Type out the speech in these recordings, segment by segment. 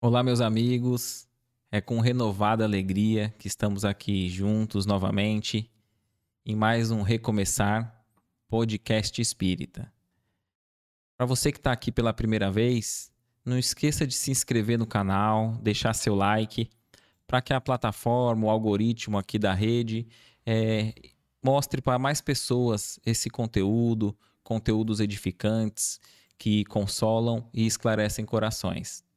Olá, meus amigos. É com renovada alegria que estamos aqui juntos novamente em mais um Recomeçar Podcast Espírita. Para você que está aqui pela primeira vez, não esqueça de se inscrever no canal, deixar seu like, para que a plataforma, o algoritmo aqui da rede, é, mostre para mais pessoas esse conteúdo, conteúdos edificantes que consolam e esclarecem corações.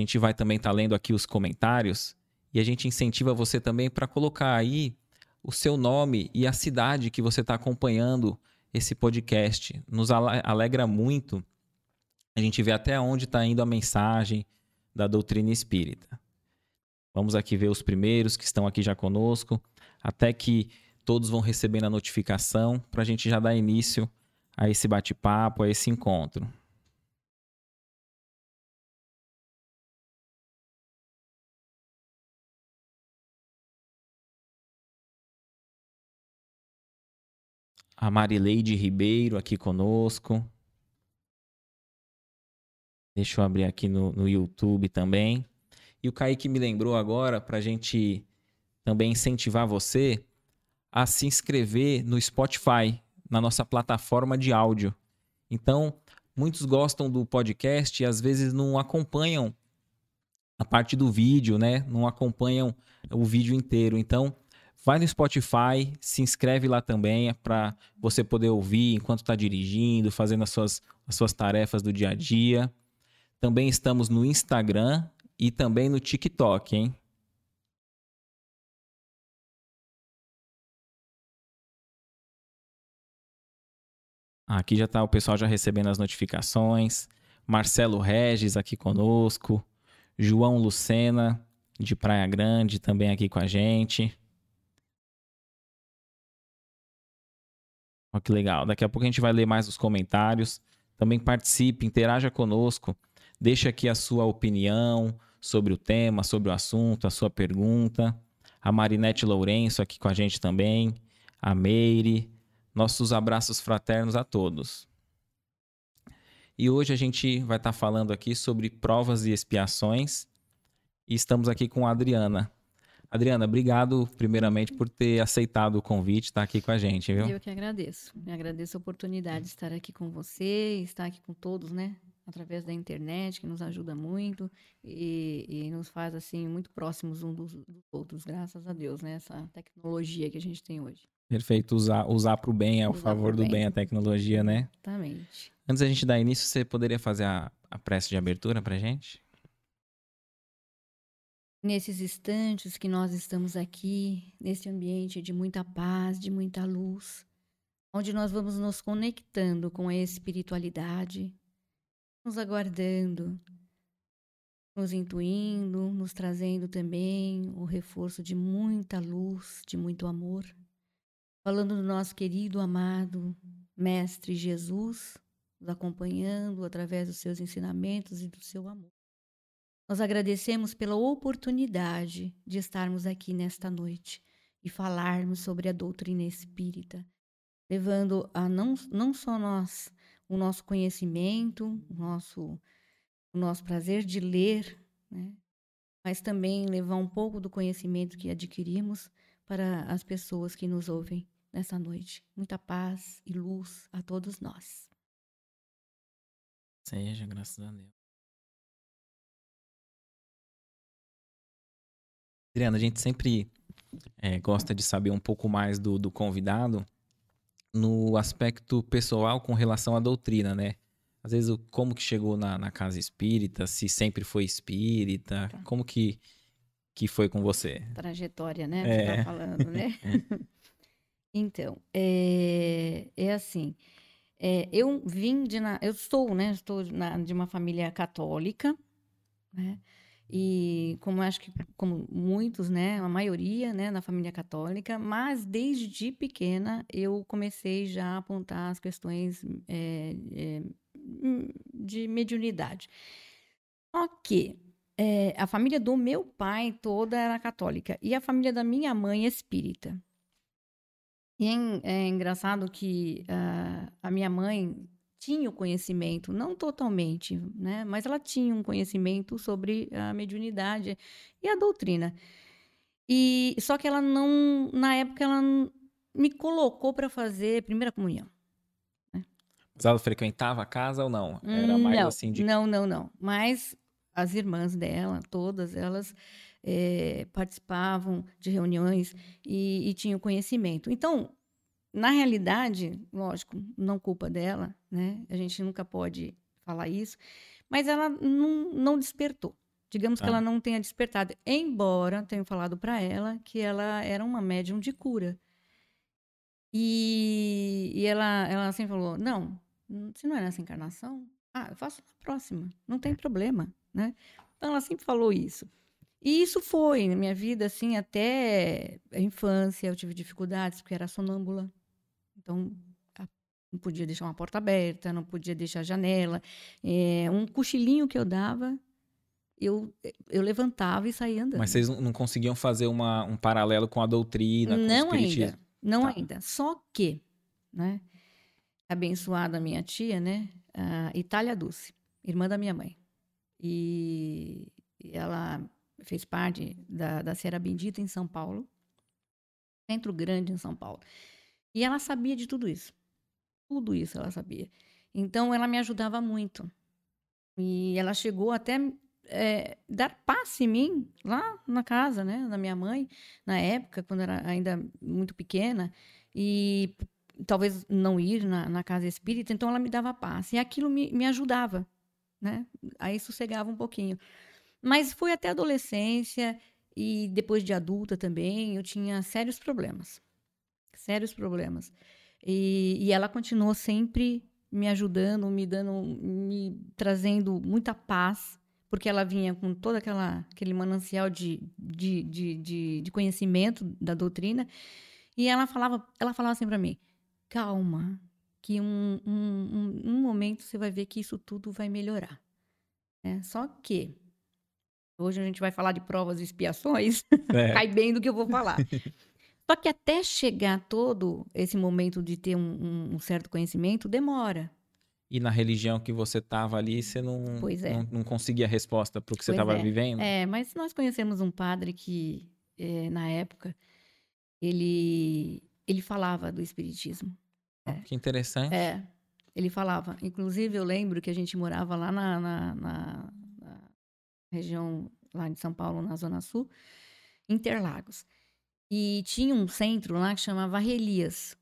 A gente vai também estar tá lendo aqui os comentários e a gente incentiva você também para colocar aí o seu nome e a cidade que você está acompanhando esse podcast. Nos alegra muito a gente ver até onde está indo a mensagem da doutrina espírita. Vamos aqui ver os primeiros que estão aqui já conosco, até que todos vão recebendo a notificação para a gente já dar início a esse bate-papo, a esse encontro. A Marileide Ribeiro aqui conosco. Deixa eu abrir aqui no, no YouTube também. E o Kaique me lembrou agora para a gente também incentivar você a se inscrever no Spotify, na nossa plataforma de áudio. Então, muitos gostam do podcast e às vezes não acompanham a parte do vídeo, né? Não acompanham o vídeo inteiro. Então, Vai no Spotify, se inscreve lá também é para você poder ouvir enquanto está dirigindo, fazendo as suas, as suas tarefas do dia a dia. Também estamos no Instagram e também no TikTok, hein? Aqui já está o pessoal já recebendo as notificações. Marcelo Regis aqui conosco. João Lucena, de Praia Grande, também aqui com a gente. Olha que legal. Daqui a pouco a gente vai ler mais os comentários. Também participe, interaja conosco. Deixe aqui a sua opinião sobre o tema, sobre o assunto, a sua pergunta. A Marinete Lourenço aqui com a gente também. A Meire. Nossos abraços fraternos a todos. E hoje a gente vai estar falando aqui sobre provas e expiações. E estamos aqui com a Adriana. Adriana, obrigado primeiramente por ter aceitado o convite, estar aqui com a gente, viu? Eu que agradeço. Me agradeço a oportunidade de estar aqui com você, estar aqui com todos, né? Através da internet, que nos ajuda muito e, e nos faz, assim, muito próximos uns dos, dos, outros, graças a Deus, né? Essa tecnologia que a gente tem hoje. Perfeito. Usar, usar para o bem, é o favor do bem. bem a tecnologia, né? Exatamente. Antes da gente dar início, você poderia fazer a, a prece de abertura para gente? Nesses instantes que nós estamos aqui, nesse ambiente de muita paz, de muita luz, onde nós vamos nos conectando com a espiritualidade, nos aguardando, nos intuindo, nos trazendo também o reforço de muita luz, de muito amor. Falando do nosso querido, amado Mestre Jesus, nos acompanhando através dos seus ensinamentos e do seu amor. Nós agradecemos pela oportunidade de estarmos aqui nesta noite e falarmos sobre a doutrina espírita, levando a não, não só nós o nosso conhecimento, o nosso, o nosso prazer de ler, né? mas também levar um pouco do conhecimento que adquirimos para as pessoas que nos ouvem nessa noite. Muita paz e luz a todos nós. Seja, graças a Deus. Adriana, a gente sempre é, gosta de saber um pouco mais do, do convidado no aspecto pessoal com relação à doutrina, né? Às vezes, como que chegou na, na casa espírita, se sempre foi espírita, tá. como que, que foi com você? Trajetória, né? É. Você tá falando, né? então, é, é assim, é, eu vim de, na, eu estou, né? Estou na, de uma família católica, né? E como acho que como muitos, né, a maioria, né, na família católica, mas desde pequena eu comecei já a apontar as questões é, é, de mediunidade. Que é, a família do meu pai toda era católica e a família da minha mãe espírita. E é, é engraçado que uh, a minha mãe tinha o conhecimento, não totalmente, né? Mas ela tinha um conhecimento sobre a mediunidade e a doutrina. E só que ela não, na época, ela me colocou para fazer primeira comunhão. Né? Mas ela frequentava a casa ou não? Era mais não, assim de. Não, não, não. Mas as irmãs dela, todas elas é, participavam de reuniões e, e tinham conhecimento. Então, na realidade, lógico, não culpa dela, né? A gente nunca pode falar isso, mas ela não, não despertou. Digamos ah. que ela não tenha despertado, embora tenham falado para ela que ela era uma médium de cura. E, e ela, ela sempre falou: não, se não é nessa encarnação, ah, eu faço na próxima, não tem problema, né? Então ela sempre falou isso. E isso foi na minha vida, assim, até a infância. Eu tive dificuldades porque era sonâmbula. Então, não podia deixar uma porta aberta, não podia deixar a janela. É, um cochilinho que eu dava, eu, eu levantava e saía andando. Mas vocês não conseguiam fazer uma, um paralelo com a doutrina, com não o ainda, não tá. ainda. Só que, né, abençoada minha tia, né, a Itália Dulce, irmã da minha mãe. E ela fez parte da, da Serra Bendita em São Paulo, centro grande em São Paulo. E ela sabia de tudo isso. Tudo isso ela sabia. Então ela me ajudava muito. E ela chegou até é, dar passe em mim lá na casa, né, da minha mãe, na época, quando era ainda muito pequena, e talvez não ir na, na casa espírita, então ela me dava passe. E aquilo me, me ajudava, né? Aí sossegava um pouquinho. Mas foi até adolescência e depois de adulta também, eu tinha sérios problemas. Sérios problemas. E, e ela continuou sempre me ajudando, me dando, me trazendo muita paz, porque ela vinha com todo aquela, aquele manancial de, de, de, de, de conhecimento da doutrina. E ela falava, ela falava assim para mim: calma, que um, um, um, um, momento você vai ver que isso tudo vai melhorar. É, só que Hoje a gente vai falar de provas e expiações, é. cai bem do que eu vou falar. Só que até chegar todo esse momento de ter um, um certo conhecimento, demora. E na religião que você estava ali, você não, é. não, não, conseguia resposta para o que você estava é. vivendo? É, mas nós conhecemos um padre que, é, na época, ele, ele falava do Espiritismo. É. Que interessante. É, ele falava. Inclusive, eu lembro que a gente morava lá na, na, na região lá de São Paulo, na Zona Sul, Interlagos. E tinha um centro lá que chamava Relias.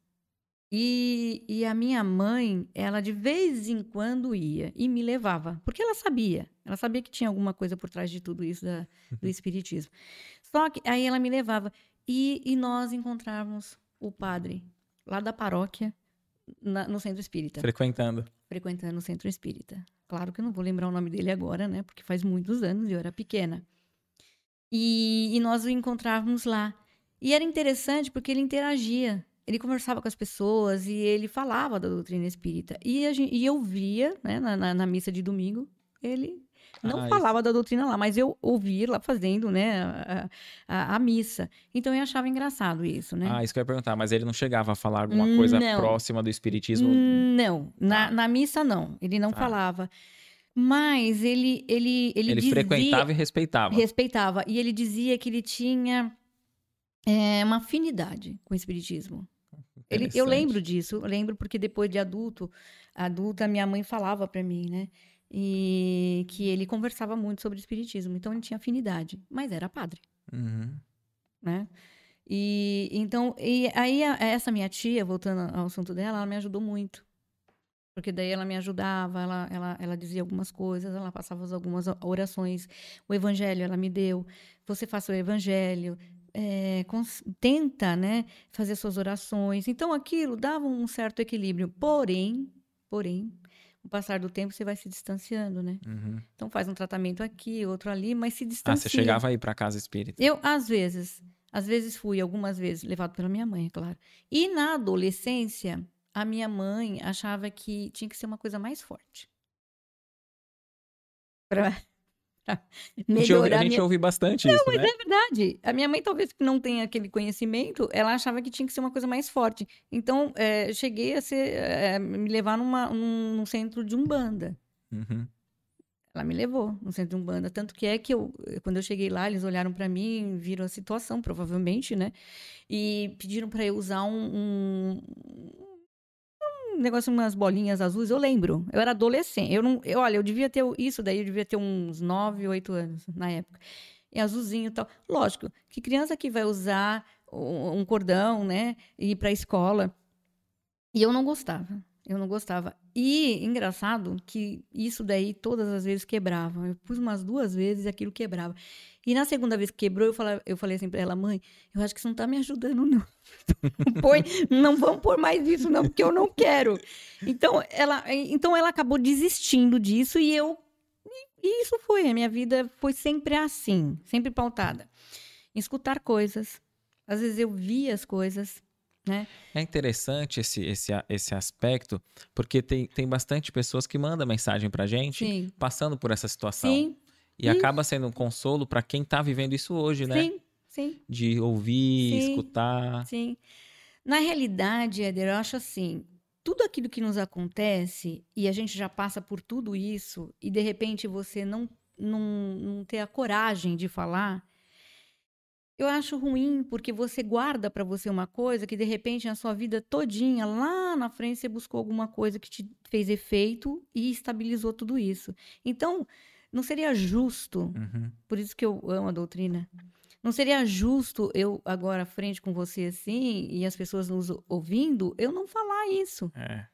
E, e a minha mãe, ela de vez em quando ia e me levava, porque ela sabia, ela sabia que tinha alguma coisa por trás de tudo isso da, do uhum. espiritismo. Só que aí ela me levava e, e nós encontrávamos o padre lá da paróquia na, no centro espírita. Frequentando. Frequentando o centro espírita. Claro que eu não vou lembrar o nome dele agora, né? Porque faz muitos anos e eu era pequena. E, e nós o encontrávamos lá. E era interessante porque ele interagia. Ele conversava com as pessoas e ele falava da doutrina espírita. E, gente, e eu via, né, na, na, na, missa de domingo, ele não ah, falava isso. da doutrina lá, mas eu ouvia lá fazendo, né, a, a, a, missa. Então eu achava engraçado isso, né? Ah, isso que eu ia perguntar, mas ele não chegava a falar alguma coisa não. próxima do espiritismo? Não, na, tá. na missa não, ele não tá. falava. Mas ele ele ele, ele dizia, frequentava e respeitava. Respeitava e ele dizia que ele tinha é, uma afinidade com o espiritismo. Ele, eu lembro disso, eu lembro porque depois de adulto, adulta minha mãe falava para mim, né? e que ele conversava muito sobre espiritismo, então ele tinha afinidade, mas era padre, uhum. né? E então, e aí a, essa minha tia, voltando ao assunto dela, ela me ajudou muito, porque daí ela me ajudava, ela, ela, ela dizia algumas coisas, ela passava algumas orações, o evangelho ela me deu, você faça o evangelho, é, tenta, né, fazer suas orações. Então aquilo dava um certo equilíbrio, porém, porém, o passar do tempo você vai se distanciando, né? Uhum. Então faz um tratamento aqui, outro ali, mas se distancia. Ah, você chegava aí para casa espírita? Eu, às vezes, às vezes fui, algumas vezes, levado pela minha mãe, é claro. E na adolescência, a minha mãe achava que tinha que ser uma coisa mais forte. Pra, A gente, ouve, a gente minha... ouve bastante não, isso, mas né? é verdade. A minha mãe, talvez não tenha aquele conhecimento, ela achava que tinha que ser uma coisa mais forte. Então, é, cheguei a ser, é, me levar numa, num, num centro de Umbanda. Uhum. Ela me levou no centro de Umbanda. Tanto que é que eu, quando eu cheguei lá, eles olharam para mim, viram a situação, provavelmente, né? E pediram para eu usar um, um, negócio, umas bolinhas azuis. Eu lembro. Eu era adolescente. Eu não, eu, olha, eu devia ter isso daí, eu devia ter uns 9, 8 anos na época. E azulzinho e tal. Lógico, que criança que vai usar um cordão, né? E ir para a escola. E eu não gostava. Eu não gostava. E engraçado que isso daí todas as vezes quebrava. Eu pus umas duas vezes e aquilo quebrava. E na segunda vez que quebrou, eu falei, eu falei assim para ela, mãe, eu acho que isso não tá me ajudando, não. Põe, não vamos pôr mais isso, não, porque eu não quero. Então ela, então ela acabou desistindo disso e eu. E isso foi, a minha vida foi sempre assim, sempre pautada. Em escutar coisas. Às vezes eu via as coisas, né? É interessante esse, esse, esse aspecto, porque tem, tem bastante pessoas que mandam mensagem pra gente Sim. passando por essa situação. Sim. E isso. acaba sendo um consolo para quem tá vivendo isso hoje, né? Sim, sim. De ouvir, sim, escutar. Sim. Na realidade, Éder, eu acho assim, tudo aquilo que nos acontece e a gente já passa por tudo isso e de repente você não, não, não ter a coragem de falar, eu acho ruim porque você guarda para você uma coisa que de repente na sua vida todinha, lá na frente você buscou alguma coisa que te fez efeito e estabilizou tudo isso. Então, não seria justo, uhum. por isso que eu amo a doutrina. Não seria justo eu agora à frente com você assim e as pessoas nos ouvindo, eu não falar isso. É.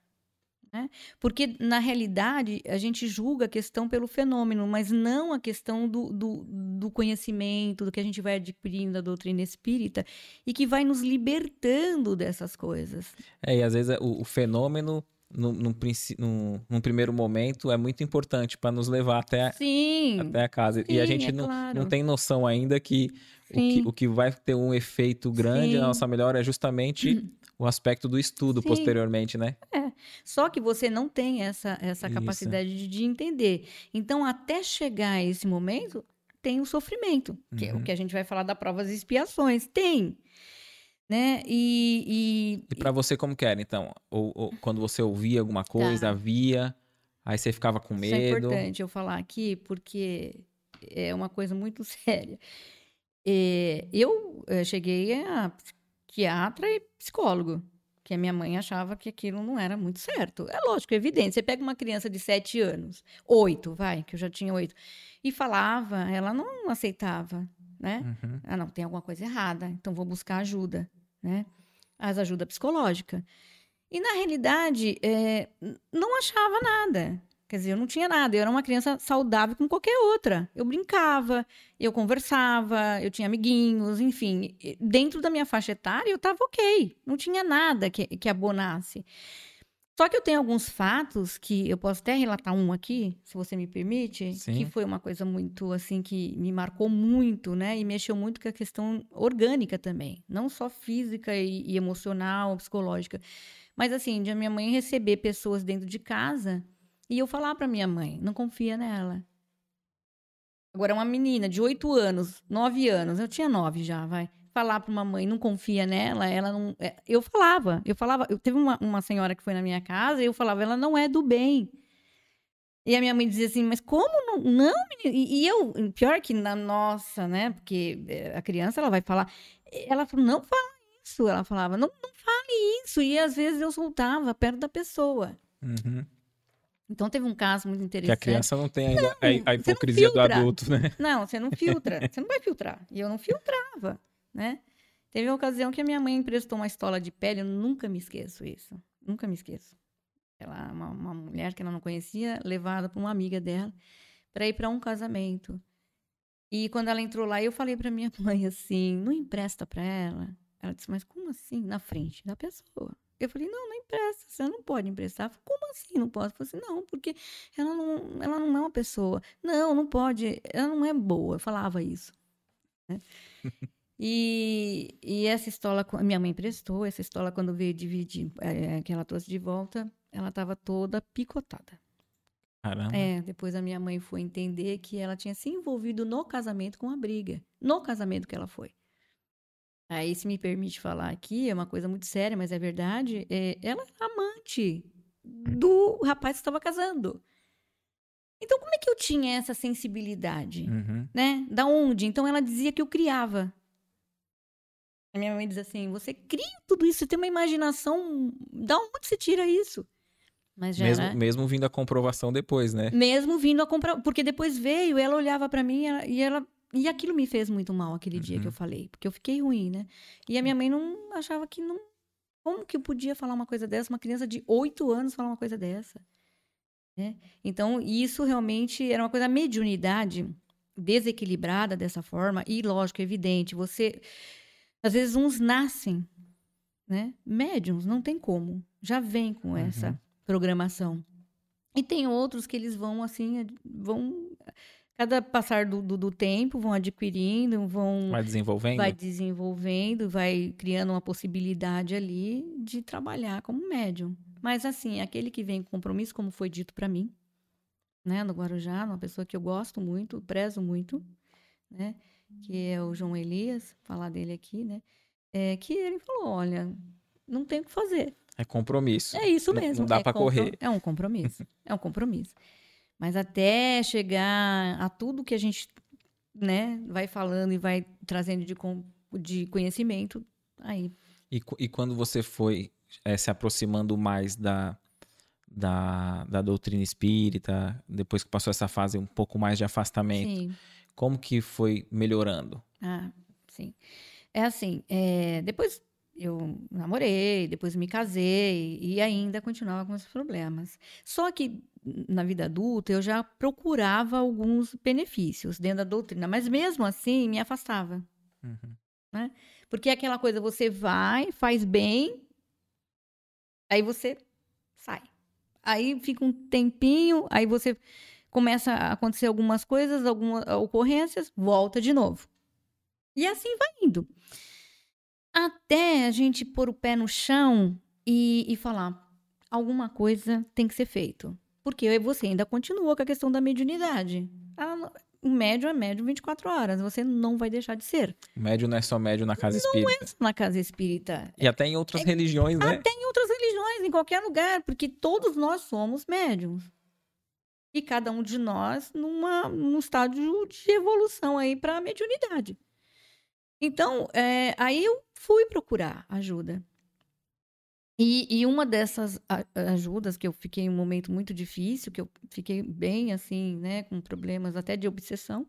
Né? Porque, na realidade, a gente julga a questão pelo fenômeno, mas não a questão do, do, do no do que a gente vai adquirindo da doutrina espírita e que vai nos libertando dessas coisas. É, e às vezes o, o fenômeno no, no, no, num primeiro momento é muito importante para nos levar até, sim, até a casa. Sim, e a gente é não, claro. não tem noção ainda que o, que o, que vai ter um efeito grande na nossa melhora é justamente uhum. o aspecto do estudo sim. posteriormente, né? É. Só que você não tem essa, essa capacidade de, de entender. Então, até chegar a esse momento, tem o sofrimento, que uhum. é o uhum. que a gente vai falar da provas e expiações. Tem. Né? E, e, e para você, como que era, então? Ou, ou, quando você ouvia alguma coisa, tá. via, aí você ficava com medo? Isso é importante eu falar aqui, porque é uma coisa muito séria. É, eu, eu cheguei a psiquiatra e psicólogo que a minha mãe achava que aquilo não era muito certo. É lógico, é evidente. Você pega uma criança de sete anos, oito, vai, que eu já tinha oito, e falava, ela não aceitava, né? Uhum. Ah, não, tem alguma coisa errada, então vou buscar ajuda, né? As ajuda psicológica. E na realidade, é, não achava nada. Quer dizer, eu não tinha nada, eu era uma criança saudável como qualquer outra. Eu brincava, eu conversava, eu tinha amiguinhos, enfim. Dentro da minha faixa etária, eu estava ok. Não tinha nada que, que abonasse. Só que eu tenho alguns fatos que eu posso até relatar um aqui, se você me permite, Sim. que foi uma coisa muito assim que me marcou muito, né? E mexeu muito com a questão orgânica também, não só física e, e emocional, psicológica, mas assim, de a minha mãe receber pessoas dentro de casa e eu falar para minha mãe, não confia nela. Agora, uma menina de 8 anos, 9 anos, eu tinha 9 já, vai. Falar para uma mãe, não confia nela, ela não. É, eu falava, eu falava. Eu teve uma, uma senhora que foi na minha casa e eu falava, ela não é do bem. E a minha mãe dizia assim, mas como não? Não, e, e eu, pior que na nossa, né? Porque é, a criança, ela vai falar. Ela falou, não fala isso. Ela falava, não, não fale isso. E às vezes eu soltava perto da pessoa. Uhum. Então teve um caso muito interessante. Que a criança não tem ainda não, a, a, hipocrisia do adulto, né? Não, você não filtra. você não vai filtrar. E eu não filtrava, né? Teve uma ocasião que a minha mãe emprestou uma estola de pele, eu nunca me esqueço isso. Nunca me esqueço. Ela, uma, uma mulher que ela não conhecia, levada por uma amiga dela para ir para um casamento. E quando ela entrou lá, eu falei para minha mãe assim: "Não empresta para ela". Ela disse: "Mas como assim na frente da pessoa?" Eu falei, não, não empresta, você não pode emprestar. Falei, Como assim não posso? Eu falei assim, não, porque ela não, ela não é uma pessoa. Não, não pode, ela não é boa. Eu falava isso. Né? e, e essa estola, minha mãe emprestou, essa estola, quando veio dividir, é, que ela trouxe de volta, ela estava toda picotada. Caramba. É, depois a minha mãe foi entender que ela tinha se envolvido no casamento com a briga. No casamento que ela foi. Aí, se me permite falar aqui, é uma coisa muito séria, mas é verdade. É, ela era amante do rapaz que estava casando. Então, como é que eu tinha essa sensibilidade? Uhum. Né? Da onde? Então, ela dizia que eu criava. A minha mãe diz assim: você cria tudo isso, você tem uma imaginação. Da onde você tira isso? Mas já Mesmo, era- mesmo vindo a comprovação depois, né? mesmo vindo a comprar, porque depois veio, ela olhava pra mim e ela e aquilo me fez muito mal aquele dia que eu falei, porque eu fiquei ruim, né? E a minha mãe não achava que não como que eu podia falar uma coisa dessa, uma criança de oito anos falar uma coisa dessa, né? Então, isso realmente era uma coisa mediunidade desequilibrada dessa forma e lógico, evidente, você às vezes uns nascem, né? Médiums, não tem como. Já vem com essa programação. E tem outros que eles vão assim, vão cada passar do, do, do tempo, vão adquirindo, vão Vai desenvolvendo. vai desenvolvendo, vai criando uma possibilidade ali de trabalhar como médium. Mas assim, aquele que vem com compromisso, como foi dito para mim, né, no Guarujá, uma pessoa que eu gosto muito, prezo muito, né, que é o João Elias, falar dele aqui, né, é que ele falou, olha, não tem o que fazer. É compromisso. É isso Não- mesmo. não dá é compro- correr. É um compromisso. é um compromisso. Mas até chegar a tudo que a gente, né, vai falando e vai trazendo de, de conhecimento, aí. E, e quando você foi eh, se aproximando mais da, da, da doutrina espírita, depois que passou essa fase um pouco mais de afastamento, Sim. Como que foi melhorando? Ah, sim. É assim, é, depois eu namorei, depois me casei e ainda continuava com esses problemas. Só que na vida adulta eu já procurava alguns benefícios dentro da doutrina, mas mesmo assim me afastava. Uhum. Porque é aquela coisa, você vai, faz bem, aí você sai. Aí fica um tempinho, aí você começa a acontecer algumas coisas, algumas ocorrências, volta de novo. E assim vai indo. Até a gente pôr o pé no chão e, e falar, alguma coisa tem que ser feito. Porque você ainda continua com a questão da mediunidade. O médium é médium 24 horas, você não vai deixar de ser. Médio não é só médio na casa espírita. Na casa espírita, E até em outras religiões, né? até em outras religiões, em qualquer lugar, porque todos nós somos médiums. E cada um de nós numa, num estágio de evolução aí para a mediunidade. Então, é, aí eu fui procurar ajuda. E, e uma dessas ajudas que eu fiquei em um momento muito difícil, que eu fiquei bem assim, né, com problemas até de obsessão,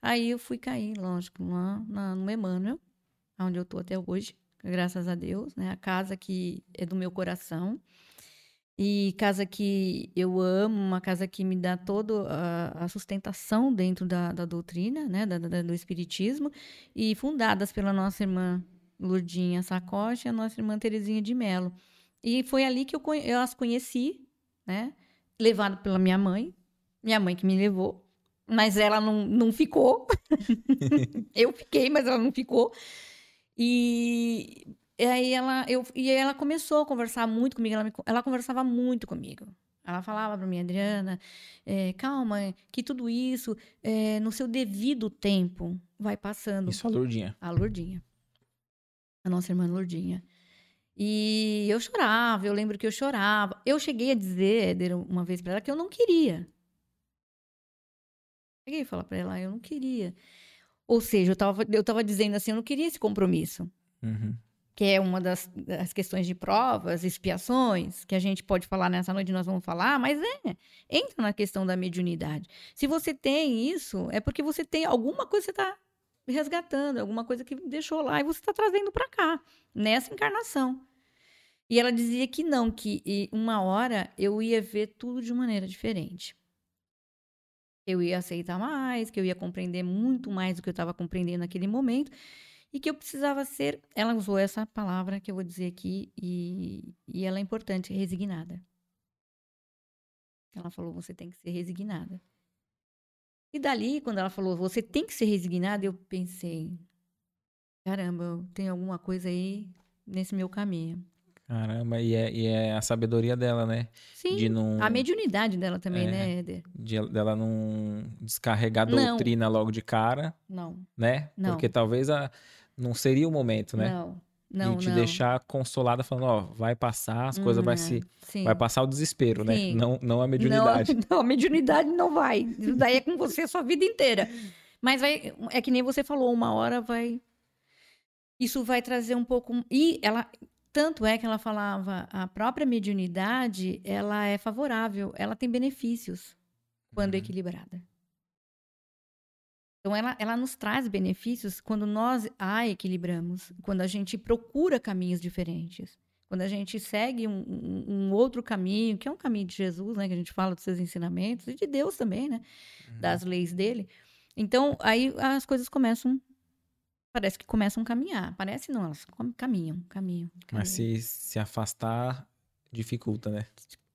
aí eu fui cair, lógico, lá no Emmanuel, onde eu tô até hoje, graças a Deus, né, a casa que é do meu coração. E casa que eu amo, uma casa que me dá toda a, a sustentação dentro da, da doutrina, né, da- da- do espiritismo, e fundadas pela nossa irmã Lourdinha Sacoche e a nossa irmã Terezinha de Mello. E foi ali que eu, eu as conheci, né, levado pela minha mãe, minha mãe que me levou, mas ela não, não ficou. eu fiquei, mas ela não ficou. E e aí ela, eu, e aí ela começou a conversar muito comigo, ela, me ela conversava muito comigo. Ela falava para mim, Adriana, é, calma, que tudo isso, é, no seu devido tempo, vai passando. Isso a Lourdinha. A Lourdinha. A nossa irmã Lourdinha. E eu chorava, eu lembro que eu chorava. Eu cheguei a dizer, Éder, uma vez para ela, que eu não queria. Cheguei a falar para ela, eu não queria. Ou seja, eu tava, eu tava dizendo assim, eu não queria esse compromisso Uhum. Que é uma das, das questões de provas, expiações, que a gente pode falar nessa noite, nós vamos falar, mas é, entra na questão da mediunidade. Se você tem isso, é porque você tem alguma coisa que você está resgatando, alguma coisa que deixou lá e você está trazendo para cá, nessa encarnação. E ela dizia que não, que uma hora eu ia ver tudo de maneira diferente. Eu ia aceitar mais, que eu ia compreender muito mais do que eu estava compreendendo naquele momento e que eu precisava ser. Ela usou essa palavra que eu vou dizer aqui e, e ela é importante, resignada. Ela falou: você tem que ser resignada. E dali, quando ela falou, você tem que ser resignada, eu pensei: caramba, tenho alguma coisa aí nesse meu caminho. Caramba, e é, e é a sabedoria dela, né? Sim. De não, A mediunidade dela também, É. né, Éder? de, dela não descarregar a Não. doutrina logo de cara, Não. né? Não. Porque talvez a, não seria o momento, né? Não. Não, de te não. deixar consolada falando, ó, vai passar, as coisas vai Hum, se Sim. vai passar o desespero, né? Sim. Não, não a mediunidade. Não, não, a mediunidade não vai. Isso daí é com você a sua vida inteira. Mas vai, é que nem você falou, uma hora vai. Isso vai trazer um pouco. E ela. Tanto é que ela falava, a própria mediunidade, ela é favorável, ela tem benefícios quando Uhum. equilibrada. Então, ela, ela nos traz benefícios quando nós a equilibramos, quando a gente procura caminhos diferentes, quando a gente segue um, um- um outro caminho, que é um caminho de Jesus, né? Que a gente fala dos seus ensinamentos, e de Deus também, né? Uhum. Das leis dele. Então, aí as coisas começam. Parece que começam a caminhar. Parece não, elas com- caminham, caminham. Mas caminham. se, se afastar, dificulta, né?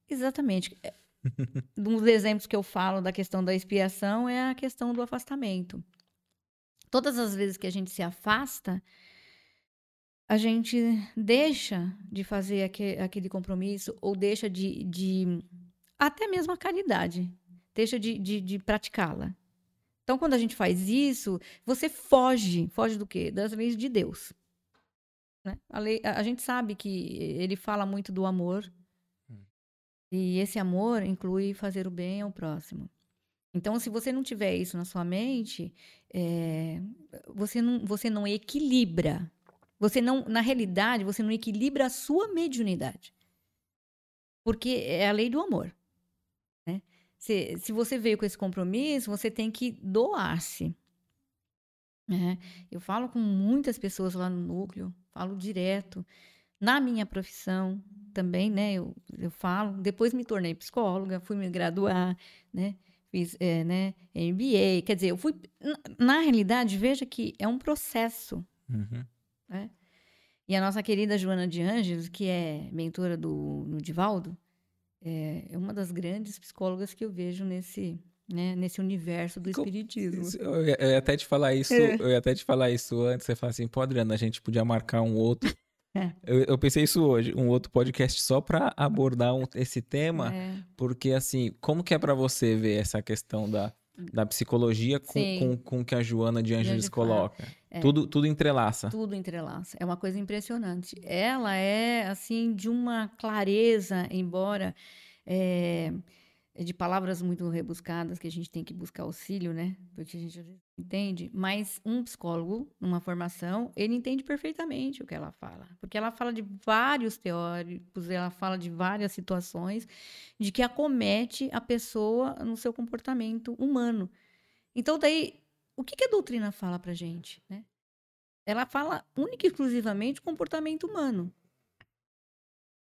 Exatamente. Um dos exemplos que eu falo da questão da expiação é a questão do afastamento. Todas as vezes que a gente se afasta, a gente deixa de fazer aque- aquele compromisso ou deixa de. de até mesmo a caridade, deixa de, de, de praticá-la. Então, quando a gente faz isso, você foge. Foge do quê? Das leis de Deus. né? A, lei- a gente sabe que ele fala muito do amor. E esse amor inclui fazer o bem ao próximo. Então, se você não tiver isso na sua mente, é, você, não, você não equilibra. Você não, na realidade, você não equilibra a sua mediunidade. Porque é a lei do amor. Né? Se, se você veio com esse compromisso, você tem que doar-se. né? Eu falo com muitas pessoas lá no núcleo, falo direto. Na minha profissão também, né? Eu, eu falo. Depois me tornei psicóloga, fui me graduar, né? Fiz, é, né? MBA. Quer dizer, eu fui. Na, realidade, veja que é um processo. Uhum. né? E a nossa querida Joana de Ângeles, que é mentora do no Divaldo, é, é uma das grandes psicólogas que eu vejo nesse, né, nesse universo do espiritismo. Eu ia, até te falar isso, É. eu ia até te falar isso antes. Você fala assim, pô, Adriana, a gente podia marcar um outro. É. Eu, eu pensei isso hoje, um outro podcast só pra abordar um- esse tema, É, porque assim, como que é pra você ver essa questão da, da psicologia com, com, com o que a Joana de fala. coloca? É. Tudo, tudo entrelaça. tudo entrelaça. É uma coisa impressionante. Ela é, assim, de uma clareza, embora é de palavras muito rebuscadas que a gente tem que buscar auxílio, né? Porque a gente entende. Mas um psicólogo, numa formação, ele entende perfeitamente o que ela fala. Porque ela fala de vários teóricos, ela fala de várias situações de que acomete a pessoa no seu comportamento humano. Então, daí, o que, que a doutrina fala pra gente, né? Ela fala única e exclusivamente comportamento humano.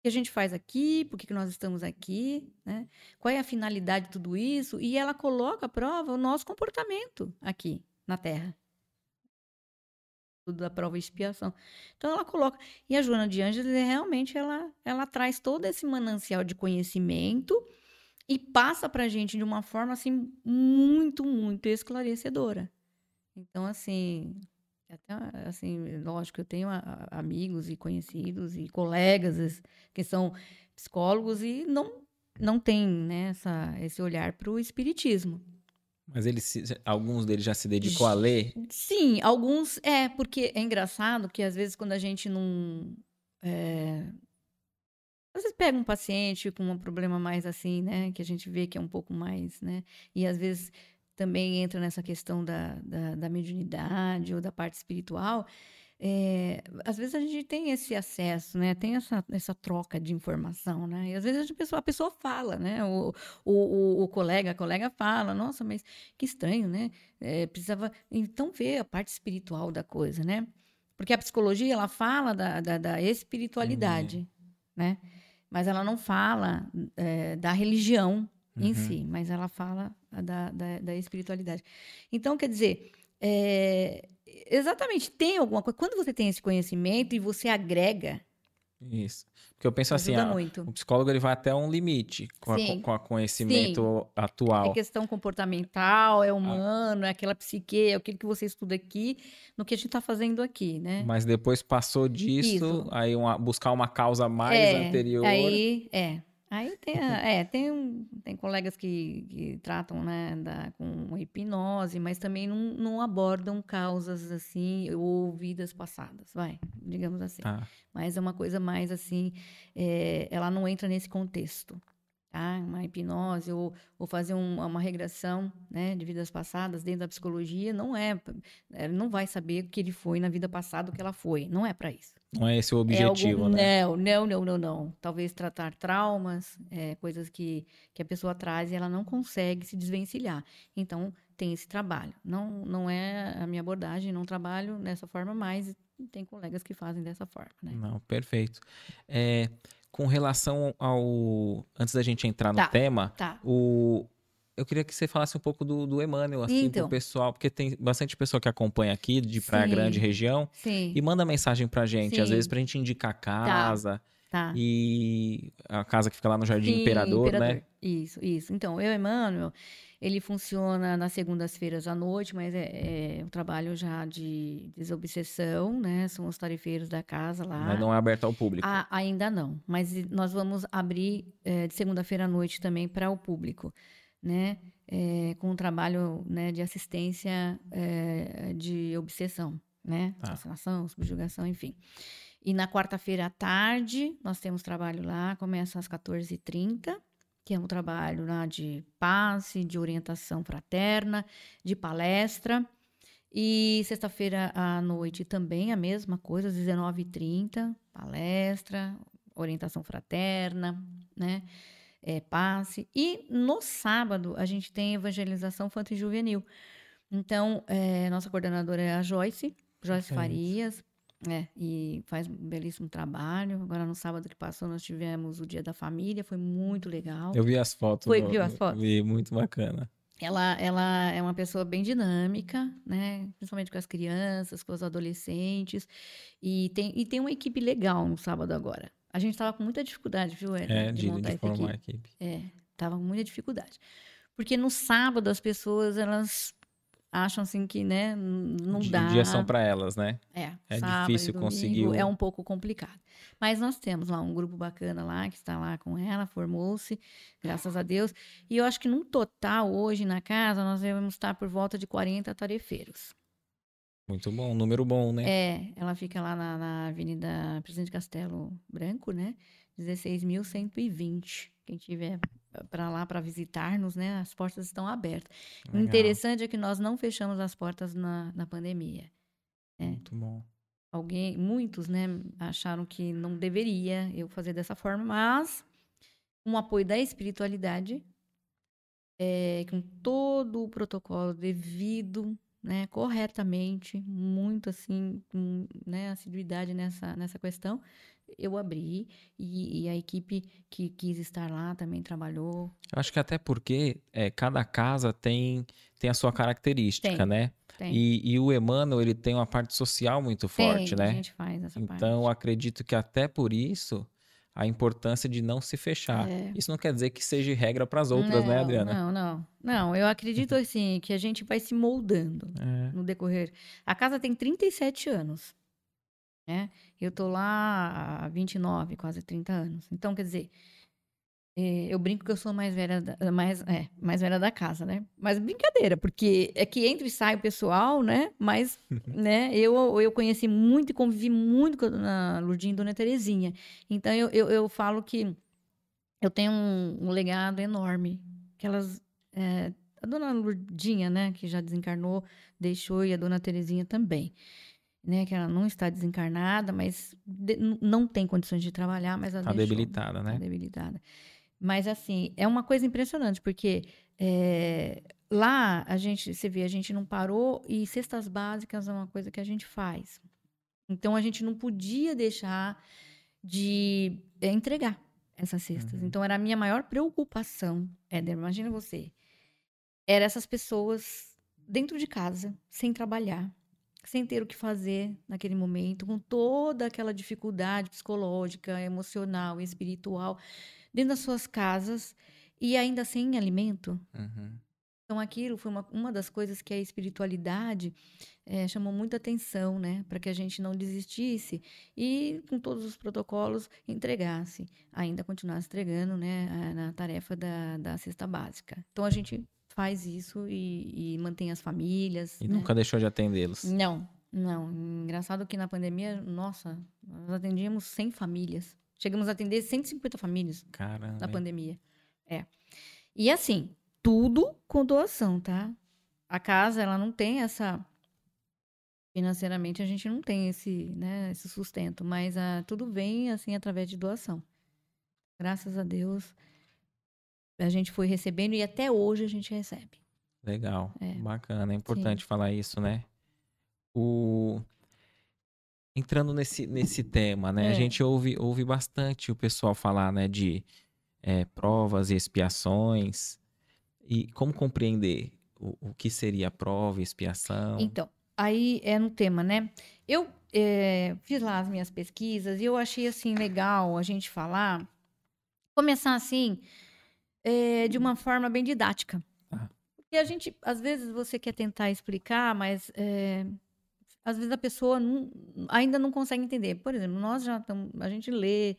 Que a gente faz aqui, por que nós estamos aqui, né? Qual é a finalidade de tudo isso? E ela coloca à prova o nosso comportamento aqui na Terra. Tudo da prova e expiação. Então ela coloca. E a Joana de Ângeles, realmente, ela, ela traz todo esse manancial de conhecimento e passa pra gente de uma forma, assim, muito, muito esclarecedora. Então, assim, até, assim, lógico, eu tenho a- a- amigos e conhecidos e colegas que são psicólogos e não não tem né, essa, esse olhar para o espiritismo. Mas eles, se- alguns deles já se dedicou a ler. Sim, alguns é porque é engraçado que às vezes quando a gente não é, às vezes pega um paciente com um problema mais assim, né, que a gente vê que é um pouco mais, né, e às vezes também entra nessa questão da, da, da mediunidade ou da parte espiritual, é, às vezes a gente tem esse acesso, né? Tem essa, essa troca de informação, né? E às vezes a pessoa, a pessoa fala, né? O, o, o, colega, a colega fala, nossa, mas que estranho, né? É, precisava então ver a parte espiritual da coisa, né? Porque a psicologia ela fala da, da, da espiritualidade, né? Mas ela não fala é, da religião em Uhum. si, mas ela fala da, da, da espiritualidade. Então, quer dizer, é, exatamente, tem alguma coisa. Quando você tem esse conhecimento e você agrega, Isso. Porque eu penso assim, a- muito. o psicólogo ele vai até um limite com, a, Sim. com a conhecimento atual. É questão comportamental, é humano, é aquela psique, é aquilo que você estuda aqui, no que a gente está fazendo aqui, né? Mas depois passou disso, Isso. aí uma- buscar uma causa mais é, anterior. Aí, é. Aí tem, é, tem, tem colegas que, que tratam, né, da, com hipnose, mas também não, não abordam causas assim, ou vidas passadas, vai, digamos assim. Tá. Mas é uma coisa mais assim, é, ela não entra nesse contexto, tá? Uma hipnose ou, ou fazer um- uma regressão, né, de vidas passadas dentro da psicologia não é, ele não vai saber o que ele foi na vida passada, o que ela foi, não é para isso. Não é esse o É objetivo, algum- né? Não, não, não, não, não. Talvez tratar traumas, é, coisas que, que a pessoa traz e ela não consegue se desvencilhar. Então, tem esse trabalho. Não, não é a minha abordagem, não trabalho dessa forma, mas tem colegas que fazem dessa forma, né? Não, perfeito. É, com relação ao. Antes da gente entrar no Tá. tema, Tá. o. Eu queria que você falasse um pouco do, do Emmanuel, assim, Então. pro pessoal, porque tem bastante pessoa que acompanha aqui de Praia Sim. Grande região Sim, e manda mensagem pra gente, às Sim. vezes pra gente indicar casa tá. e a casa que fica lá no Jardim Sim, Imperador, né? Isso, isso. Então, eu, Emmanuel, ele funciona nas segundas-feiras à noite, mas é, é um trabalho já de desobsessão, né? São os tarefeiros da casa lá. Mas não é aberto ao público. Ah, ainda não, mas nós vamos abrir eh, de segunda-feira à noite também para o público, né? Eh, com um trabalho né, de assistência eh, de obsessão, né? Tá. Fascinação, subjugação, enfim. E na quarta-feira à tarde, nós temos trabalho lá, começa às 14h30, que é um trabalho lá de passe, de orientação fraterna, de palestra. E sexta-feira à noite também a mesma coisa, às 19h30, palestra, orientação fraterna, né? É, passe. E no sábado a gente tem evangelização infantil e juvenil. Então, é, nossa coordenadora é a Joyce, Joyce. Farias, é, e faz um belíssimo trabalho. Agora, no sábado que passou, nós tivemos o Dia da Família, foi muito legal. Eu vi as fotos. Foi, viu as fotos? Vi, muito bacana. Ela, ela é uma pessoa bem dinâmica, né? Principalmente com as crianças, com os adolescentes. E tem, e tem uma equipe legal no sábado agora. A gente estava com muita dificuldade, viu, Edna, É, de, montar de formar a equipe. equipe. É, tava com muita dificuldade. Porque no sábado as pessoas, elas acham assim que, né, não dá. Dia são pra elas, né? É, É sábado difícil domingo conseguir o- É um pouco complicado. Mas nós temos lá um grupo bacana lá, que está lá com ela, formou-se, graças a Deus. E eu acho que num total, hoje na casa, nós devemos estar por volta de 40 tarefeiros. Muito bom, um número bom, né? É, ela fica lá na, na Avenida Presidente Castelo Branco, né? 16.120. Quem tiver para lá para visitar-nos, né? As portas estão abertas. Legal, Interessante é que nós não fechamos as portas na, na pandemia. Muito bom. alguém, muitos, né, acharam que não deveria eu fazer dessa forma, mas com o apoio da espiritualidade, é, com todo o protocolo devido, né, corretamente, muito assim, com, né, assiduidade nessa, nessa questão, eu abri e, e a equipe que quis estar lá também trabalhou. Eu acho que até porque é, cada casa tem, tem a sua característica, Tem, né? Tem, E, e o Emmanuel, ele tem uma parte social muito forte, tem, a né? gente faz essa parte. Então, acredito que até por isso, a importância de não se fechar. É. Isso não quer dizer que seja regra para as outras, né, Não, Adriana? Não, não. Não, eu acredito assim que a gente vai se moldando. É, no decorrer. A casa tem 37 anos, né? Eu tô lá há 29, quase 30 anos. Então, quer dizer, eu brinco que eu sou mais velha, da, mais, é, mais velha da casa, né? Mas brincadeira, porque é que entra e sai o pessoal, né? Mas, né, eu, eu conheci muito e convivi muito com a dona Lurdinha e dona Terezinha. Então, eu, eu, eu falo que eu tenho um, um legado enorme. Que elas... eh, a dona Lurdinha, né, que já desencarnou, deixou, e a dona Terezinha também. Né, que ela não está desencarnada, mas de- não tem condições de trabalhar, mas ela tá deixou, debilitada, Tá né? debilitada. Mas, assim, é uma coisa impressionante, porque é, lá a gente, você vê, a gente não parou e cestas básicas é uma coisa que a gente faz. Então, a gente não podia deixar de é, entregar essas cestas. Uhum. Então, era a minha maior preocupação. Éder, imagina você. Era essas pessoas dentro de casa, sem trabalhar, sem ter o que fazer naquele momento, com toda aquela dificuldade psicológica, emocional, espiritual, dentro das suas casas e ainda sem alimento. Uhum. Então, aquilo foi uma, uma das coisas que a espiritualidade é, chamou muita atenção, né? Para que a gente não desistisse e, com todos os protocolos, entregasse. Ainda continuasse entregando, né? Na tarefa da, da cesta básica. Então, a gente faz isso e, e mantém as famílias. E né? nunca deixou de atendê-los. Não, não. Engraçado que na pandemia, nossa, nós atendíamos 100 famílias. Chegamos a atender 150 famílias Caramba. na pandemia. É. E assim, tudo com doação, tá? A casa, ela não tem essa. Financeiramente, a gente não tem esse, né, esse sustento, mas ah, tudo vem assim através de doação. Graças a Deus, a gente foi recebendo e até hoje a gente recebe. Legal, É. bacana, é importante falar isso, né? O... Entrando nesse, nesse tema, né? A É. gente ouve, ouve bastante o pessoal falar, né, de é, provas e expiações. E como compreender o, o que seria prova e expiação? Então, aí é no tema, né? Eu eh, fiz lá as minhas pesquisas e eu achei assim legal a gente falar, começar assim, eh, de uma forma bem didática. Tá. Porque a gente, às vezes, você quer tentar explicar, mas eh, às vezes a pessoa não- ainda não consegue entender. Por exemplo, nós já estamos, a gente lê,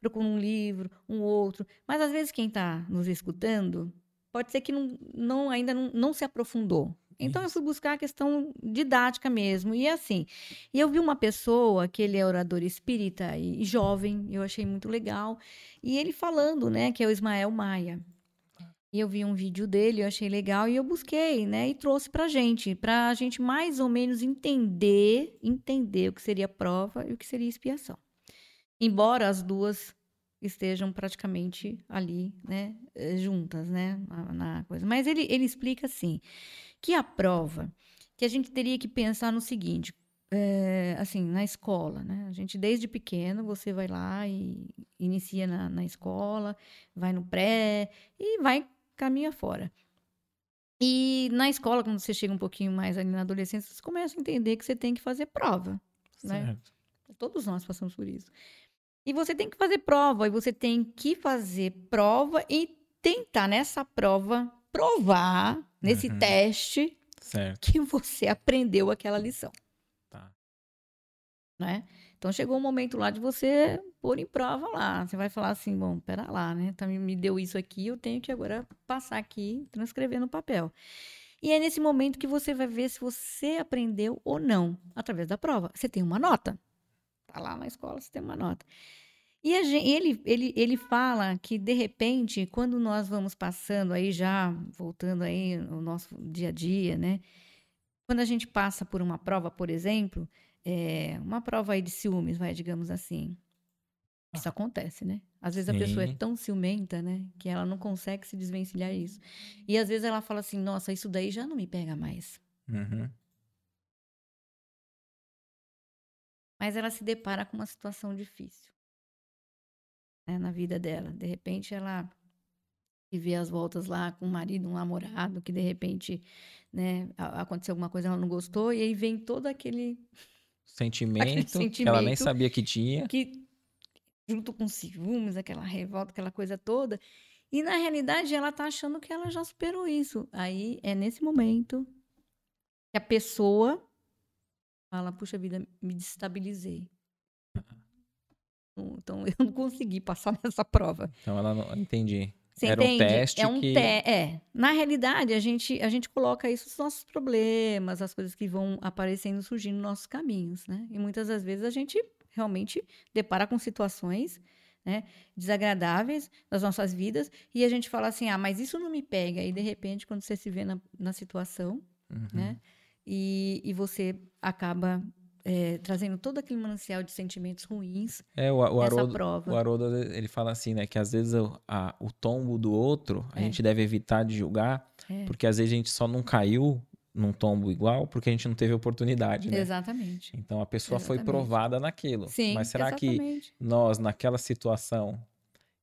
procura um livro, um outro, mas às vezes quem está nos escutando pode ser que não, não- ainda não, não se aprofundou. Então eu fui buscar a questão didática mesmo. E assim, e eu vi uma pessoa que ele é orador espírita e, e jovem, eu achei muito legal, e ele falando, né, que é o Ismael Maia. E eu vi um vídeo dele, eu achei legal e eu busquei, né, e trouxe pra gente, pra gente mais ou menos entender, entender o que seria prova e o que seria expiação. Embora as duas estejam praticamente ali, né, eh, juntas, né, na, coisa. Mas ele, ele explica assim, que a prova, que a gente teria que pensar no seguinte, é, assim, na escola, né? A gente, desde pequeno, você vai lá e inicia na, na escola, vai no pré e vai, caminha fora. E na escola, quando você chega um pouquinho mais ali na adolescência, você começa a entender que você tem que fazer prova. né? Certo. Todos nós passamos por isso. E você tem que fazer prova, e você tem que fazer prova e tentar nessa prova provar, nesse Uhum. teste, Certo. que você aprendeu aquela lição, Tá. né? Então chegou o momento lá de você pôr em prova lá. Você vai falar assim, bom, pera lá, né? Tá, me- deu isso aqui, eu tenho que agora passar aqui, transcrever no papel. E é nesse momento que você vai ver se você aprendeu ou não, através da prova. Você tem uma nota. Tá lá na escola, você tem uma nota. E a gen- ele, ele, ele fala que, de repente, quando nós vamos passando aí já, voltando aí no nosso dia a dia, né? Quando a gente passa por uma prova, por exemplo, é, uma prova aí de ciúmes, vai, digamos assim. Isso acontece, né? Às vezes a pessoa é Sim. tão ciumenta, né? Que ela não consegue se desvencilhar isso. E às vezes ela fala assim, nossa, isso daí já não me pega mais. Uhum. Mas ela se depara com uma situação difícil né, na vida dela. De repente, ela se vê as voltas lá com um marido, um namorado, que de repente né, aconteceu alguma coisa, ela não gostou, e aí vem todo aquele Sentimento, que ela nem sentimento sabia que tinha. que, junto com ciúmes, aquela revolta, aquela coisa toda. E na realidade, ela tá achando que ela já superou isso. Aí é nesse momento que a pessoa fala: Puxa vida, me desestabilizei. Então eu não consegui passar nessa prova. Então ela não. Entendi. Você Era um entende? teste é um que- te- é. Na realidade, a gente, a gente coloca isso nos nossos problemas, as coisas que vão aparecendo, surgindo nos nossos caminhos, né? E muitas das vezes a gente realmente depara com situações, né, desagradáveis das nossas vidas e a gente fala assim, ah, mas isso não me pega. E de repente, quando você se vê na, na situação, Uhum. né, e, e você acaba é, trazendo todo aquele manancial de sentimentos ruins É, o, o Haroldo, prova. o Haroldo, ele fala assim, né? Que às vezes o, a- o tombo do outro, a É. gente deve evitar de julgar, É. porque às vezes a gente só não caiu num tombo igual porque a gente não teve oportunidade, né? Exatamente. Então a pessoa foi Exatamente. provada naquilo. Sim, Mas será que exatamente. nós, naquela situação,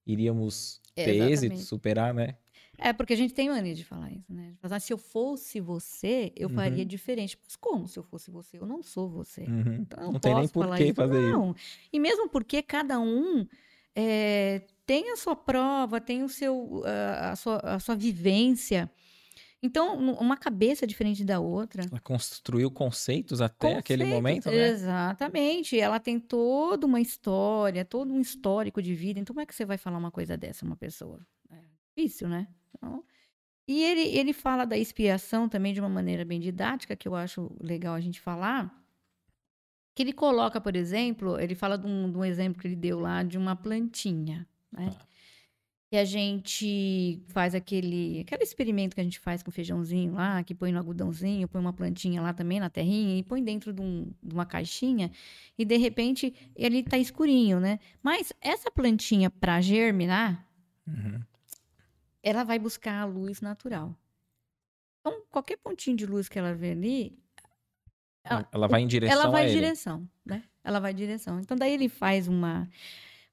iríamos ter êxito, Exatamente. superar, né? É, porque a gente tem mania de falar isso, né? De falar, "Ah, se eu fosse você, eu faria Uhum. diferente. Mas como se eu fosse você? Eu não sou você. Uhum. Então, eu Não tem nem posso por falar que isso. fazer isso. Não. E mesmo porque cada um é, tem a sua prova, tem o seu, ah, a, sua, a sua vivência. Então, uma cabeça diferente da outra. Ela construiu conceitos até aquele Conceitos, momento, né? Exatamente. Ela tem toda uma história, todo um histórico de vida. Então, como é que você vai falar uma coisa dessa, uma pessoa? É difícil, né? Então, e ele, ele fala da expiação também de uma maneira bem didática, que eu acho legal a gente falar. Que ele coloca, por exemplo, ele fala de um, de um exemplo que ele deu lá de uma plantinha, né? Tá. Que a gente faz aquele, aquele experimento que a gente faz com feijãozinho lá, que põe no algodãozinho, põe uma plantinha lá também na terrinha e põe dentro de, um- de uma caixinha e de repente ele tá escurinho, né? Mas essa plantinha para germinar, Uhum. Ela vai buscar a luz natural. Então, qualquer pontinho de luz que ela vê ali, Ela, ela vai em direção ela vai em direção, né? Ela vai em direção. Então, daí ele faz uma,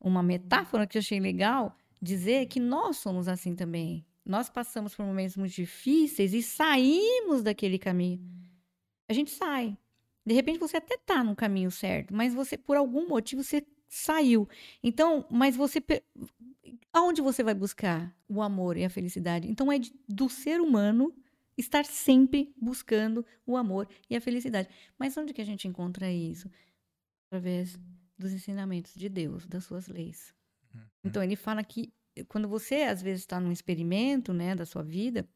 uma metáfora que eu achei legal, dizer que nós somos assim também. Nós passamos por momentos muito difíceis e saímos daquele caminho. A gente sai. De repente, você até tá no caminho certo, mas você, por algum motivo, você saiu. Então, mas você... Aonde você vai buscar o amor e a felicidade? Então, é de- do ser humano estar sempre buscando o amor e a felicidade. Mas onde que a gente encontra isso? Através dos ensinamentos de Deus, das suas leis. Então ele fala que quando você às vezes está num experimento, né, da sua vida,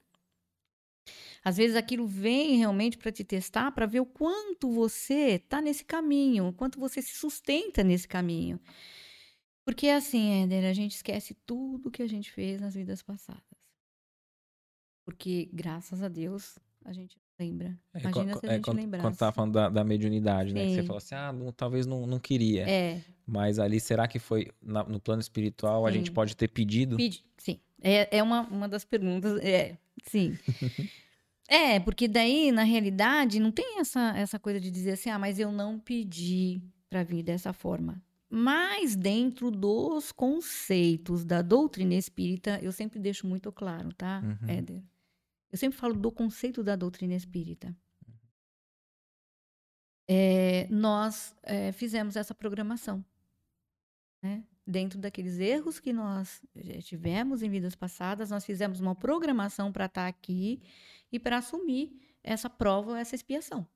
às vezes aquilo vem realmente para te testar, para ver o quanto você está nesse caminho, o quanto você se sustenta nesse caminho. Porque é assim, Éder, a gente esquece tudo que a gente fez nas vidas passadas. Porque, graças a Deus, a gente lembra. É, Imagina qu- se é, a gente quando, lembrasse. quando tava falando da, da mediunidade, né? Que você falou assim, ah, não- talvez não, não queria. É, Mas ali, será que foi na- no plano espiritual? A Sim. gente pode ter pedido? Pedi, sim. É, é uma, uma das perguntas. É, sim. é, porque daí, na realidade, não tem essa, essa coisa de dizer assim, ah, mas eu não pedi para vir dessa forma. Mas dentro dos conceitos da doutrina espírita, eu sempre deixo muito claro, tá, Uhum. Éder? Eu sempre falo do conceito da doutrina espírita. É, nós é, fizemos essa programação né? Dentro daqueles erros que nós eh, tivemos em vidas passadas, nós fizemos uma programação para estar aqui e para assumir essa prova, essa expiação.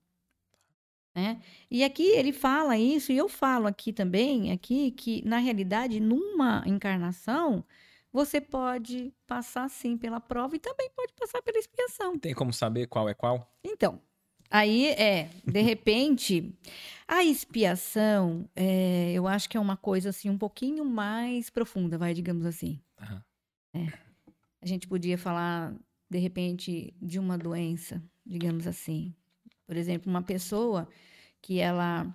Né? E aqui ele fala isso, e eu falo aqui também, aqui, que na realidade, numa encarnação, você pode passar sim pela prova e também pode passar pela expiação. Tem como saber qual é qual? Então, aí é, de repente, a expiação, é, eu acho que é uma coisa assim um pouquinho mais profunda, vai, digamos assim. Aham. A gente podia falar, de repente, de uma doença, digamos assim. Por exemplo, uma pessoa que ela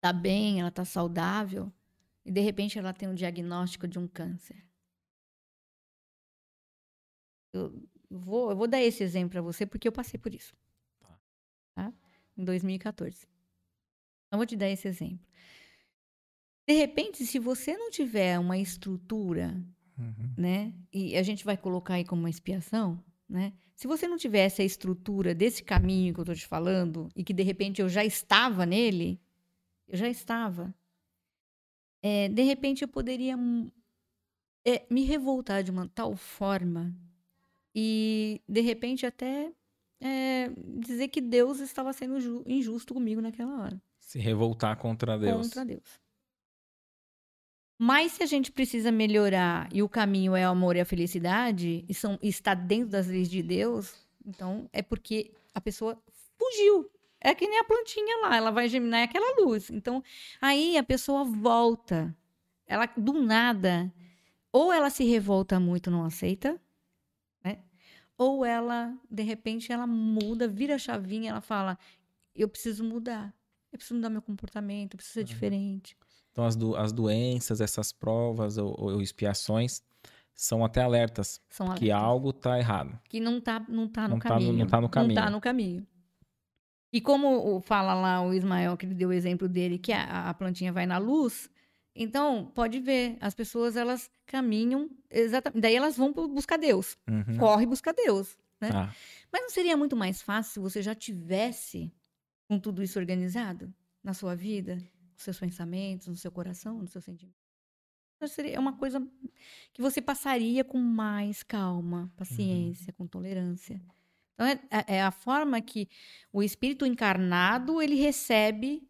tá bem, ela tá saudável, e de repente ela tem um diagnóstico de um câncer. Eu vou, eu vou dar esse exemplo para você porque eu passei por isso. Tá. Tá? Em 2014. Eu vou te dar esse exemplo. De repente, se você não tiver uma estrutura Uhum. né? E a gente vai colocar aí como uma expiação, né? Se você não tivesse a estrutura desse caminho que eu estou te falando e que de repente eu já estava nele, eu já estava, é, de repente eu poderia é, me revoltar de uma tal forma e de repente até é, dizer que Deus estava sendo ju- injusto comigo naquela hora Se revoltar contra Deus. contra Deus. Mas se a gente precisa melhorar e o caminho é o amor e a felicidade, e são, e está dentro das leis de Deus, então é porque a pessoa fugiu. É que nem a plantinha lá, ela vai germinar é aquela luz. Então, aí a pessoa volta. Ela, do nada, ou ela se revolta muito, não aceita, né? Ou ela, de repente, ela muda, vira a chavinha, ela fala: eu preciso mudar. Eu preciso mudar meu comportamento, eu preciso ser diferente. Então, as, do- as doenças, essas provas ou, ou expiações são até alertas São que alertas. algo tá errado. que não tá, não tá no Não tá no- caminho. não tá no Não caminho. tá no caminho. E como fala lá o Ismael, que ele deu o exemplo dele, que a, a plantinha vai na luz, Então, pode ver, as pessoas elas caminham exatamente. Daí elas vão buscar Deus. Uhum. Corre buscar Deus. Né? Tá. Mas não seria muito mais fácil se você já tivesse com tudo isso organizado na sua vida, nos seus pensamentos, no seu coração, no seu sentimento? Então, seria uma coisa que você passaria com mais calma, paciência, com tolerância. Então, é, é a forma que o espírito encarnado ele recebe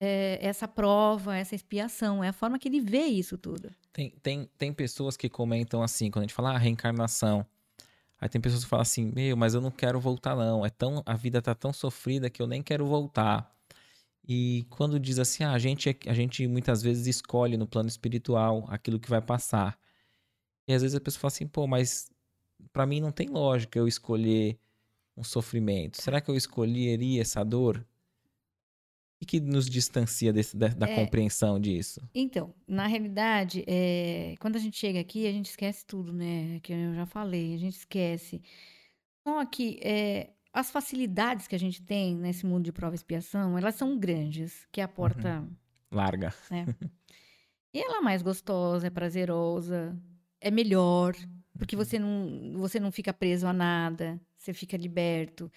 é, essa prova, essa expiação. É a forma que ele vê isso tudo. Tem, tem, tem pessoas que comentam assim, quando a gente fala ah, reencarnação. Aí tem pessoas que falam assim, meu, mas eu não quero voltar, não. É tão, a vida tá tão sofrida que eu nem quero voltar. E quando diz assim, ah, a gente, é, a gente muitas vezes escolhe no plano espiritual aquilo que vai passar. E às vezes a pessoa fala assim, pô, mas para mim não tem lógica eu escolher um sofrimento. Será que eu escolheria essa dor? O que nos distancia desse, da, da É. compreensão disso? Então, na realidade, é, quando a gente chega aqui, a gente esquece tudo, né? Que eu já falei, a gente esquece. Só que é, as facilidades que a gente tem nesse mundo de prova e expiação, elas são grandes, que é a porta, Larga. né? E ela é mais gostosa, é prazerosa, é melhor, porque você não, você não fica preso a nada, você fica liberto.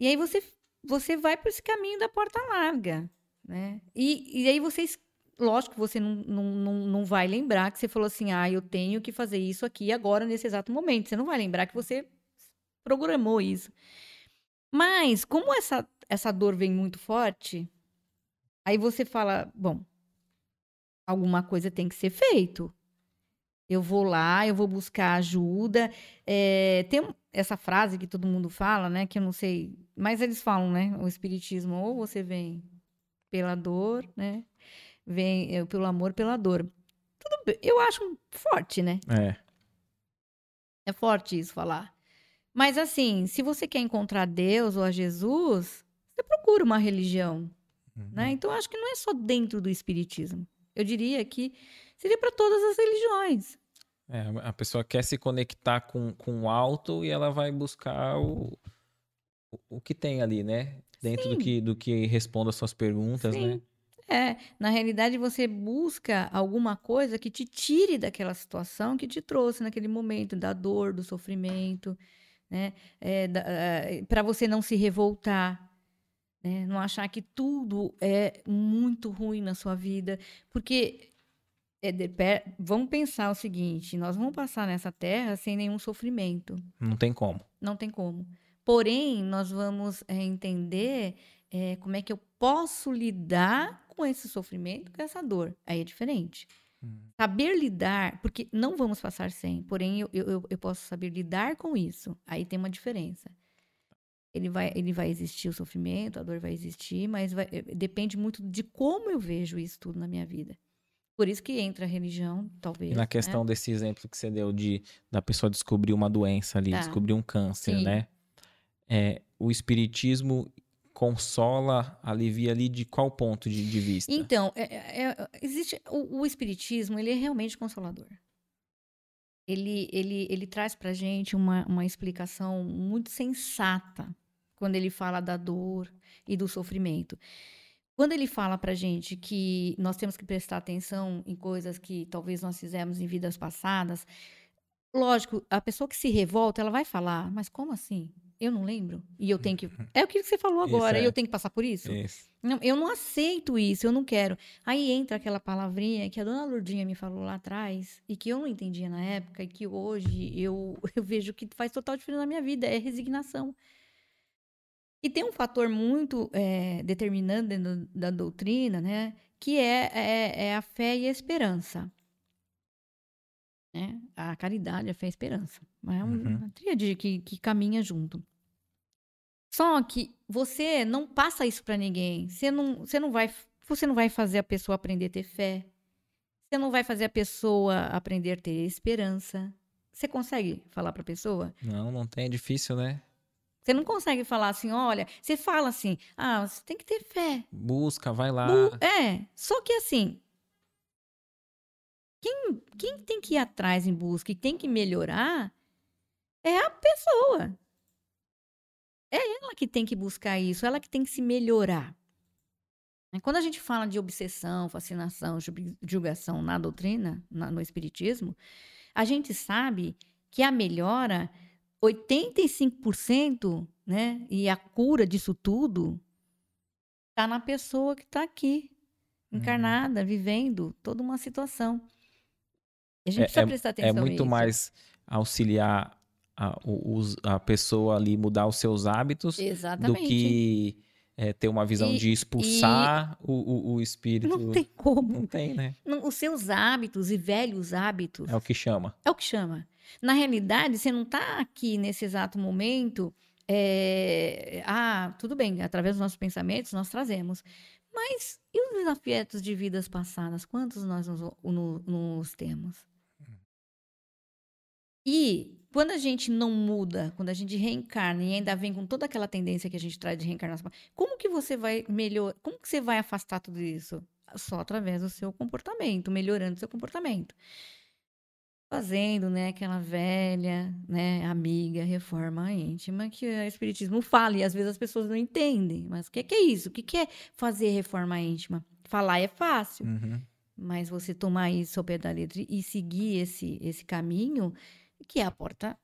E aí você, você vai por esse caminho da porta larga, né? E, e aí vocês, lógico que você não, não, não, não vai lembrar que você falou assim, ah, eu tenho que fazer isso aqui agora, nesse exato momento. Você não vai lembrar que você programou isso. Mas, como essa, essa dor vem muito forte, aí você fala, bom, alguma coisa tem que ser feito. Eu vou lá, eu vou buscar ajuda. É, tem essa frase que todo mundo fala, né? Que eu não sei, mas eles falam, né? O espiritismo, ou você vem pela dor, né? Vem é, pelo amor, pela dor. Tudo bem, eu acho forte, né? É. É forte isso falar. Mas assim, se você quer encontrar Deus ou a Jesus, você procura uma religião, né? Então eu acho que não é só dentro do espiritismo. Eu diria que seria para todas as religiões. É, a pessoa quer se conectar com, com o alto e ela vai buscar o, o, o que tem ali, né? Dentro do Sim. que, do que responde às suas perguntas, Sim. né? É, na realidade você busca alguma coisa que te tire daquela situação que te trouxe naquele momento da dor, do sofrimento, né? para você não se revoltar, né? Não achar que tudo é muito ruim na sua vida, porque é de- pe- vamos pensar o seguinte: nós vamos passar nessa terra sem nenhum sofrimento. Não tem como. Não tem como. Porém, nós vamos é, entender é, como é que eu posso lidar com esse sofrimento, com essa dor. Aí é diferente. Saber lidar, porque não vamos passar sem, porém eu, eu, eu- posso saber lidar com isso. Aí tem uma diferença. Ele vai, ele vai existir o sofrimento, a dor vai existir, mas vai- eh, depende muito de como eu vejo isso tudo na minha vida. Por isso que entra a religião, talvez. E na né? questão desse exemplo que você deu de da pessoa descobrir uma doença ali, Tá. descobrir um câncer, Sim. né? É, o espiritismo consola, alivia ali de qual ponto de, de vista? Então, é- é- é- existe o, o espiritismo, ele é realmente consolador. Ele, ele, ele traz pra gente uma, uma explicação muito sensata quando ele fala da dor e do sofrimento. Quando ele fala pra gente que nós temos que prestar atenção em coisas que talvez nós fizemos em vidas passadas, lógico, a pessoa que se revolta, ela vai falar, mas como assim? Eu não lembro. E eu tenho que. É o que você falou Isso, agora, é. e eu tenho que passar por isso? Isso. Não, eu não aceito isso, eu não quero. Aí entra aquela palavrinha que a dona Lourdinha me falou lá atrás e que eu não entendia na época e que hoje eu, eu vejo que faz total diferença na minha vida, é resignação. E tem um fator muito é, determinante dentro da doutrina, né? Que é, é, é a fé e a esperança. Né? A caridade, a fé e a esperança. É um- Uhum. uma tríade que, que caminha junto. Só que você não passa isso pra ninguém. Você não, você não vai, você não vai fazer a pessoa aprender a ter fé. Você não vai fazer a pessoa aprender a ter esperança. Você consegue falar pra pessoa? Não, não tem, é difícil, né? Você não consegue falar assim, olha, você fala assim, ah, você tem que ter fé. Busca, vai lá. Bu- É, só que assim, quem, quem tem que ir atrás em busca e tem que melhorar é a pessoa. É ela que tem que buscar isso, ela que tem que se melhorar. Quando a gente fala de obsessão, fascinação, julgação na doutrina, na, no espiritismo, a gente sabe que a melhora 85%, né, e a cura disso tudo está na pessoa que está aqui, uhum. encarnada, uhum. vivendo toda uma situação. E a gente é, precisa é, prestar atenção É muito mais auxiliar a, a, pessoa ali mudar os seus hábitos Exatamente. do que é, ter uma visão e, de expulsar e... o, o, o, espírito. Não tem como. Não tem, né? Não, os seus hábitos e velhos hábitos. É o que chama. É o que chama. Na realidade, você não está aqui nesse exato momento. É... Ah, tudo bem, através dos nossos pensamentos nós trazemos. Mas e os desafios de vidas passadas? Quantos nós nos, nos, nos temos? E quando a gente não muda, quando a gente reencarna e ainda vem com toda aquela tendência que a gente traz de reencarnação, como que você vai melhor, como que você vai afastar tudo isso? Só através do seu comportamento, melhorando o seu comportamento. Fazendo, né, aquela velha, né, amiga reforma íntima que o espiritismo fala e às vezes as pessoas não entendem. Mas o que, que, é isso? O que, que, é fazer reforma íntima? Falar é fácil. Uhum. Mas você tomar isso ao pé da letra e seguir esse, esse caminho, que é a porta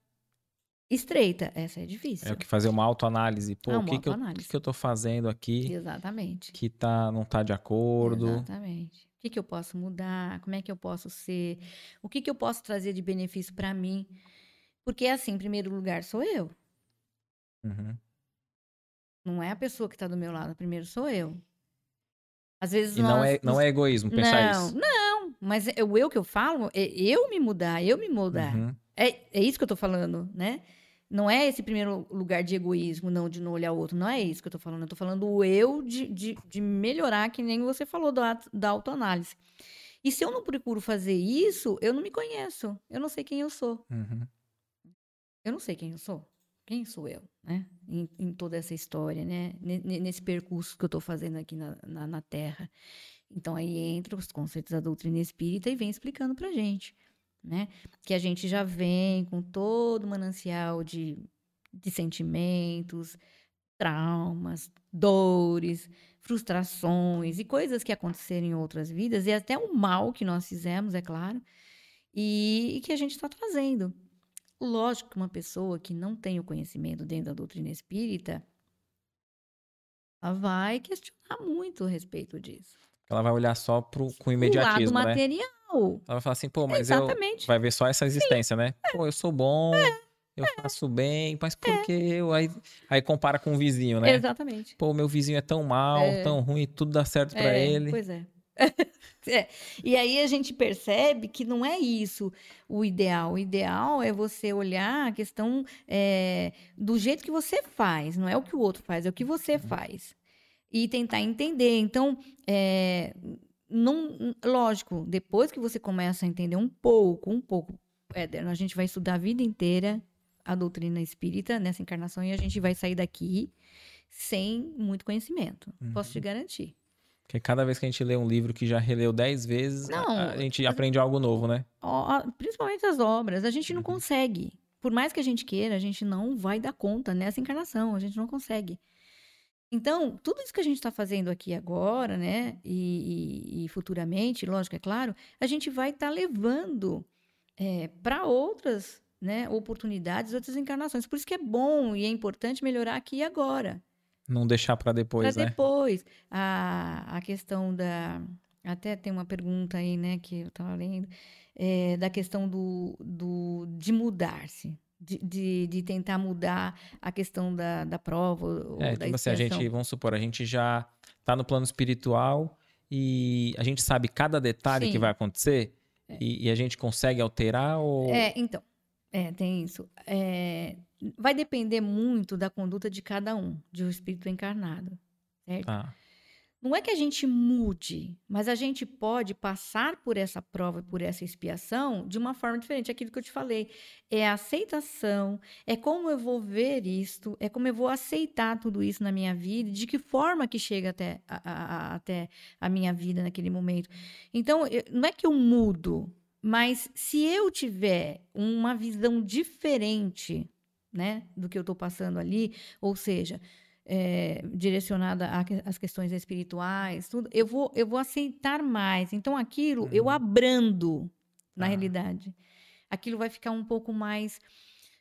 estreita. Essa é difícil. É o que fazer uma autoanálise. Pô, ah, o que, que, eu, que, eu tô fazendo aqui? Exatamente. Que tá, não tá de acordo. Exatamente. O que, que eu posso mudar? Como é que eu posso ser? O que, que eu posso trazer de benefício para mim? Porque, assim, em primeiro lugar, sou eu. Uhum. Não é a pessoa que está do meu lado, primeiro sou eu. Às vezes e nós, não, é, não é egoísmo pensar não, isso. Não, mas é o eu que eu falo é eu me mudar, eu me mudar. Uhum. É, é isso que eu tô falando, né? Não é esse primeiro lugar de egoísmo, não, de não olhar o outro. Não é isso que eu tô falando. Eu tô falando o eu de, de, de melhorar, que nem você falou da, da autoanálise. E se eu não procuro fazer isso, eu não me conheço. Eu não sei quem eu sou. Uhum. Eu não sei quem eu sou. Quem sou eu, né? Em, em toda essa história, né? Nesse percurso que eu estou fazendo aqui na, na, na, Terra. Então, aí entra os conceitos da doutrina espírita e vem explicando pra gente né? Que a gente já vem com todo o manancial de, de sentimentos, traumas, dores, frustrações e coisas que aconteceram em outras vidas e até o mal que nós fizemos, é claro, e, e que a gente está trazendo. Lógico que uma pessoa que não tem o conhecimento dentro da doutrina espírita, ela vai questionar muito a respeito disso. Ela vai olhar só pro, com imediatismo, o lado né? material. Ela vai falar assim, pô, mas Exatamente. eu... Vai ver só essa existência, Sim. né? Pô, eu sou bom, é. eu é. faço bem, mas por é. que eu... Aí, aí compara com o vizinho, né? Exatamente. Pô, meu vizinho é tão mal, é. tão ruim, tudo dá certo para é, ele. Pois é. é. E aí a gente percebe que não é isso o ideal. O ideal é você olhar a questão é, do jeito que você faz, não é o que o outro faz, é o que você uhum. faz. E tentar entender. Então, é, não, lógico, depois que você começa a entender um pouco, um pouco, Éder, a gente vai estudar a vida inteira a doutrina espírita nessa encarnação e a gente vai sair daqui sem muito conhecimento. Uhum. Posso te garantir. Porque cada vez que a gente lê um livro que já releu dez vezes, não, a, a gente aprende algo novo, né? Ó, principalmente as obras. A gente não uhum. consegue. Por mais que a gente queira, a gente não vai dar conta nessa encarnação. A gente não consegue. Então, tudo isso que a gente está fazendo aqui agora, né, e, e, futuramente, lógico, é claro, a gente vai estar tá levando é, para outras né, oportunidades, outras encarnações. Por isso que é bom e é importante melhorar aqui e agora. Não deixar para depois, pra né? depois. A, a questão da... Até tem uma pergunta aí, né, que eu estava lendo, é, da questão do, do, de mudar-se, de, de, de, tentar mudar a questão da, da prova. Ou é, da tipo assim, a gente, vamos supor, a gente já está no plano espiritual e a gente sabe cada detalhe Sim. que vai acontecer é. e, e, a gente consegue alterar ou... É, então, é, tem isso. É, vai depender muito da conduta de cada um, de um espírito encarnado, certo? Ah. Não é que a gente mude, mas a gente pode passar por essa prova, por essa expiação, de uma forma diferente. Aquilo que eu te falei. É a aceitação, é como eu vou ver isto, é como eu vou aceitar tudo isso na minha vida, de que forma que chega até a, a, até a minha vida naquele momento. Então, eu, não é que eu mudo, mas se eu tiver uma visão diferente né, do que eu estou passando ali, ou seja, é, direcionada às questões espirituais, tudo, eu vou, eu vou aceitar mais. Então, aquilo uhum. eu abrando na ah. realidade. Aquilo vai ficar um pouco mais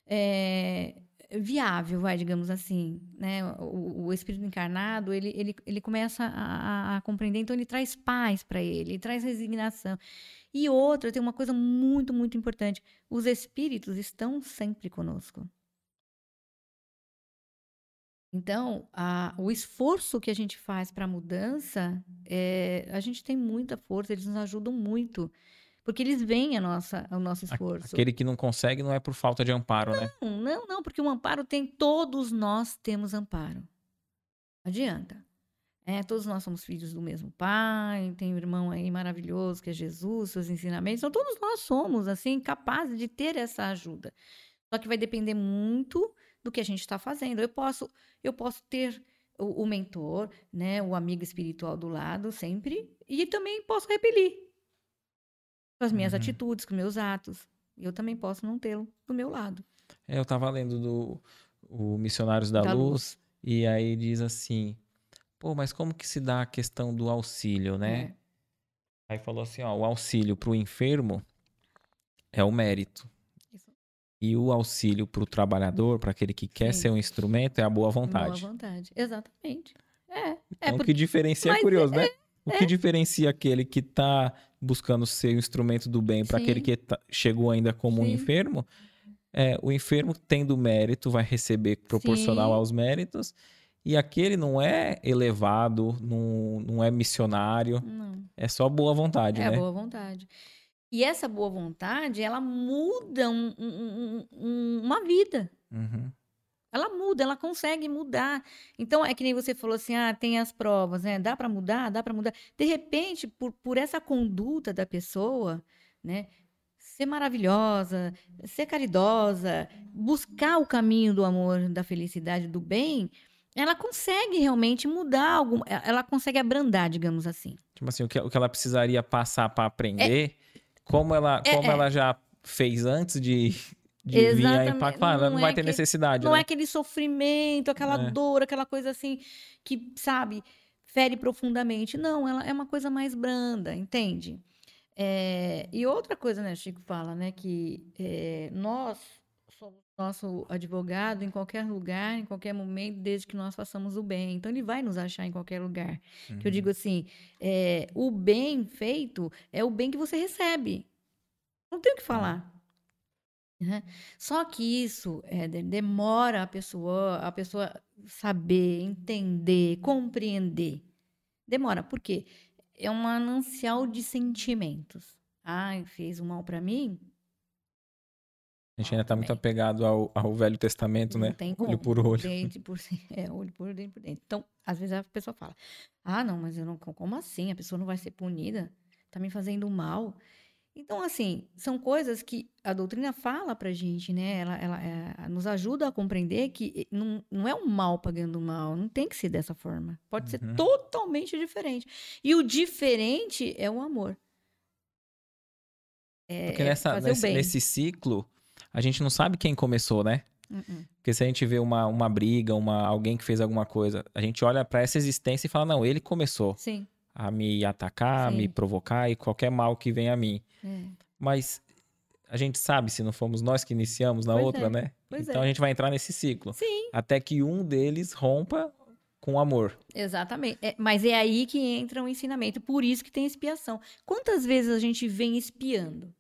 é, viável, vai, digamos assim, né? O, o espírito encarnado, ele, ele, ele começa a, a, a compreender, então ele traz paz para ele, ele traz resignação. E outra, tem uma coisa muito, muito importante: os espíritos estão sempre conosco. Então, a, o esforço que a gente faz para a mudança, é, a gente tem muita força, eles nos ajudam muito. Porque eles veem a nossa, o nosso esforço. Aquele que não consegue não é por falta de amparo, não, né? Não, não, porque o amparo tem, todos nós temos amparo. Não adianta. É, todos nós somos filhos do mesmo pai, tem um irmão aí maravilhoso que é Jesus, seus ensinamentos. Então, todos nós somos, assim, capazes de ter essa ajuda. Só que vai depender muito do que a gente está fazendo. Eu posso, eu posso ter o, o mentor, né, o amigo espiritual do lado sempre, e também posso repelir com as minhas uhum. atitudes, com meus atos. Eu também posso não tê-lo do meu lado. É, eu estava lendo do o Missionários da, da Luz, Luz, e aí diz assim: pô, mas como que se dá a questão do auxílio, né? É. Aí falou assim: ó, o auxílio para o enfermo é o mérito. E o auxílio para o trabalhador, para aquele que quer Sim. ser um instrumento, é a boa vontade. Boa vontade, exatamente. É. é então, é porque... o que diferencia é curioso, né? O que é. diferencia aquele que está buscando ser o instrumento do bem para aquele que tá, chegou ainda como Sim. um enfermo? É, o enfermo tendo mérito vai receber proporcional Sim. aos méritos e aquele não é elevado, não, não é missionário, não. é só boa vontade, é né? É boa vontade. E essa boa vontade, ela muda um, um, um, uma vida. Uhum. Ela muda, ela consegue mudar. Então, é que nem você falou assim: ah, tem as provas, né? Dá para mudar, dá para mudar. De repente, por, por essa conduta da pessoa, né? Ser maravilhosa, ser caridosa, buscar o caminho do amor, da felicidade, do bem, ela consegue realmente mudar algum, ela consegue abrandar, digamos assim. Tipo assim, o que, o que ela precisaria passar para aprender, é, como ela, é, como é, ela já fez antes de, de Exatamente. vir impactar, não, não vai é ter que, necessidade. Não né? é aquele sofrimento, aquela é. dor, aquela coisa assim que, sabe, fere profundamente. Não, ela é uma coisa mais branda, entende? É, e outra coisa, né, Chico fala, né, que é, nós nosso advogado em qualquer lugar, em qualquer momento, desde que nós façamos o bem. Então, ele vai nos achar em qualquer lugar. Uhum. Que eu digo assim, é, o bem feito é o bem que você recebe. Não tem o que falar. Né? Só que isso é, demora a pessoa, a pessoa saber, entender, compreender. Demora, por quê? É um manancial de sentimentos. Ai, fez um mal para mim? A gente ainda está muito apegado ao, ao Velho Testamento, não né? Tem como. Olho por olho. Dente por, é, olho por dente por dente. Então, às vezes a pessoa fala: Ah, não, mas eu não. Como assim? A pessoa não vai ser punida? Tá me fazendo mal. Então, assim, são coisas que a doutrina fala pra gente, né? Ela, ela é, nos ajuda a compreender que não, não é um mal pagando mal, não tem que ser dessa forma. Pode uhum. ser totalmente diferente. E o diferente é o amor. É, Porque nessa, nesse, nesse, ciclo, a gente não sabe quem começou, né? Uhum. Porque se a gente vê uma, uma briga, uma, alguém que fez alguma coisa, a gente olha para essa existência e fala, não, ele começou. Sim a me atacar, Sim. me provocar e qualquer mal que vem a mim. É. Mas a gente sabe se não fomos nós que iniciamos na pois outra, é. né? Pois então é. a gente vai entrar nesse ciclo. Sim. Até que um deles rompa com amor. Exatamente. É, mas é aí que entra o ensinamento. Por isso que tem expiação. Quantas vezes a gente vem espiando?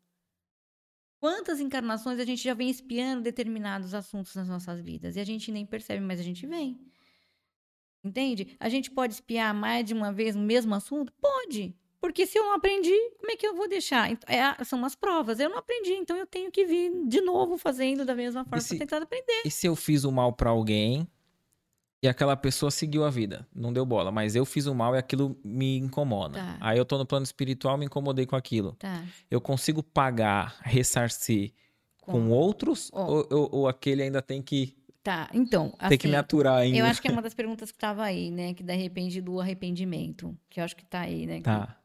Quantas encarnações a gente já vem espiando determinados assuntos nas nossas vidas? E a gente nem percebe, mas a gente vem. Entende? A gente pode espiar mais de uma vez no mesmo assunto? Pode. Porque se eu não aprendi, como é que eu vou deixar? É, são umas provas. Eu não aprendi, então eu tenho que vir de novo fazendo da mesma forma para tentar aprender. E se eu fiz o mal para alguém e aquela pessoa seguiu a vida, não deu bola, mas eu fiz o mal e aquilo me incomoda. Tá. Aí eu tô no plano espiritual, me incomodei com aquilo. Tá. Eu consigo pagar, ressarcir com, com outros oh. ou, ou, ou aquele ainda tem que Tá, então. Assim, Tem que me assim, aturar ainda. Eu acho que é uma das perguntas que estava aí, né? Que da arrepende do arrependimento. Que eu acho que tá aí, né? Tá.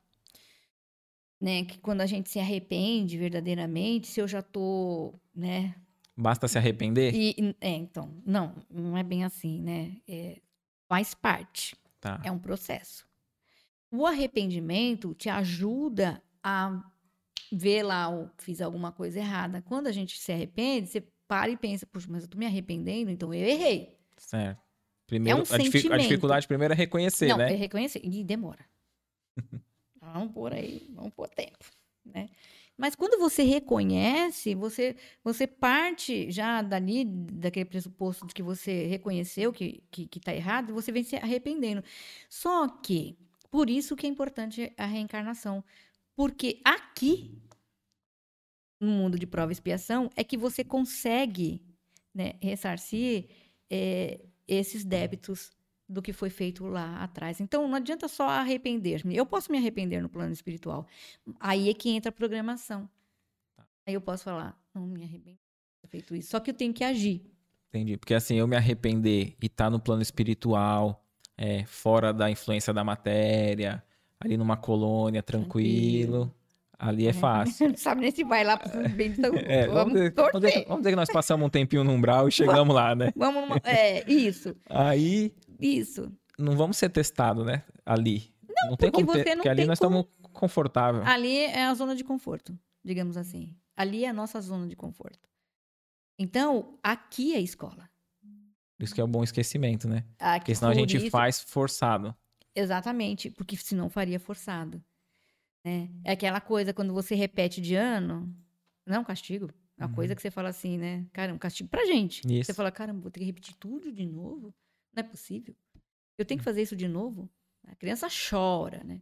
Que, né, que quando a gente se arrepende verdadeiramente, se eu já tô, né? Basta se arrepender? E, é, então. Não, não é bem assim, né? É, faz parte. Tá. É um processo. O arrependimento te ajuda a ver lá, oh, fiz alguma coisa errada. Quando a gente se arrepende, você para e pensa, puxa, mas eu tô me arrependendo, então eu errei. Certo. Primeiro, É um a, dific- a dificuldade primeiro é reconhecer, não, né? é reconhecer. E demora. vamos por aí, vamos por tempo, né? Mas quando você reconhece, você, você parte já dali, daquele pressuposto de que você reconheceu que, que, que tá errado, você vem se arrependendo. Só que, por isso que é importante a reencarnação. Porque aqui, no mundo de prova e expiação, é que você consegue né, ressarcir é, esses débitos do que foi feito lá atrás. Então, não adianta só arrepender-me. Eu posso me arrepender no plano espiritual. Aí é que entra a programação. Aí eu posso falar, não me arrependo feito isso. Só que eu tenho que agir. Entendi. Porque assim, eu me arrepender e tá no plano espiritual, é, fora da influência da matéria, ali numa colônia, tranquilo, ali é fácil. Não sabe nem se vai lá pro bem então, É, vamos, vamos dizer, vamos, dizer, vamos dizer que nós passamos um tempinho no umbral e chegamos lá, né? Vamos numa... É, isso, Aí isso. não vamos ser testados, né? Ali. Não, tem porque como ter, você não porque ali nós como- estamos confortáveis. Ali é a zona de conforto, digamos assim. Ali é a nossa zona de conforto. Então, aqui é a escola. Por isso que é o bom esquecimento, né? Aqui, Porque senão a gente isso- faz forçado. Exatamente, porque senão faria forçado. Né? É aquela coisa quando você repete de ano, não é um castigo. É uma Uhum. coisa que você fala assim, né? Cara, é um castigo pra gente. Isso. Você fala, caramba, vou ter que repetir tudo de novo? Não é possível. Eu tenho que fazer isso de novo? A criança chora, né?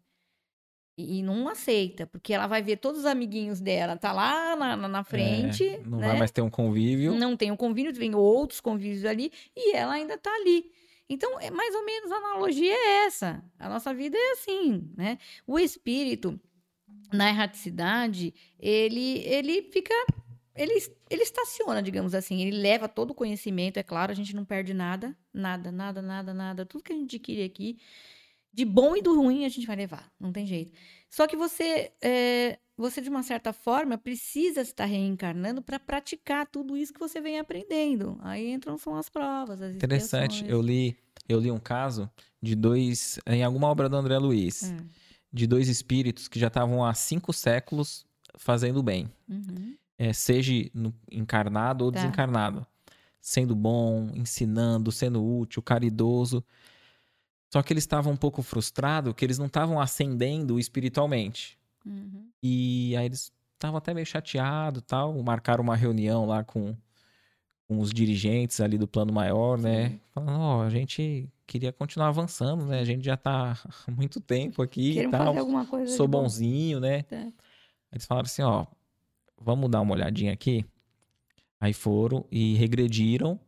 E, e não aceita, porque ela vai ver todos os amiguinhos dela, tá lá na, na, na frente, É, não né? vai mais ter um convívio. não tem um convívio, vem outros convívios ali e ela ainda tá ali. Então, é mais ou menos a analogia é essa. A nossa vida é assim, né? O espírito, na erraticidade, ele, ele fica. Ele, ele estaciona, digamos assim. Ele leva todo o conhecimento, é claro, a gente não perde nada, nada, nada, nada, nada. Tudo que a gente adquire aqui, de bom e do ruim, a gente vai levar, não tem jeito. Só que você, é, você de uma certa forma, precisa estar reencarnando para praticar tudo isso que você vem aprendendo. Aí entram são as provas, as Interessante. Eu li, eu li um caso de dois, em alguma obra do André Luiz, Hum, de dois espíritos que já estavam há cinco séculos fazendo bem. uhum. É, seja no- encarnado ou Tá. desencarnado. Sendo bom, ensinando, sendo útil, caridoso. Só que eles estavam um pouco frustrados que eles não estavam ascendendo espiritualmente. Uhum. E aí eles estavam até meio chateados tal. Marcaram uma reunião lá com, com os dirigentes ali do plano maior, né? Sim. Falando, ó, a gente queria continuar avançando, né? A gente já tá há muito tempo aqui e Queremos tal. fazer alguma coisa Sou de bom. bonzinho, né? Tá. Eles falaram assim, ó, vamos dar uma olhadinha aqui. Aí foram e regrediram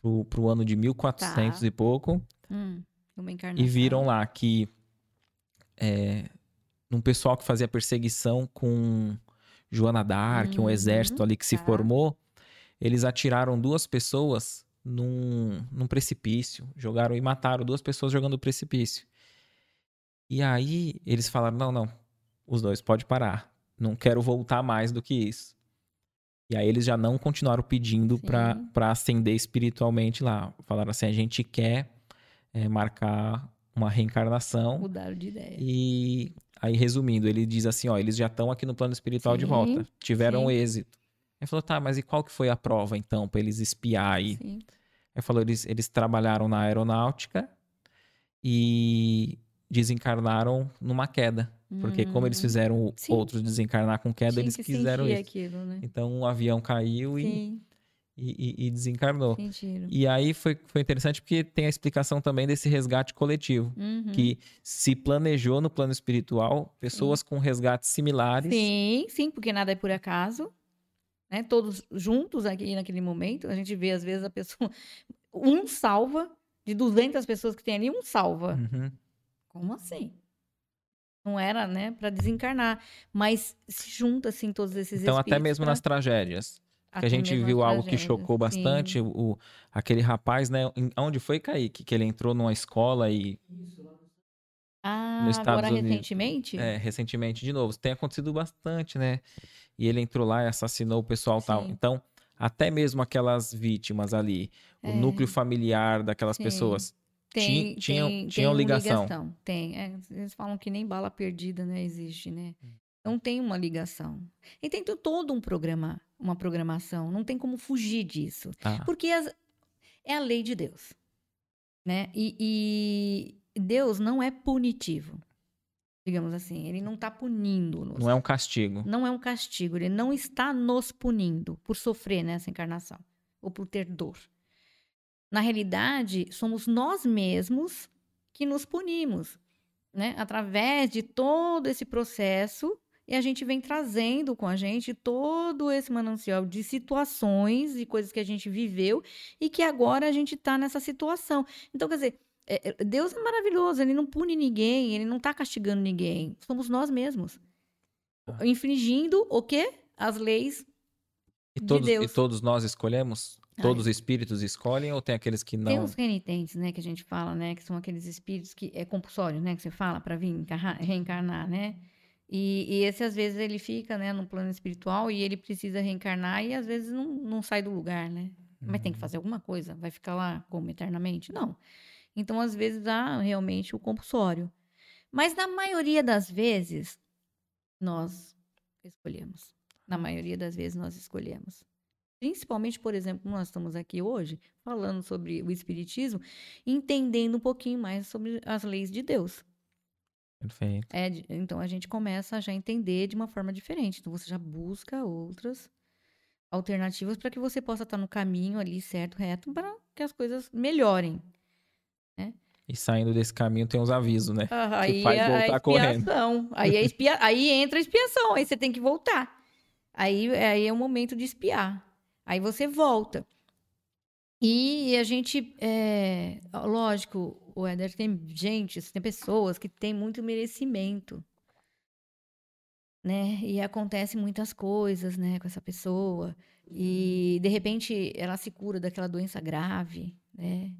pro, pro ano de 1400 Tá. e pouco Hum, e viram lá que é, um pessoal que fazia perseguição com Joana d'Arc, um Uhum, exército ali que se tá. formou, eles atiraram duas pessoas num, num precipício, jogaram e mataram duas pessoas jogando no precipício. E aí eles falaram: não, não, os dois pode parar, não quero voltar mais do que isso. E aí eles já não continuaram pedindo pra ascender espiritualmente lá. Falaram assim: a gente quer é, marcar uma reencarnação. Mudaram de ideia. E aí, resumindo, ele diz assim: ó, eles já estão aqui no plano espiritual de Sim, volta. Tiveram sim. êxito. Ele falou, tá, mas e qual que foi a prova, então, pra eles espiar aí? Sim. Aí falou, eles, eles trabalharam na aeronáutica e desencarnaram numa queda. Porque como eles Hum, fizeram o- Sim. outros desencarnar com queda, tinha eles quiseram isso. aquilo, né? Então um avião caiu e, Sim, e, e- desencarnou. sentiram. E aí foi, foi interessante porque tem a explicação também desse resgate coletivo. Uhum. Que se planejou no plano espiritual pessoas com resgates similares. Sim, sim, porque nada é por acaso. Né? Todos juntos aqui naquele momento. A gente vê, às vezes, a pessoa. Um salva, de 200 pessoas que tem ali, um salva. Uhum. Como assim? Não era, né, para desencarnar. Mas se junta, assim, todos esses Então, até mesmo pra- nas tragédias. Que a gente viu algo que tragédias, chocou bastante. sim. O, aquele rapaz, né? Onde foi, Kaique? Que ele entrou numa escola e Ah, agora Unidos. recentemente? é, recentemente de novo. Tem acontecido bastante, né? E ele entrou lá e assassinou o pessoal e tal. Sim. Então, até mesmo aquelas vítimas ali, o É. núcleo familiar daquelas Sim. pessoas, Tem, tinham, tem, tinham tem ligação. ligação. Tem. É, eles falam que nem bala perdida, né, existe, né? Então tem uma ligação. E tem to- todo um programa, uma programação. Não tem como fugir disso. Tá. Porque as- é a lei de Deus. Né? E, e Deus não é punitivo. Digamos assim. Ele não está punindo-nos. Não é um castigo. Não é um castigo. Ele não está nos punindo por sofrer nessa encarnação. Ou por ter dor. Na realidade, somos nós mesmos que nos punimos. Né? Através de todo esse processo. E a gente vem trazendo com a gente todo esse manancial de situações e coisas que a gente viveu e que agora a gente está nessa situação. Então, quer dizer, é, é, Deus é maravilhoso, ele não pune ninguém, ele não está castigando ninguém. Somos nós mesmos. Ah. Infringindo o quê? As leis. E de todos, e Deus. todos nós escolhemos? Todos os espíritos escolhem ou tem aqueles que Tem não? os renitentes, né, que a gente fala, né, que são aqueles espíritos que é compulsório, né, que você fala para vir encarnar- reencarnar, né? E, e esse às vezes ele fica, né, no plano espiritual e ele precisa reencarnar e às vezes não, não sai do lugar, né? Mas tem que fazer alguma coisa, vai ficar lá como eternamente? Não. Então às vezes há realmente o compulsório. Mas na maioria das vezes nós escolhemos. Na maioria das vezes nós escolhemos. Principalmente, por exemplo, nós estamos aqui hoje falando sobre o espiritismo, entendendo um pouquinho mais sobre as leis de Deus. Perfeito. É, então a gente começa a já entender de uma forma diferente. Então você já busca outras alternativas para que você possa estar no caminho ali certo, reto, para que as coisas melhorem. E saindo desse caminho tem os avisos, né? Ah, aí faz é voltar a correndo. Aí, é expia... aí entra a expiação, aí você tem que voltar. Aí, aí é o momento de espiar. Aí você volta. E a gente, é... lógico, o Éder tem gente, tem pessoas que têm muito merecimento. Né? E acontece muitas coisas, né, com essa pessoa. E de repente ela se cura daquela doença grave, né?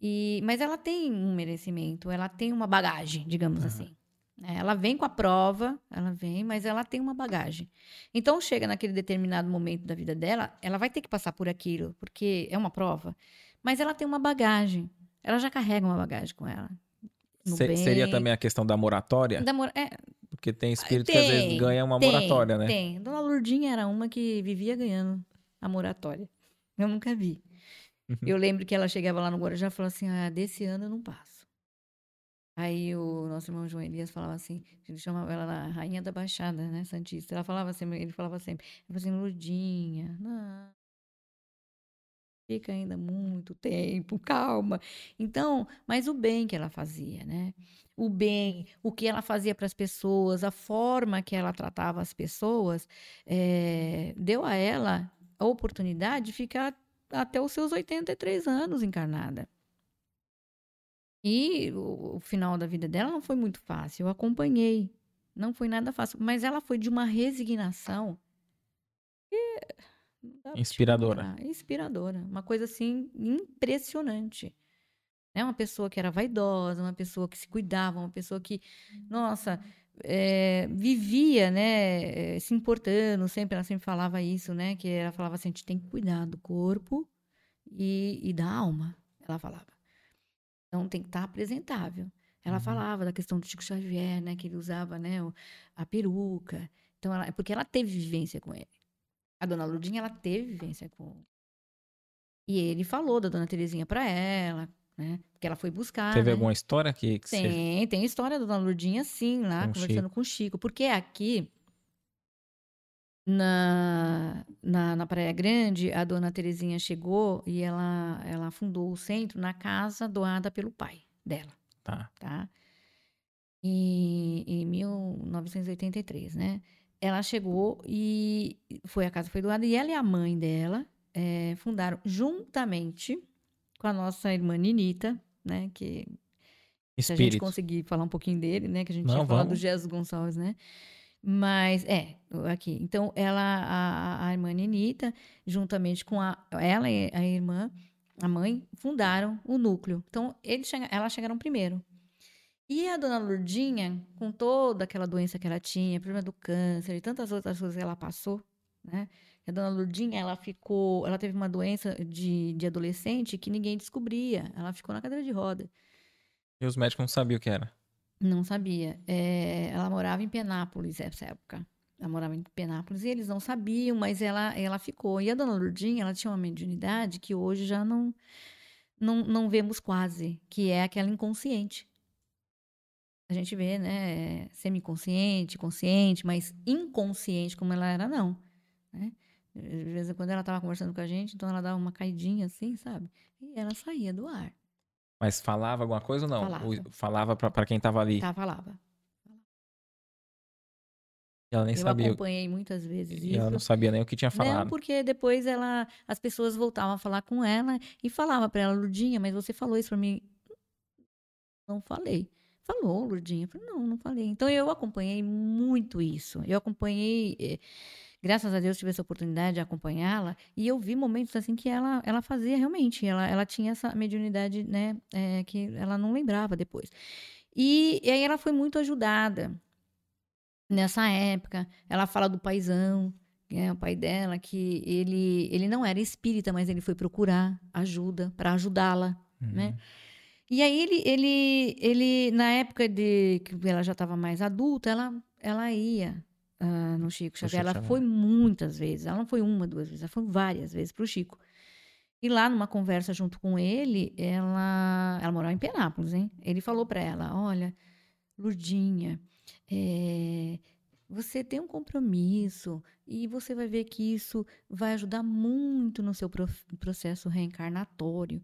E, mas ela tem um merecimento, ela tem uma bagagem, digamos Aham. assim. É, Ela vem com a prova, ela vem, mas ela tem uma bagagem. Então, chega naquele determinado momento da vida dela, ela vai ter que passar por aquilo, porque é uma prova. Mas ela tem uma bagagem. Ela já carrega uma bagagem com ela. Se- seria também a questão da moratória? da mora- é, Porque tem espírito que às vezes tem, ganha uma tem, moratória, né? Tem. Dona Lourdinha era uma que vivia ganhando a moratória. Eu nunca vi. Uhum. Eu lembro que ela chegava lá no Guarujá e falava assim: ah, desse ano eu não passo. Aí o nosso irmão João Elias falava assim, gente chamava ela a Rainha da Baixada, né, Santista. Ela falava sempre, ele falava sempre, ele falava assim, Lourdinha, não, fica ainda muito tempo, calma. Então, mas o bem que ela fazia, né? O bem, o que ela fazia para as pessoas, a forma que ela tratava as pessoas, eh, deu a ela a oportunidade de ficar até os seus 83 anos encarnada. E o, o final da vida dela não foi muito fácil. Eu acompanhei. Não foi nada fácil. Mas ela foi de uma resignação. que Inspiradora. Inspiradora. Uma coisa assim impressionante. Né? Uma pessoa que era vaidosa, uma pessoa que se cuidava, uma pessoa que, nossa, é, vivia, né, eh, se importando, sempre, ela sempre falava isso, né, que ela falava assim, a gente tem que cuidar do corpo e, e da alma, ela falava. Então tem que estar apresentável. Ela Uhum. falava da questão do Chico Xavier, né, que ele usava, né, a peruca. Então ela, porque ela teve vivência com ele. A dona Lurdinha, ela teve vivência com E ele falou da dona Terezinha para ela, né? Porque ela foi buscar, Teve né? alguma história que, que você... Tem, tem história da Dona Lourdinha, sim, lá, Com conversando com o Chico. Porque aqui, na, na, na Praia Grande, a Dona Terezinha chegou e ela, ela fundou o centro na casa doada pelo pai dela, Tá. tá? E, em 1983, né? Ela chegou e foi a casa foi doada e ela e a mãe dela eh, fundaram juntamente com a nossa irmã Ninita, né? Que se a gente Espírito. conseguir falar um pouquinho dele, né? Que a gente Não, tinha falado do. Jesus Gonçalves, né? Mas, é, aqui. Então, ela, a, a irmã Ninita, juntamente com a, ela e a irmã, a mãe, fundaram o núcleo. Então, eles chega, elas chegaram primeiro. E a dona Lourdinha, com toda aquela doença que ela tinha, problema do câncer e tantas outras coisas que ela passou, né? A dona Lurdinha, ela ficou, ela teve uma doença de, de adolescente que ninguém descobria. Ela ficou na cadeira de roda. E os médicos não sabiam o que era? Não sabia. É, ela morava em Penápolis nessa época. Ela morava em Penápolis e eles não sabiam, mas ela, ela ficou. E a dona Lurdinha, ela tinha uma mediunidade que hoje já não, não, não vemos quase, que é aquela inconsciente. A gente vê, né, semi-consciente, consciente, mas inconsciente como ela era, não. Né? De vez em quando ela estava conversando com a gente, então ela dava uma caidinha assim, sabe? E ela saía do ar. Mas falava alguma coisa ou não? Falava. Ou falava pra, pra quem tava ali? Tá, falava. E ela nem Eu sabia. acompanhei muitas vezes E isso. ela não sabia nem o que tinha Não, falado. porque depois ela, as pessoas voltavam a falar com ela e falava para ela, Lurdinha, mas você falou isso para mim? Não falei. Falou, Lurdinha. Eu falei, não, não falei. Então eu acompanhei muito isso. Eu acompanhei, eh, graças a Deus tive essa oportunidade de acompanhá-la e eu vi momentos assim que ela, ela fazia realmente, ela, ela tinha essa mediunidade, né, eh, que ela não lembrava depois. E, e aí ela foi muito ajudada nessa época. Ela fala do paizão, é o pai dela, que ele, ele não era espírita, mas ele foi procurar ajuda para ajudá-la, Uhum. né? E aí ele, ele, ele na época de que ela já estava mais adulta, ela, ela ia ah, no Chico Xavier. Chico Ela Xavier. foi muitas vezes. Ela não foi uma, duas vezes, ela foi várias vezes para o Chico. E lá numa conversa junto com ele, ela, ela morava em Penápolis, hein? Ele falou para ela, olha, Lurdinha, é, você tem um compromisso e você vai ver que isso vai ajudar muito no seu processo reencarnatório,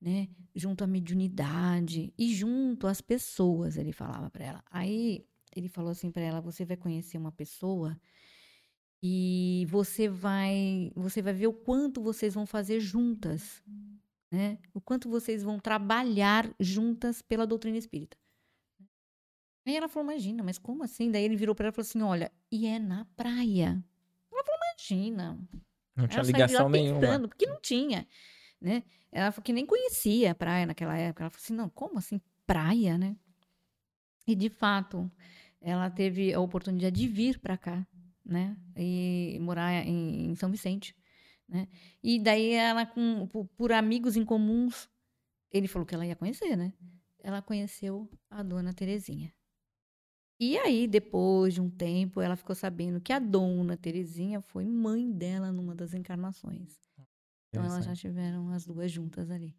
né? Junto à mediunidade e junto às pessoas, ele falava para ela. Aí ele falou assim para ela: você vai conhecer uma pessoa e você vai, você vai ver o quanto vocês vão fazer juntas, né? O quanto vocês vão trabalhar juntas pela doutrina espírita. Aí ela falou: Imagina, mas como assim? Daí ele virou para ela e falou assim: Olha, e é na praia. Ela falou: Imagina. Não tinha Ela ligação nenhuma. pensando, porque não tinha, né? Ela falou que nem conhecia a praia naquela época. Ela falou assim: Não, como assim praia, né? E de fato, ela teve a oportunidade de vir para cá, né? E morar em, em São Vicente, né? E daí ela, com, por, amigos em comuns, ele falou que ela ia conhecer, né? Ela conheceu a dona Terezinha. E aí, depois de um tempo, ela ficou sabendo que a dona Terezinha foi mãe dela numa das encarnações. Então, elas já tiveram as duas juntas ali.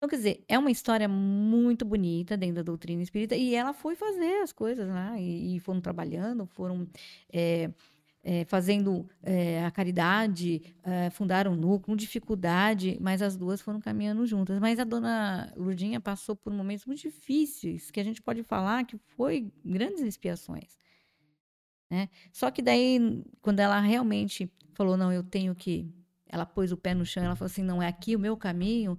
Então, quer dizer, é uma história muito bonita dentro da doutrina espírita. E ela foi fazer as coisas lá. E, e foram trabalhando, foram é, é, fazendo é, a caridade, fundaram um núcleo, dificuldade, mas as duas foram caminhando juntas. Mas a dona Lurdinha passou por momentos muito difíceis, que a gente pode falar que foi grandes expiações. Né? Só que daí, quando ela realmente falou, não, eu tenho que ela pôs o pé no chão, ela falou assim, não é aqui o meu caminho,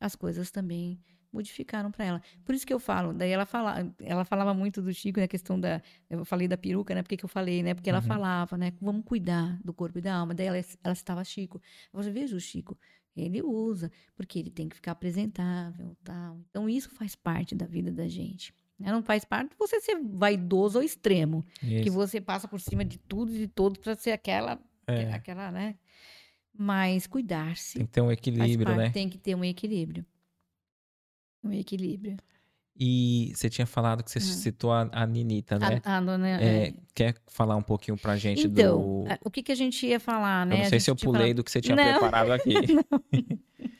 as coisas também modificaram para ela. Por isso que eu falo, daí ela fala, ela falava muito do Chico, né, a questão da, eu falei da peruca, né, porque que eu falei, né, porque ela Uhum. falava, né, vamos cuidar do corpo e da alma. Daí ela, ela citava Chico. Você veja o Chico, ele usa, porque ele tem que ficar apresentável, tal. Então isso faz parte da vida da gente. né? Não faz parte de você ser vaidoso ao extremo, que Isso. você passa por cima de tudo e de todos para ser aquela, É, aquela, né? Mas cuidar-se. tem que ter um equilíbrio, parte, né? Tem que ter um equilíbrio. Um equilíbrio. E você tinha falado que você Hum. citou a, a Ninita, né? A, a dona, É, é. quer falar um pouquinho pra gente Então, do. o que, que a gente ia falar, né? Eu não sei se eu pulei falado- do que você tinha Não. preparado aqui.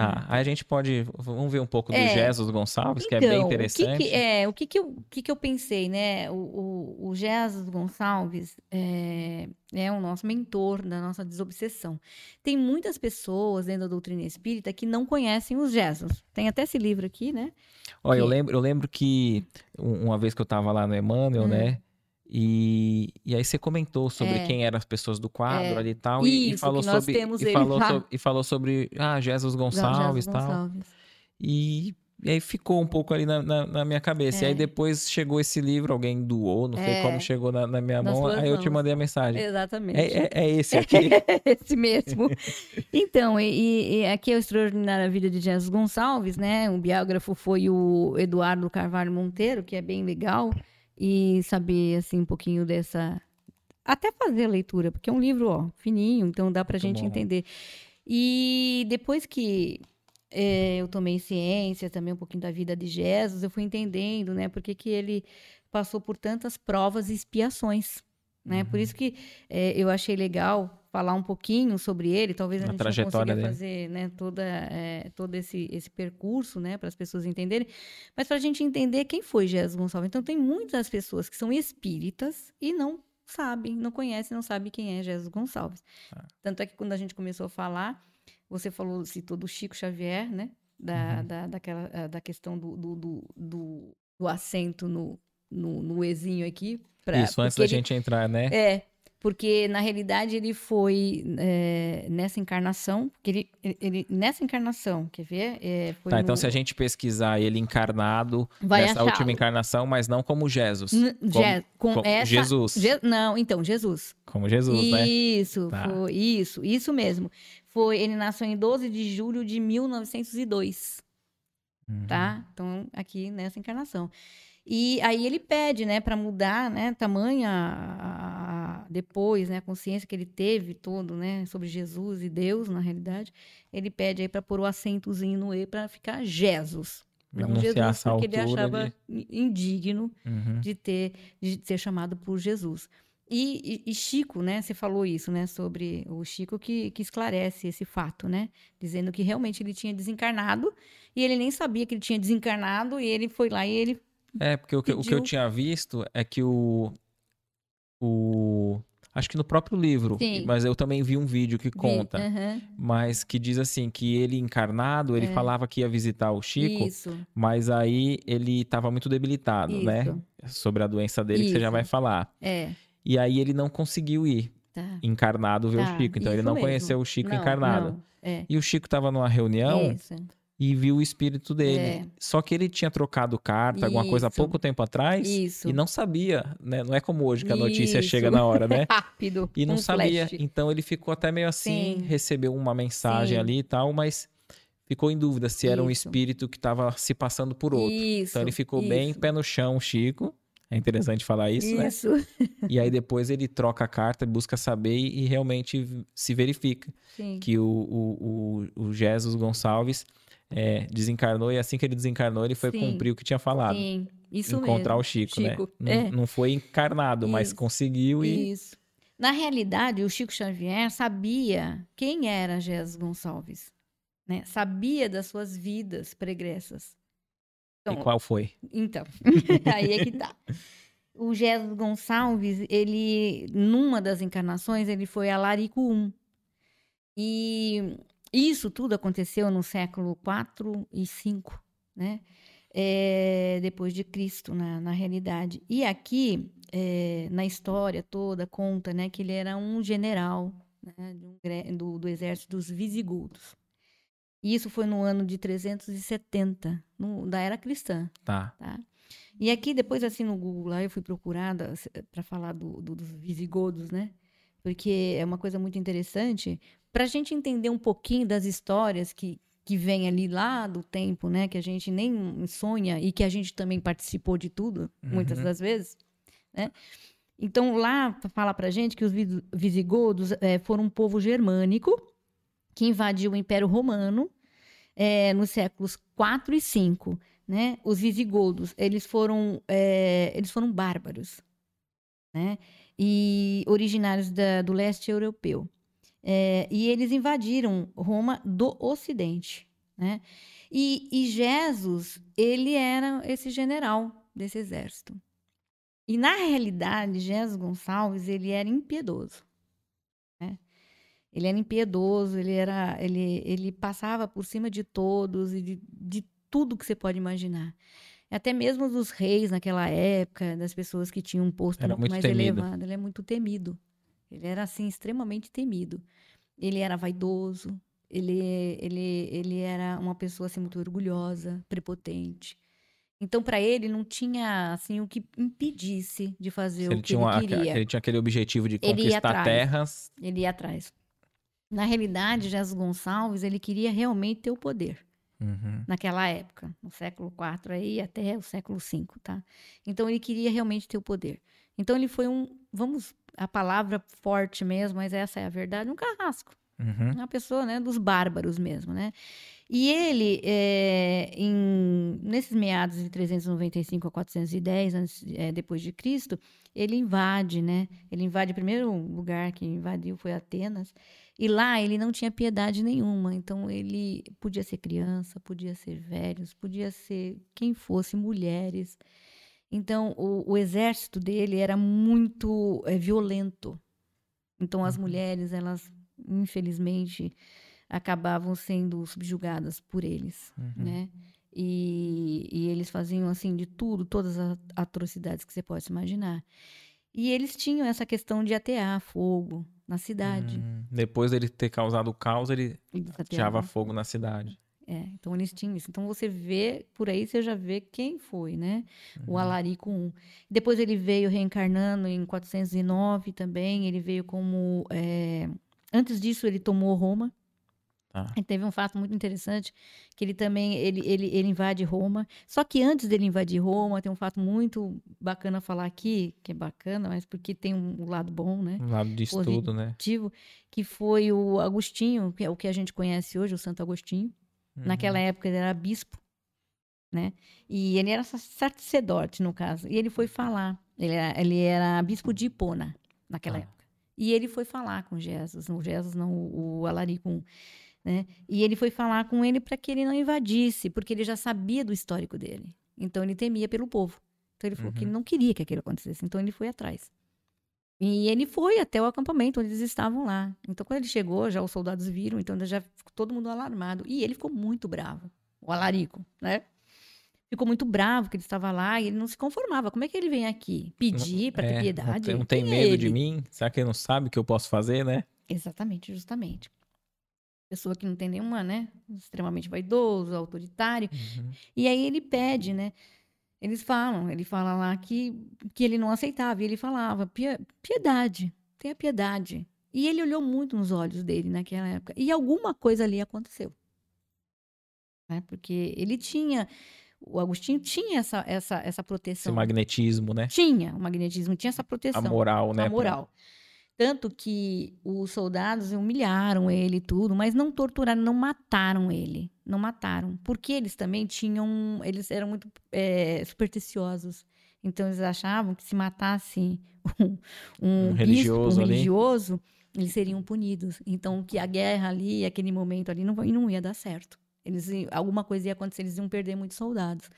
Tá, aí a gente pode. Vamos ver um pouco do É. Jesus Gonçalves, que é bem Então, interessante. O que que, é, o que que eu, que que eu pensei, né? O, o, o Jesus Gonçalves é, é o nosso mentor da nossa desobsessão. Tem muitas pessoas dentro da doutrina espírita que não conhecem os Jesus. Tem até esse livro aqui, né? Olha, eu que- lembro, eu lembro que um- uma vez que eu tava lá no Emmanuel, Hum. né? E, e aí você comentou sobre É. quem eram as pessoas do quadro É. ali e tal. E, e Isso, falou nós sobre. temos e, ele falou lá. sobre e falou sobre. Ah, Jesus Gonçalves e tal. Gonçalves. E, e aí ficou um pouco ali na, na, na minha cabeça. E aí É. depois chegou esse livro, alguém doou, não sei É. como chegou na, na minha Nas mão. Aí eu te mandei a mensagem. Exatamente. É, é, é esse aqui. Esse mesmo. Então, e, e aqui é o Extraordinária Vida de Jesus Gonçalves, né? O biógrafo foi o Eduardo Carvalho Monteiro, que é bem legal. E saber, assim, um pouquinho dessa, até fazer a leitura, porque é um livro, ó, fininho, então dá pra Muito gente bom. entender. E depois que é, eu tomei ciência, também um pouquinho da vida de Jesus, eu fui entendendo, né, porque que ele passou por tantas provas e expiações, né? Por Uhum. isso que é, eu achei legal falar um pouquinho sobre ele, talvez a, A gente não consiga dele. fazer, né, toda, é, todo esse, esse percurso, né, para as pessoas entenderem, mas para a gente entender quem foi Jesus Gonçalves. Então, tem muitas pessoas que são espíritas e não sabem, não conhecem, não sabem quem é Jesus Gonçalves. Tá. Tanto é que quando a gente começou a falar, você falou, citou do Chico Xavier, né? Da, Uhum. da, daquela, ah, da questão do, do, do, do, do acento no, no, no Ezinho aqui. pra- Isso, antes da ele- gente entrar, né? É, porque na realidade ele foi é, nessa encarnação, porque ele, ele- nessa encarnação, quer ver? É, Tá, então no- se a gente pesquisar ele encarnado Vai nessa achá-lo. última encarnação, mas não como Jesus. N- Como- Je- com como essa- Jesus. Je- não, então, Jesus. Como Jesus, né? Isso, Tá. foi, isso, isso mesmo. Foi, ele nasceu em 12 de julho de 1902, Uhum. tá? Então, aqui nessa encarnação. E aí ele pede, né, para mudar, né, tamanha a- a- depois, né, a consciência que ele teve todo, né, sobre Jesus e Deus, na realidade, ele pede aí para pôr o acentozinho no e para ficar Jesus. Não Jesus, porque ele achava de- indigno Uhum. de ter de ser chamado por Jesus. E, e- e Chico, né? Você falou isso, né? Sobre o Chico que, que esclarece esse fato, né? Dizendo que realmente ele tinha desencarnado e ele nem sabia que ele tinha desencarnado e ele foi lá e ele É, porque o que, o que eu tinha visto é que o. O. Acho que no próprio livro, Sim. mas eu também vi um vídeo que conta, mas que diz assim que ele encarnado, ele É. falava que ia visitar o Chico, Isso, mas aí ele estava muito debilitado, né? isso. Sobre a doença dele que você já Isso. vai falar. É, E aí ele não conseguiu ir tá. encarnado ver Tá, o Chico, então ele isso não mesmo. conheceu o Chico Não, encarnado. não, É, E o Chico estava numa reunião isso. E viu o espírito dele. É. Só que ele tinha trocado carta, alguma coisa há Isso. pouco tempo atrás Isso. e não sabia, né? Não é como hoje que a notícia Isso. chega na hora, né? Rápido. E não um sabia. flash. Então ele ficou até meio assim, Sim. recebeu uma mensagem Sim. ali e tal, mas ficou em dúvida se era um Isso. espírito que estava se passando por outro. Isso. então ele ficou bem isso. pé no chão, Chico. É interessante falar isso, né? Isso. E aí depois ele troca a carta, busca saber e, e realmente se verifica Sim. que o, o, o, o Jesus Gonçalves é, desencarnou e assim que ele desencarnou ele foi Sim. cumprir o que tinha falado. Sim. Isso encontrar mesmo. o Chico, né? Chico, Não, é. não foi encarnado, mas Isso. conseguiu e Isso. Na realidade, o Chico Xavier sabia quem era Jesus Gonçalves, né? Sabia das suas vidas pregressas. e qual foi? Então, aí é que tá. O Jesus Gonçalves, ele, numa das encarnações, ele foi a Larico I. E isso tudo aconteceu no século IV e V, né? É, depois de Cristo, na, na realidade. E aqui, é, na história toda, conta né, que ele era um general né, do, do exército dos visigodos. E isso foi no ano de 370, no- da era cristã Tá. tá? E aqui, depois, assim, no Google, lá eu fui procurada para falar do, do- dos visigodos, né? Porque é uma coisa muito interessante para a gente entender um pouquinho das histórias que, que vem ali lá do tempo, né? Que a gente nem sonha e que a gente também participou de tudo, muitas Uhum. das vezes, né? Então, lá fala pra gente que os vi- visigodos eh, foram um povo germânico que invadiu o Império Romano eh, nos séculos 4 e 5 né? Os visigodos, eles foram, é, eles foram bárbaros, né? E originários da- do leste europeu. É, e eles invadiram Roma do Ocidente, né? E, e Jesus, ele era esse general desse exército. E na realidade, Jesus Gonçalves, ele era impiedoso, né? Ele era impiedoso, ele era, ele, ele passava por cima de todos e de, de tudo que você pode imaginar. Até mesmo dos reis naquela época, das pessoas que tinham um posto Era muito, muito mais temido. elevado. Ele é muito temido. Ele era, assim, extremamente temido. Ele era vaidoso. Ele, ele, ele era uma pessoa, assim, muito orgulhosa, prepotente. Então, para ele, não tinha, assim, o que impedisse de fazer Se o ele, que ele uma- queria. ele tinha aquele objetivo de Ele conquistar terras. Ele ia atrás. Na realidade, Jesus Gonçalves, ele queria realmente ter o poder Uhum. naquela época, no século IV aí até o século V, tá? Então ele queria realmente ter o poder. Então ele foi um, vamos, a palavra forte mesmo, mas essa é a verdade, um carrasco. Uhum. Uma pessoa, né, dos bárbaros mesmo, né? E ele, é, em, nesses meados de 395 a 410 antes, é, depois de Cristo, ele invade, né? Ele invade o primeiro lugar que invadiu foi Atenas. E lá ele não tinha piedade nenhuma. Então ele podia ser criança, podia ser velhos, podia ser quem fosse, mulheres. Então o, o exército dele era muito é, violento. Então as Uhum. mulheres, elas infelizmente acabavam sendo subjugadas por eles, Uhum. né? E, e eles faziam assim de tudo, todas as atrocidades que você pode imaginar. E eles tinham essa questão de atear fogo na cidade. Hum, Depois dele ter causado o caos, ele ateavam. fogo na cidade. É, então eles tinham isso. Então você vê, por aí você já vê quem foi, né? O Alarico I. Depois ele veio reencarnando em 409 também. Ele veio como. é, Antes disso, ele tomou Roma. E teve um fato muito interessante, que ele também, ele, ele, ele invade Roma. Só que antes dele invadir Roma, tem um fato muito bacana falar aqui, que é bacana, mas porque tem um lado bom, né? Um lado de estudo, né? Positivo, que foi o Agostinho, que é o que a gente conhece hoje, o Santo Agostinho. Naquela Uhum. época ele era bispo, né? E ele era sacerdote, no caso. E ele foi falar. Ele era, ele era bispo de Hipona, naquela Ah. época. E ele foi falar com Jesus, não Jesus não, o, o Alarico, né? E ele foi falar com ele para que ele não invadisse, porque ele já sabia do histórico dele. Então ele temia pelo povo. Então ele falou que Uhum. ele não queria que aquilo acontecesse. Então ele foi atrás. E ele foi até o acampamento onde eles estavam lá. Então quando ele chegou, já os soldados viram, então já ficou todo mundo alarmado. E ele ficou muito bravo, o Alarico, né? Ficou muito bravo que ele estava lá e ele não se conformava. Como é que ele vem aqui pedir para É, ter não piedade? tem- Não tem é medo de ele? mim? Será que ele não sabe o que eu posso fazer, né? Exatamente, justamente. Pessoa que não tem nenhuma, né? Extremamente vaidoso, autoritário. Uhum. E aí ele pede, né? Eles falam, ele fala lá que, que ele não aceitava. E ele falava, "Pie- piedade, tenha piedade. E ele olhou muito nos olhos dele naquela época. E alguma coisa ali aconteceu. Né? Porque ele tinha, o Agostinho tinha essa, essa, essa Esse proteção. magnetismo, né? Tinha o magnetismo, tinha essa proteção A moral, né? a moral. Tanto que os soldados humilharam ele e tudo, mas não torturaram, não mataram ele. Não mataram. Porque eles também tinham. Eles eram muito é, supersticiosos. Então eles achavam que se matasse um, um, Um bispo, religioso um religioso, eles seriam punidos. Então que a guerra ali, aquele momento ali, não, não ia dar certo. Eles, alguma coisa ia acontecer, eles iam perder muitos soldados.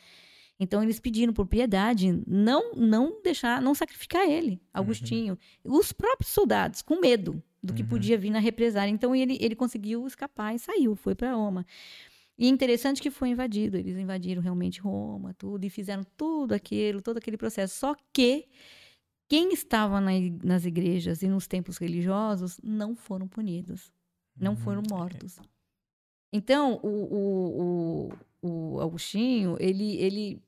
Então eles pediram por piedade, não não deixar, não sacrificar ele, Agostinho. Os próprios soldados, com medo do que Uhum. podia vir na represária. Então ele, ele conseguiu escapar e saiu, foi para Roma. E interessante que foi invadido, eles invadiram realmente Roma, tudo, e fizeram tudo aquilo, todo aquele processo. Só que quem estava na nas igrejas e nos templos religiosos não foram punidos, não Uhum. foram mortos. Então, o, o, o, o Agostinho, ele, ele,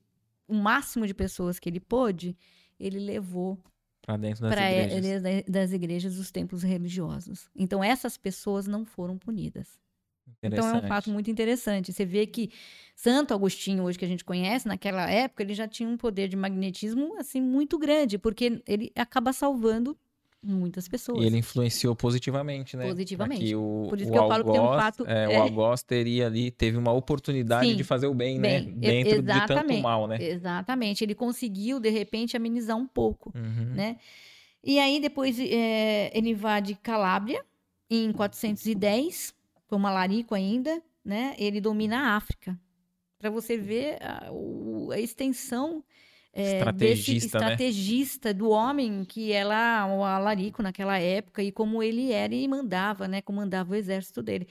o máximo de pessoas que ele pôde, ele levou Pra dentro das para igrejas. das igrejas dos templos religiosos. Então, essas pessoas não foram punidas. Então, é um fato muito interessante. Você vê que Santo Agostinho, hoje que a gente conhece, naquela época, ele já tinha um poder de magnetismo, assim, muito grande, porque ele acaba salvando muitas pessoas. E ele influenciou positivamente, né? Positivamente. Pra que o, Por isso o que eu falo que tem um algoz- fato- é, é. O algoz teria ali, teve uma oportunidade Sim. de fazer o bem, Bem, né? Dentro de tanto mal, né? Exatamente. Ele conseguiu, de repente, amenizar um pouco. Uhum. né? E aí depois é, ele invade Calábria em 410, como Alarico ainda, né? Ele domina a África. Para você ver a, a extensão é, desse Estrategista, né? estrategista do homem que lá o Alarico naquela época e como ele era e mandava, né? Comandava o exército dele.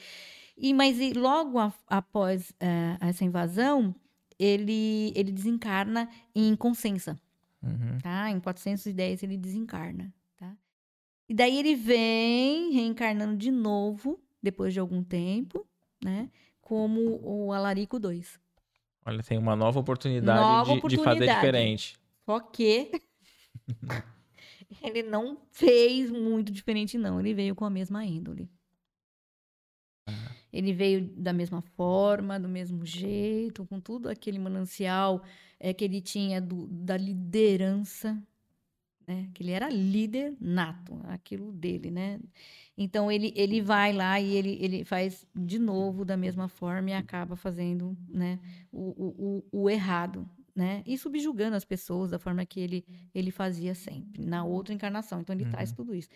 E mas e logo a- após é, essa invasão ele ele desencarna em Consensa Uhum. tá? Em 410 ele desencarna, tá? E daí ele vem reencarnando de novo, depois de algum tempo, né? Como o Alarico II. Olha, tem uma nova oportunidade, Nova de, de fazer oportunidade. diferente. Só que ele não fez muito diferente, não. Ele veio com a mesma índole. Ah. Ele veio da mesma forma, do mesmo jeito, com tudo aquele manancial é, que ele tinha do- da liderança, né? Que ele era líder nato, aquilo dele, né? Então ele, ele vai lá e ele, ele faz de novo da mesma forma e acaba fazendo, né, o, o, o errado, né? E subjugando as pessoas da forma que ele, ele fazia sempre, na outra encarnação. Então ele uhum. traz tudo isso.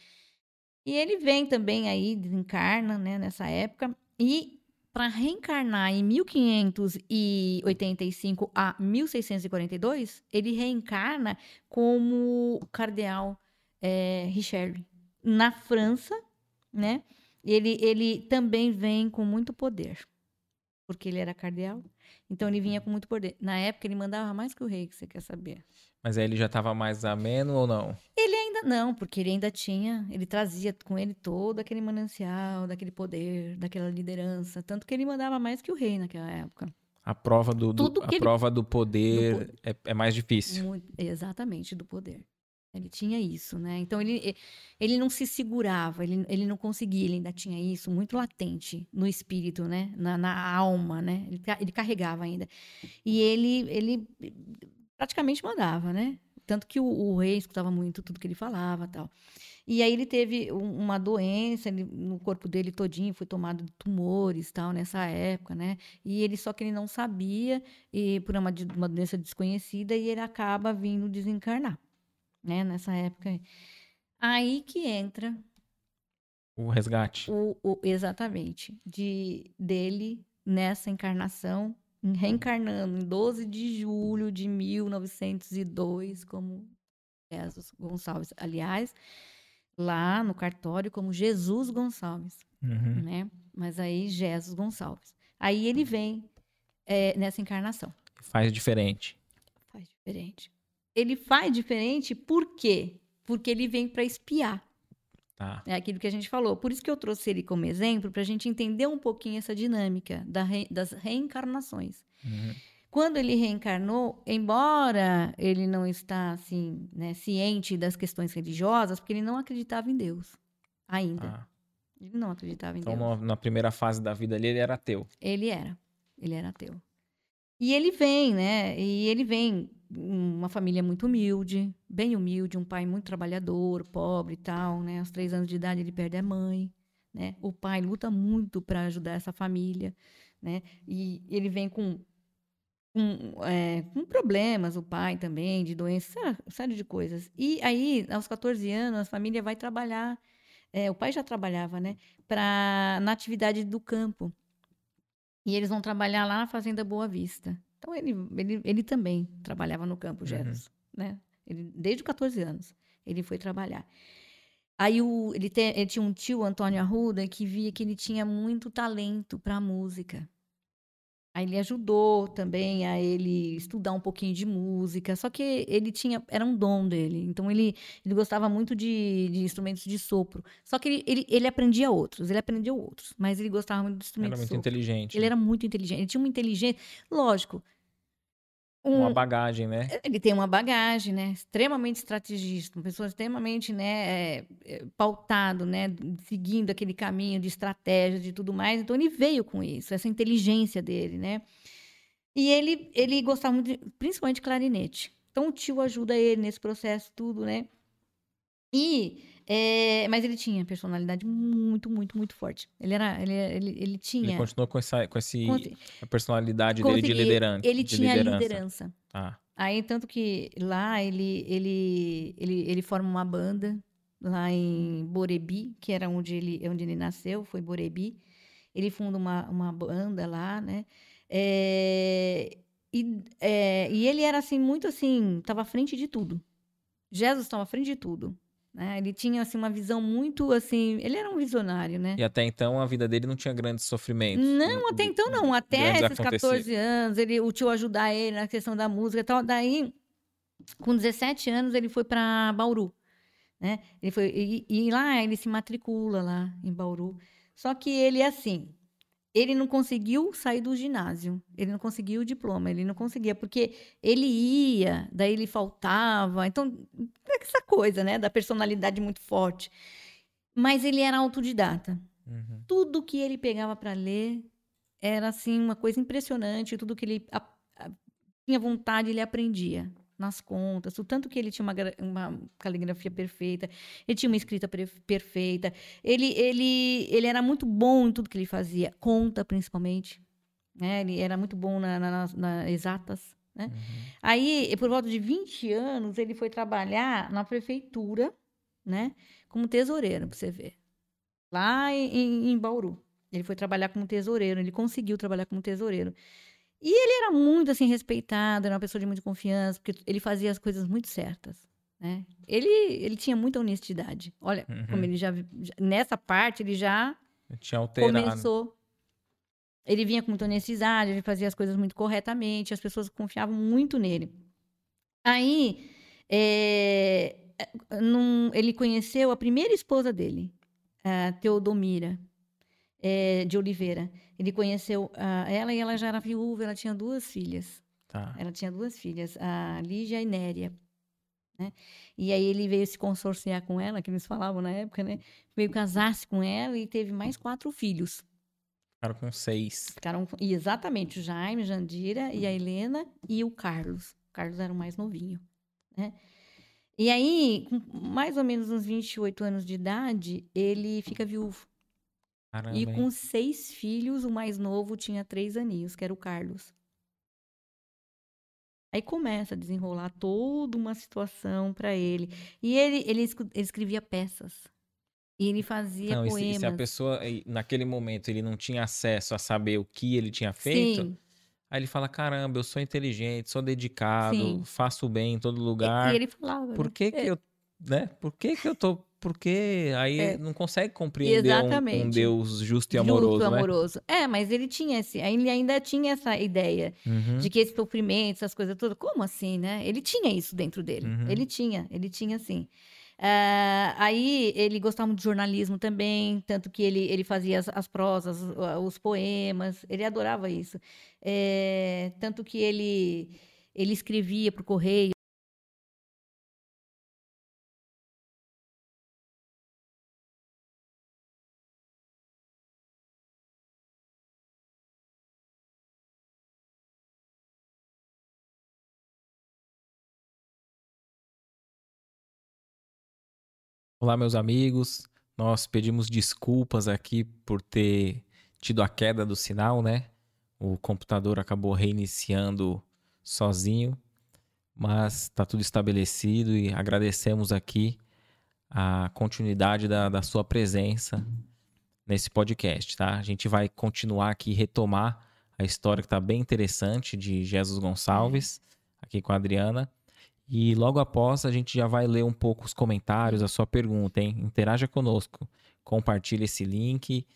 E ele vem também aí, desencarna, né, nessa época, e para reencarnar em 1585 a 1642, ele reencarna como cardeal é, Richelieu na França, né? Ele, ele também vem com muito poder, porque ele era cardeal. Então ele vinha com muito poder. Na época ele mandava mais que o rei, que você quer saber. Mas aí ele já estava mais ameno ou não? Ele ainda não, porque ele ainda tinha, ele trazia com ele todo aquele manancial, daquele poder, daquela liderança, tanto que ele mandava mais que o rei naquela época. A prova do, do a ele... prova do poder, do poder. É, é, mais difícil. Muito, exatamente, do poder. Ele tinha isso, né? Então ele, ele não se segurava, ele, ele não conseguia, ele ainda tinha isso muito latente no espírito, né? Na, na alma, né? Ele, ele carregava ainda. E ele, ele praticamente mandava, né? Tanto que o, o, rei escutava muito tudo que ele falava tal. E aí ele teve um, uma doença ele, no corpo dele todinho, foi tomado de tumores tal, nessa época, né? E ele só que ele não sabia, e por uma, uma doença desconhecida, e ele acaba vindo desencarnar, né? Nessa época. Aí que entra... O resgate. O, o, exatamente. De, dele nessa encarnação reencarnando em 12 de julho de 1902 como Jesus Gonçalves. Aliás, lá no cartório como Jesus Gonçalves, uhum. né? Mas aí Jesus Gonçalves. Aí ele vem é, nessa encarnação. Faz diferente. Faz diferente. Ele faz diferente por quê? Porque ele vem para espiar. Tá. É aquilo que a gente falou. Por isso que eu trouxe ele como exemplo, para a gente entender um pouquinho essa dinâmica da re... das reencarnações. Uhum. Quando ele reencarnou, embora ele não está assim, né, ciente das questões religiosas, porque ele não acreditava em Deus ainda. Ah. Ele não acreditava em então, Deus. Então, na primeira fase da vida ali, ele era ateu. Ele era. Ele era ateu. E ele vem, né? E ele vem uma família muito humilde, bem humilde, um pai muito trabalhador, pobre e tal, né? Aos três anos de idade ele perde a mãe, né? O pai luta muito para ajudar essa família, né? E ele vem com com, é, com, problemas, o pai também, de doenças, série de coisas. E aí, aos 14 anos, a família vai trabalhar, é, o pai já trabalhava, né, pra, na atividade do campo. E eles vão trabalhar lá na Fazenda Boa Vista. Então, ele, ele, ele também trabalhava no campo, Jesus, uhum. né? Ele, desde os 14 anos, ele foi trabalhar. Aí o, ele, te, ele tinha um tio, Antônio Arruda, que via que ele tinha muito talento para música. Aí ele ajudou também a ele estudar um pouquinho de música, só que ele tinha, era um dom dele, então ele, ele gostava muito de, de instrumentos de sopro. Só que ele, ele, ele, aprendia outros, ele aprendia outros, mas ele gostava muito de instrumentos Era muito inteligente. Ele né? era muito inteligente, ele tinha uma inteligência, lógico, um, uma bagagem, né? Ele tem uma bagagem, né? Extremamente estrategista, uma pessoa extremamente, né, é, é, pautado, né, seguindo aquele caminho de estratégia, de tudo mais. Então ele veio com isso, essa inteligência dele, né? E ele ele gostava muito, de, principalmente de clarinete. Então o tio ajuda ele nesse processo tudo, né? E é, mas ele tinha personalidade muito, muito, muito forte. Ele era, ele, ele, ele tinha. Ele continuou com essa, com esse, a personalidade dele de liderança. Ele de tinha liderança. liderança. Ah. Aí tanto que lá ele, ele, ele, ele forma uma banda lá em Borebi, que era onde ele, onde ele nasceu, foi Borebi. Ele funda uma, uma banda lá, né? É, e, é, e ele era assim muito assim, estava à frente de tudo. Jesus estava à frente de tudo. Né? Ele tinha assim, uma visão muito assim. Ele era um visionário, né? E até então a vida dele não tinha grandes sofrimentos. Não, até então não. Até esses 14 anos, ele, o tio ajudar ele na questão da música e tal. Daí, com 17 anos, ele foi para Bauru. Né? Ele foi, e, e lá ele se matricula lá em Bauru. Só que ele é assim, ele não conseguiu sair do ginásio, ele não conseguiu o diploma, ele não conseguia, porque ele ia, daí ele faltava. Então, é essa coisa, né, da personalidade muito forte. Mas ele era autodidata. Uhum. Tudo que ele pegava para ler era, assim, uma coisa impressionante. Tudo que ele a, a, tinha vontade, ele aprendia. Nas contas, o tanto que ele tinha uma, uma caligrafia perfeita, ele tinha uma escrita perfeita, ele, ele, ele era muito bom em tudo que ele fazia, conta principalmente, né? Ele era muito bom na, na, na, na exatas, né? Uhum. Aí, por volta de 20 anos, ele foi trabalhar na prefeitura, né? Como tesoureiro, para você ver. Lá em, em Bauru. Ele foi trabalhar como tesoureiro, ele conseguiu trabalhar como tesoureiro. E ele era muito assim respeitado, era uma pessoa de muita confiança, porque ele fazia as coisas muito certas. Né? Ele, ele tinha muita honestidade. Olha, uhum. como ele já, Nessa parte, ele já tinha alterado. começou. Ele vinha com muita honestidade, ele fazia as coisas muito corretamente, as pessoas confiavam muito nele. Aí, é, num, ele conheceu a primeira esposa dele, a Teodomira é, de Oliveira. Ele conheceu uh, ela e ela já era viúva, ela tinha duas filhas. Tá. Ela tinha duas filhas, a Lígia e Néria. Né? E aí ele veio se consorciar com ela, que eles falavam na época, né? Veio casar-se com ela e teve mais quatro filhos. Ficaram com seis. Ficaram exatamente o Jaime, Jandira e a Helena e o Carlos. O Carlos era o mais novinho, né? E aí, com mais ou menos uns 28 anos de idade, ele fica viúvo. Caramba, e com seis filhos, o mais novo tinha três aninhos, que era o Carlos. Aí começa a desenrolar toda uma situação para ele. E ele, ele, ele, escrevia peças. E ele fazia não, poemas. E se, a pessoa, naquele momento, ele não tinha acesso a saber o que ele tinha feito, Sim. aí ele fala: caramba, eu sou inteligente, sou dedicado, Sim. faço bem em todo lugar. E, e ele falava. Por né? que, que é. eu. Né? Por que, que eu tô porque aí é. não consegue compreender um, um, Deus justo e amoroso. Justo, né? amoroso. É, mas ele tinha esse, ele ainda tinha essa ideia uhum. de que esse sofrimento, essas coisas todas, como assim, né? Ele tinha isso dentro dele. Uhum. Ele tinha, ele tinha sim. Uh, aí ele gostava muito de jornalismo também, tanto que ele, ele fazia as, as prosas, os poemas, ele adorava isso. É, tanto que ele, ele escrevia para o correio Olá, meus amigos. Nós pedimos desculpas aqui por ter tido a queda do sinal, né? O computador acabou reiniciando sozinho, mas está tudo estabelecido e agradecemos aqui a continuidade da, da sua presença nesse podcast, tá? A gente vai continuar aqui, retomar a história que está bem interessante de Jesus Gonçalves, aqui com a Adriana. E logo após a gente já vai ler um pouco os comentários, a sua pergunta, hein? Interaja conosco, compartilhe esse link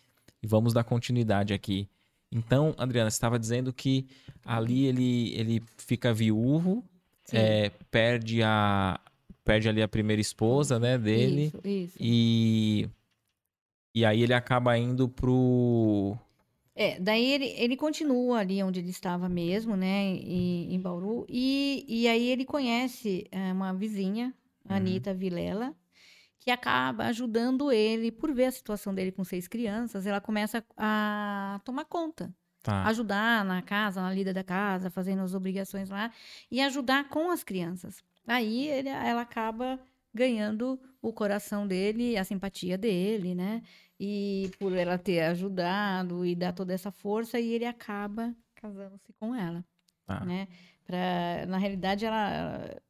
e vamos dar continuidade aqui. Então, Adriana, você estava dizendo que ali ele, ele fica viúvo, é, perde a perde ali a primeira esposa, né, dele. Isso, isso. E e aí ele acaba indo pro é, daí ele, ele continua ali onde ele estava mesmo, né, em, em Bauru, e, e aí ele conhece é, uma vizinha, a uhum. Anitta Vilela, que acaba ajudando ele, por ver a situação dele com seis crianças, ela começa a tomar conta. Tá. Ajudar na casa, na lida da casa, fazendo as obrigações lá, e ajudar com as crianças. Aí ele, ela acaba ganhando o coração dele, a simpatia dele, né? E por ela ter ajudado e dar toda essa força, e ele acaba casando-se com ela. Ah. Né? Pra, na realidade, ela,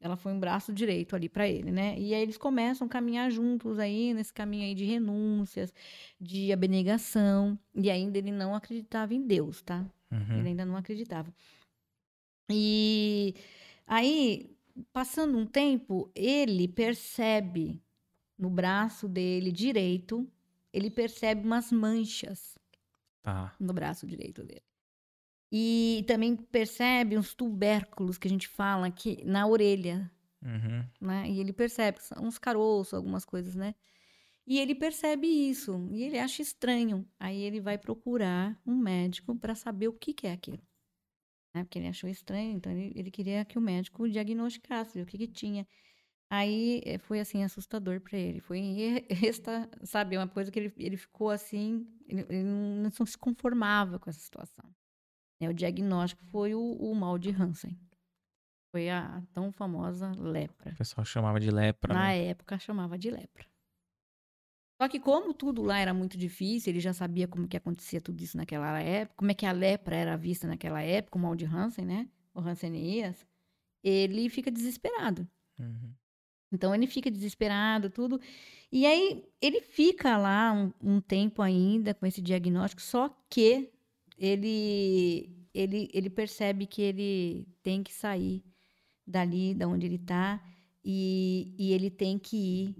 ela foi um braço direito ali para ele, né? E aí eles começam a caminhar juntos aí, nesse caminho aí de renúncias, de abnegação. E ainda ele não acreditava em Deus, tá? Uhum. Ele ainda não acreditava. E aí, passando um tempo, ele percebe no braço dele direito ele percebe umas manchas tá. no braço direito dele. E também percebe uns tubérculos que a gente fala aqui na orelha. Uhum. Né? E ele percebe uns caroços, algumas coisas, né? E ele percebe isso e ele acha estranho. Aí ele vai procurar um médico para saber o que, que é aquilo. Né? Porque ele achou estranho, então ele, ele queria que o médico diagnosticasse o que, que tinha. Aí eh, foi assim assustador para ele. Foi esta, sabe, uma coisa que ele, ele ficou assim, ele, ele não se conformava com essa situação. É, o diagnóstico foi o, o mal de Hansen. Foi a tão famosa lepra. O pessoal chamava de lepra. Na né? época chamava de lepra. Só que como tudo lá era muito difícil, ele já sabia como que acontecia tudo isso naquela época, como é que a lepra era vista naquela época, o mal de Hansen, né? O Hansenias, ele fica desesperado. Uhum. Então ele fica desesperado, tudo. E aí ele fica lá um, um tempo ainda com esse diagnóstico, só que ele, ele, ele percebe que ele tem que sair dali, da onde ele está, e, e ele tem que ir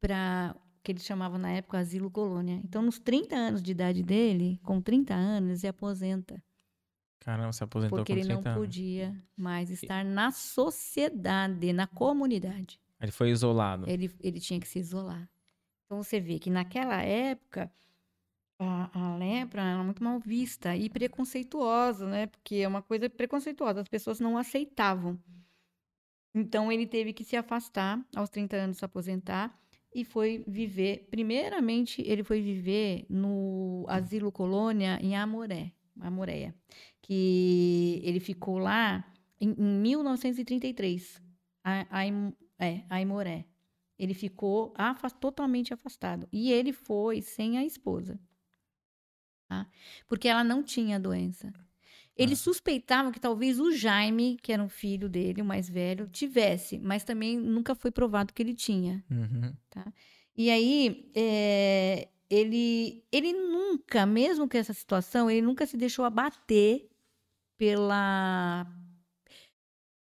para que eles chamavam na época asilo colônia. Então, nos 30 anos de idade dele, com 30 anos, ele se aposenta. Caramba, se aposentou Porque ele 30 não anos. podia mais estar na sociedade, na comunidade. Ele foi isolado. Ele, ele tinha que se isolar. Então você vê que naquela época a, a lepra era muito mal vista e preconceituosa, né? Porque é uma coisa preconceituosa, as pessoas não aceitavam. Então ele teve que se afastar aos 30 anos, se aposentar e foi viver. Primeiramente, ele foi viver no asilo colônia em Amoré, Amoreia, que ele ficou lá em, em 1933. A, a, é, Aimoré. Ele ficou afast, totalmente afastado. E ele foi sem a esposa. Tá? Porque ela não tinha doença. Ele Ah. suspeitava que talvez o Jaime, que era um filho dele, o mais velho, tivesse, mas também nunca foi provado que ele tinha. Uhum. E aí, é, ele, ele nunca, mesmo com essa situação, ele nunca se deixou abater pela.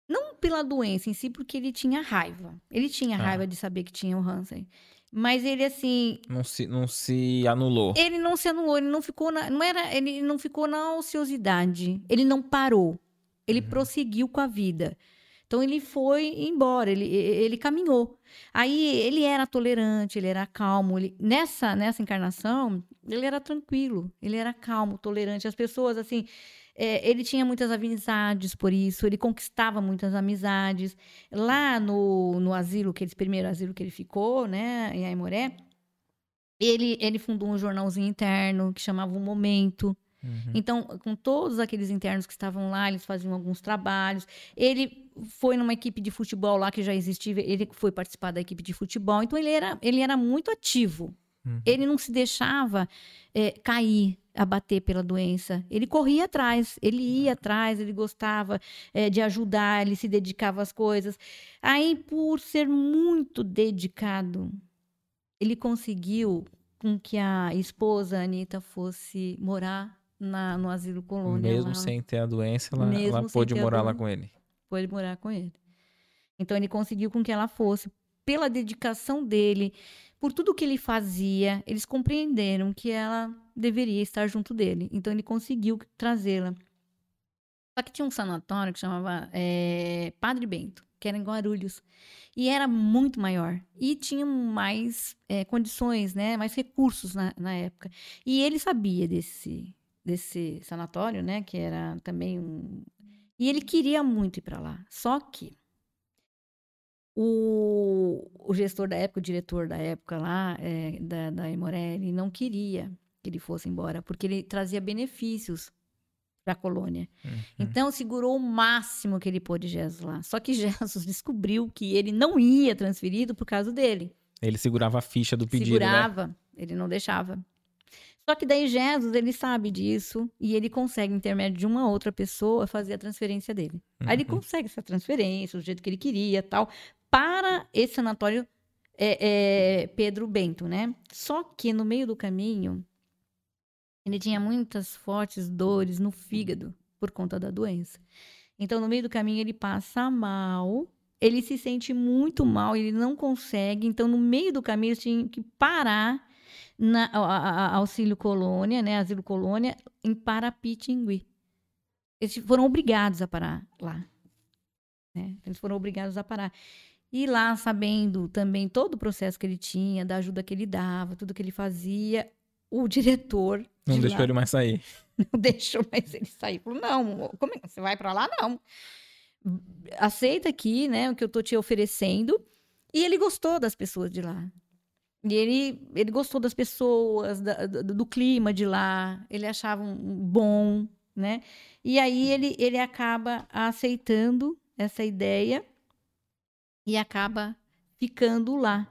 Não pela doença em si, porque ele tinha raiva. Ele tinha Ah. raiva de saber que tinha o Hansen. Mas ele, assim, Não, se, não se anulou. ele não se anulou, ele não ficou na, não era, ele não ficou na ociosidade, ele não parou, ele Uhum. prosseguiu com a vida. Então ele foi embora, ele, ele caminhou. Aí ele era tolerante, ele era calmo. Ele, nessa nessa encarnação ele era tranquilo, ele era calmo, tolerante. As pessoas assim, é, ele tinha muitas amizades por isso, ele conquistava muitas amizades. Lá no, no asilo, que esse primeiro asilo que ele ficou, né, em Aimoré, ele, ele fundou um jornalzinho interno que chamava O Momento. Uhum. Então, com todos aqueles internos que estavam lá, eles faziam alguns trabalhos. Ele foi numa equipe de futebol lá que já existia, ele foi participar da equipe de futebol. Então, ele era, ele era muito ativo. Uhum. Ele não se deixava é, cair, abater pela doença. Ele corria atrás, ele ia atrás, ele gostava é, de ajudar, ele se dedicava às coisas. Aí, por ser muito dedicado, ele conseguiu com que a esposa, Anitta, fosse morar na, no asilo colônia. Mesmo lá. sem ter a doença, ela, ela pôde morar lá doença. com ele. Foi morar com ele. Então ele conseguiu com que ela fosse, pela dedicação dele, por tudo que ele fazia, eles compreenderam que ela deveria estar junto dele. Então ele conseguiu trazê-la. Só que tinha um sanatório que chamava eh, Padre Bento, que era em Guarulhos. E era muito maior. E tinha mais eh, condições, né? mais recursos na, na época. E ele sabia desse, desse sanatório, né? Que era também um. E ele queria muito ir para lá. Só que o, o gestor da época, o diretor da época lá, eh, da, da Emoré, ele não queria que ele fosse embora, porque ele trazia benefícios para a colônia. Uhum. Então, segurou o máximo que ele pôde Jesus lá. Só que Jesus descobriu que ele não ia transferido por causa dele. Ele segurava a ficha do pedido, né? Segurava, ele não deixava. Só que daí Jesus, ele sabe disso e ele consegue, intermédio de uma outra pessoa, fazer a transferência dele. Aí ele Uhum. consegue essa transferência, do jeito que ele queria tal, para esse sanatório é, é, Pedro Bento, né? Só que no meio do caminho, ele tinha muitas fortes dores no fígado por conta da doença. Então, no meio do caminho, ele passa mal, ele se sente muito mal, ele não consegue. Então, no meio do caminho, eles tinham que parar na a- a- auxílio colônia, né? Asilo colônia, em Parapitingui. Eles foram obrigados a parar lá. né? Eles foram obrigados a parar. E lá, sabendo também todo o processo que ele tinha, da ajuda que ele dava, tudo que ele fazia, o diretor Não de deixou lá ele mais sair. não deixou mais ele sair. Falou, não, como é que você vai pra lá? Não. Aceita aqui, né, o que eu tô te oferecendo. E ele gostou das pessoas de lá. E ele, ele gostou das pessoas, da- do, do clima de lá. Ele achava um bom, né? E aí ele, ele acaba aceitando essa ideia e acaba ficando lá.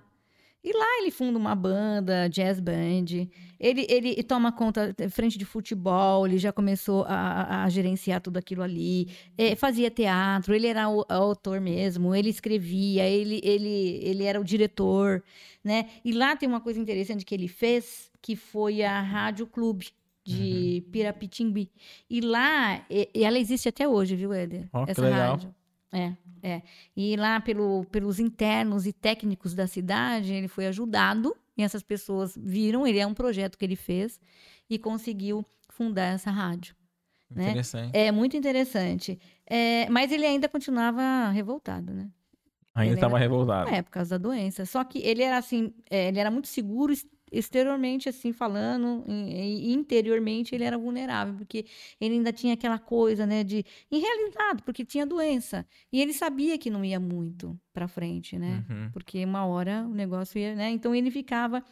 E lá ele funda uma banda, jazz band. Ele, ele toma conta frente de futebol, ele já começou a, a gerenciar tudo aquilo ali. É, fazia teatro, ele era o, autor mesmo, ele escrevia, ele, ele, ele era o diretor, né? E lá tem uma coisa interessante que ele fez, que foi a Rádio Clube de uhum. Pirapitimbi. E lá, e, ela existe até hoje, viu, Éder? Oh, Essa rádio. É, é. E lá pelo, pelos internos e técnicos da cidade, ele foi ajudado e essas pessoas viram, ele é um projeto que ele fez e conseguiu fundar essa rádio. Né? Interessante. Né? É muito interessante. É, mas ele ainda continuava revoltado, né? Ainda estava revoltado. É, por causa da doença. Só que ele era assim, é, ele era muito seguro exteriormente assim falando e interiormente ele era vulnerável porque ele ainda tinha aquela coisa né de irrealizado porque tinha doença e ele sabia que não ia muito para frente né uhum. porque uma hora o negócio ia né então ele ficava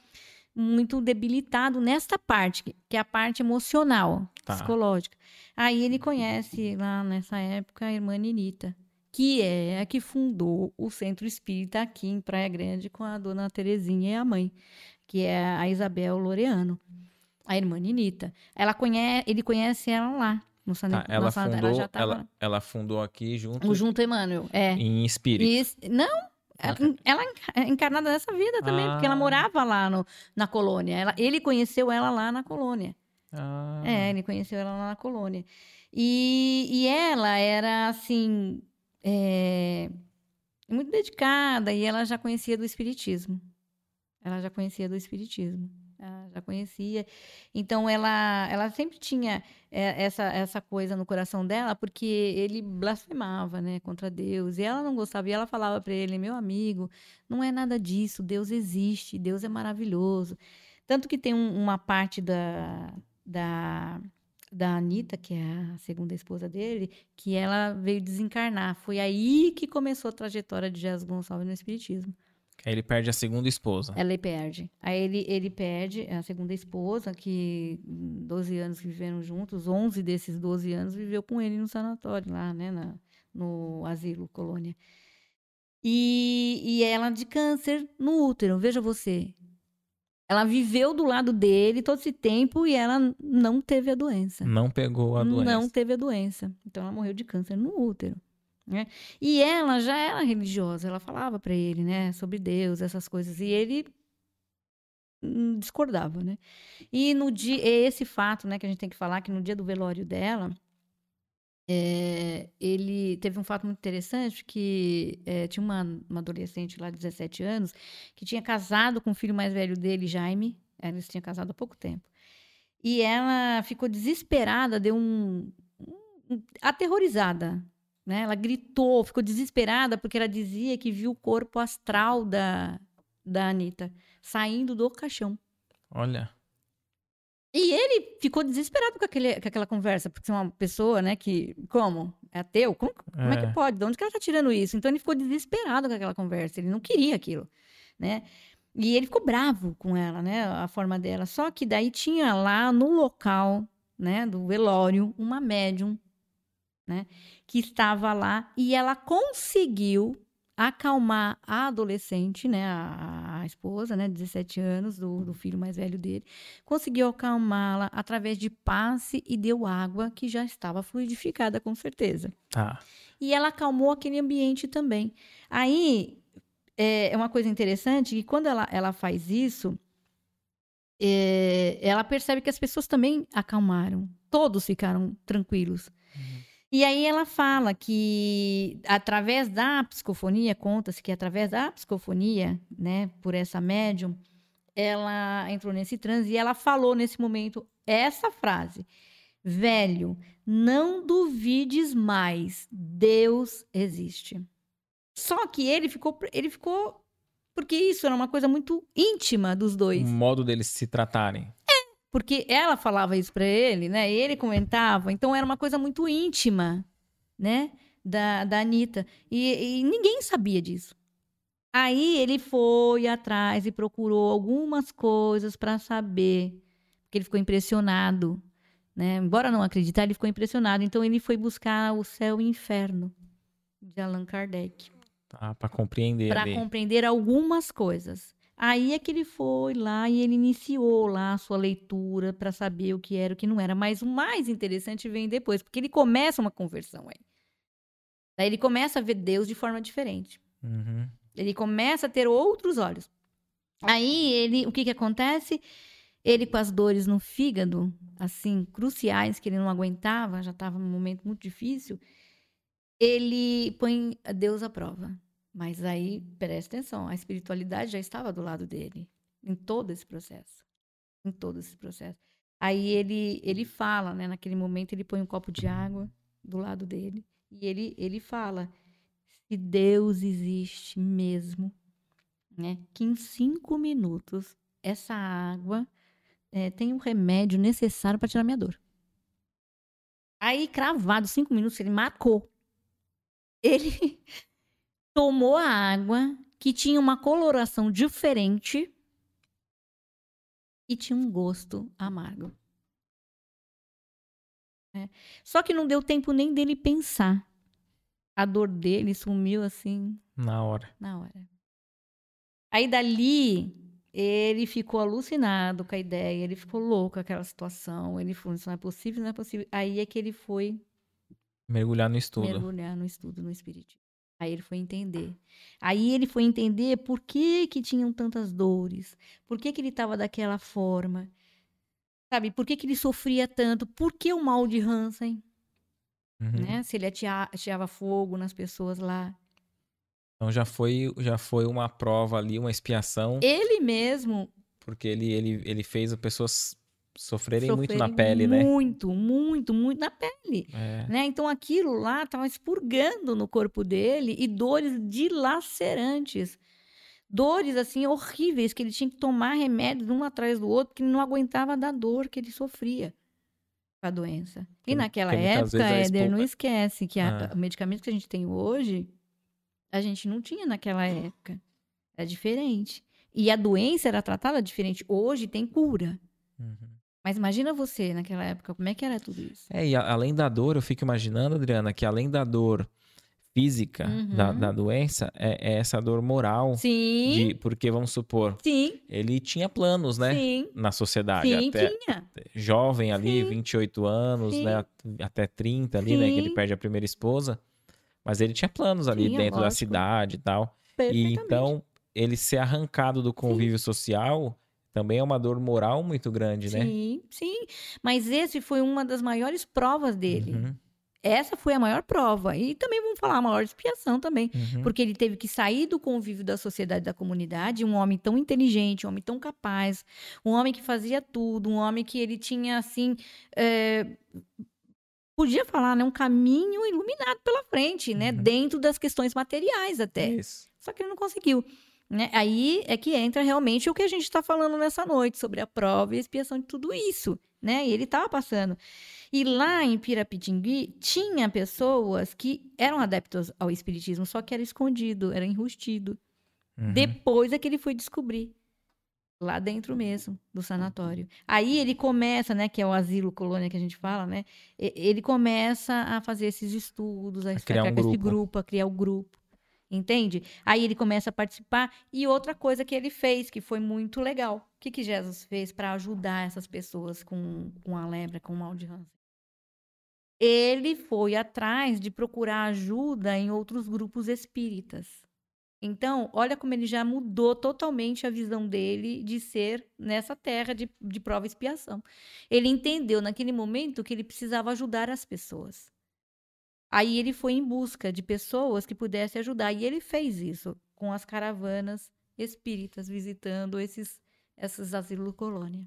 muito debilitado nesta parte que é a parte emocional tá. psicológica aí ele conhece lá nessa época a irmã Ninita que é a que fundou o Centro Espírita aqui em Praia Grande com a dona Terezinha e a mãe que é a Isabel Loreano, a irmã Ninita. Ela conhece, ele conhece ela lá. No San... tá, ela, fundou, ela, já tava... ela, ela, fundou aqui junto. O junto Emmanuel, é. Em espírito. E, não, ela, ela é encarnada nessa vida também, ah. porque ela ah. morava lá no, na colônia. Ela, ele conheceu ela lá na colônia. Ah. É, ele conheceu ela lá na colônia. E, e ela era, assim, é, muito dedicada e ela já conhecia do espiritismo. Ela já conhecia do espiritismo. Ela já conhecia. Então ela, ela sempre tinha é, essa, essa coisa no coração dela, porque ele blasfemava, né, contra Deus. E ela não gostava. E ela falava para ele: "Meu amigo, não é nada disso. Deus existe. Deus é maravilhoso." Tanto que tem um, uma parte da da da Anitta, que é a segunda esposa dele, que ela veio desencarnar. Foi aí que começou a trajetória de Jesus Gonçalves no Espiritismo. Aí ele perde a segunda esposa. Ela perde. Aí ele, ele perde a segunda esposa, que 12 anos que viveram juntos, 11 desses 12 anos viveu com ele no sanatório, lá, né, na, no asilo, colônia. E, e ela de câncer no útero, veja você. Ela viveu do lado dele todo esse tempo e ela não teve a doença. Não pegou a doença. Não teve a doença. Então ela morreu de câncer no útero. Né? E ela já era religiosa, ela falava para ele, né, sobre Deus, essas coisas, e ele hum, discordava, né? E no dia, esse fato, né, que a gente tem que falar que no dia do velório dela, é, ele teve um fato muito interessante que é, tinha uma, uma adolescente lá de 17 anos que tinha casado com o filho mais velho dele, Jaime. Eles tinham casado há pouco tempo. E ela ficou desesperada, deu um, um aterrorizada né? Ela gritou, ficou desesperada porque ela dizia que viu o corpo astral da, da Anitta saindo do caixão. Olha. E ele ficou desesperado com, aquele, com aquela conversa, porque é uma pessoa, né, que. Como? É ateu? Como, como é. é que pode? De onde que ela tá tirando isso? Então ele ficou desesperado com aquela conversa, ele não queria aquilo, né? E ele ficou bravo com ela, né? A forma dela. Só que daí tinha lá no local, né, do velório, uma médium, né? que estava lá e ela conseguiu acalmar a adolescente, né, a, a esposa, né, 17 anos do, do, filho mais velho dele, conseguiu acalmá-la através de passe e deu água que já estava fluidificada com certeza. Tá. E ela acalmou aquele ambiente também. Aí é, é uma coisa interessante que quando ela, ela faz isso, é, ela percebe que as pessoas também acalmaram, todos ficaram tranquilos. E aí ela fala que através da psicofonia, conta-se que através da psicofonia, né, por essa médium, ela entrou nesse transe e ela falou nesse momento essa frase: Velho, não duvides mais, Deus existe. Só que ele ficou, ele ficou porque isso era uma coisa muito íntima dos dois. O modo deles se tratarem. Porque ela falava isso para ele, né? Ele comentava, então era uma coisa muito íntima, né? Da, da Anitta. E, e ninguém sabia disso. Aí ele foi atrás e procurou algumas coisas para saber, porque ele ficou impressionado, né? Embora não acreditar, ele ficou impressionado. Então ele foi buscar o céu e o inferno de Allan Kardec. Tá, para compreender. Para compreender algumas coisas. Aí é que ele foi lá e ele iniciou lá a sua leitura para saber o que era e o que não era. Mas o mais interessante vem depois, porque ele começa uma conversão aí. Daí ele começa a ver Deus de forma diferente. Uhum. Ele começa a ter outros olhos. Aí ele, o que que acontece? Ele com as dores no fígado, assim, cruciais que ele não aguentava, já estava num momento muito difícil, ele põe Deus à prova. Mas aí, presta atenção, a espiritualidade já estava do lado dele em todo esse processo. Em todo esse processo. Aí ele ele fala, né, naquele momento ele põe um copo de água do lado dele e ele ele fala: "Se Deus existe mesmo, né, que em cinco minutos essa água é, tem um remédio necessário para tirar minha dor. Aí, cravado, cinco minutos, ele marcou. Ele tomou a água que tinha uma coloração diferente e tinha um gosto amargo. É. Só que não deu tempo nem dele pensar. A dor dele sumiu assim. Na hora. Na hora. Aí dali ele ficou alucinado com a ideia, ele ficou louco com aquela situação. Ele falou: Isso não é possível, não é possível. Aí é que ele foi mergulhar no estudo. Mergulhar no estudo, no espiritismo. Aí ele foi entender. Aí ele foi entender por que que tinham tantas dores, por que que ele estava daquela forma, sabe? Por que que ele sofria tanto? Por que o mal de Hansen? Uhum. Né? Se ele ateava fogo nas pessoas lá. Então já foi, já foi uma prova ali, uma expiação. Ele mesmo. Porque ele, ele, ele fez as pessoas sofrerem, sofrerem muito na pele, muito, né? Muito, muito, muito na pele. É. Né? Então aquilo lá estava expurgando no corpo dele e dores dilacerantes. Dores assim horríveis que ele tinha que tomar remédios um atrás do outro, que não aguentava da dor que ele sofria com a doença. E naquela época, Éder, não esquece que a, ah. o medicamento que a gente tem hoje a gente não tinha naquela época. É diferente. E a doença era tratada diferente. Hoje tem cura. Uhum. Mas imagina você naquela época, como é que era tudo isso? É, e a, além da dor, eu fico imaginando, Adriana, que além da dor física uhum. da, da, doença, é, é, essa dor moral. Sim. De, porque, vamos supor, Sim. ele tinha planos, né? Sim. Na sociedade. Sim, até, tinha. Jovem ali, Sim. 28 anos, Sim. né? Até 30 ali, Sim. né? Que ele perde a primeira esposa. Mas ele tinha planos ali tinha, dentro lógico. da cidade e tal. E então, ele ser arrancado do convívio social também é uma dor moral muito grande, sim, né? Sim, sim. Mas esse foi uma das maiores provas dele. Uhum. Essa foi a maior prova. E também vamos falar a maior expiação também. Uhum. Porque ele teve que sair do convívio da sociedade, da comunidade. Um homem tão inteligente, um homem tão capaz. Um homem que fazia tudo. Um homem que ele tinha, assim... É podia falar, né, um caminho iluminado pela frente, né, uhum. dentro das questões materiais até. Isso. Só que ele não conseguiu. Né? Aí é que entra realmente o que a gente está falando nessa noite, sobre a prova e a expiação de tudo isso. Né? E ele estava passando. E lá em Pirapitingui, tinha pessoas que eram adeptos ao espiritismo, só que era escondido, era enrustido. Uhum. Depois é que ele foi descobrir lá dentro mesmo do sanatório. Aí ele começa, né, que é o asilo colônia que a gente fala, né? Ele começa a fazer esses estudos, a, a criar um grupo. esse grupo, a criar o grupo. Entende? Aí ele começa a participar. E outra coisa que ele fez, que foi muito legal. O que, que Jesus fez para ajudar essas pessoas com, com a lepra, com o mal de Hansen? Ele foi atrás de procurar ajuda em outros grupos espíritas. Então, olha como ele já mudou totalmente a visão dele de ser nessa terra de, de prova e expiação. Ele entendeu naquele momento que ele precisava ajudar as pessoas. Aí ele foi em busca de pessoas que pudessem ajudar. E ele fez isso com as caravanas espíritas visitando esses, esses asilos colônia.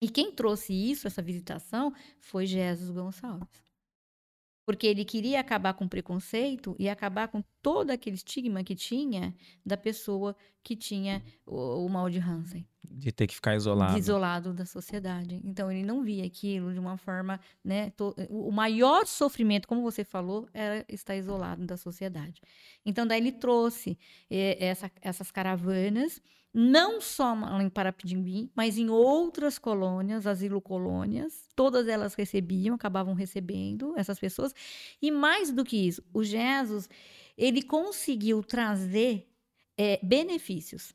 E quem trouxe isso, essa visitação, foi Jesus Gonçalves. Porque ele queria acabar com o preconceito e acabar com todo aquele estigma que tinha da pessoa que tinha o, o mal de Hansen. De ter que ficar isolado. Isolado da sociedade. Então, ele não via aquilo de uma forma, né? To, o maior sofrimento, como você falou, era estar isolado da sociedade. Então, daí ele trouxe eh, essa, essas caravanas, não só em Parapindim, mas em outras colônias, asilo-colônias, todas elas recebiam, acabavam recebendo essas pessoas. E mais do que isso, o Jesus, ele conseguiu trazer é, benefícios,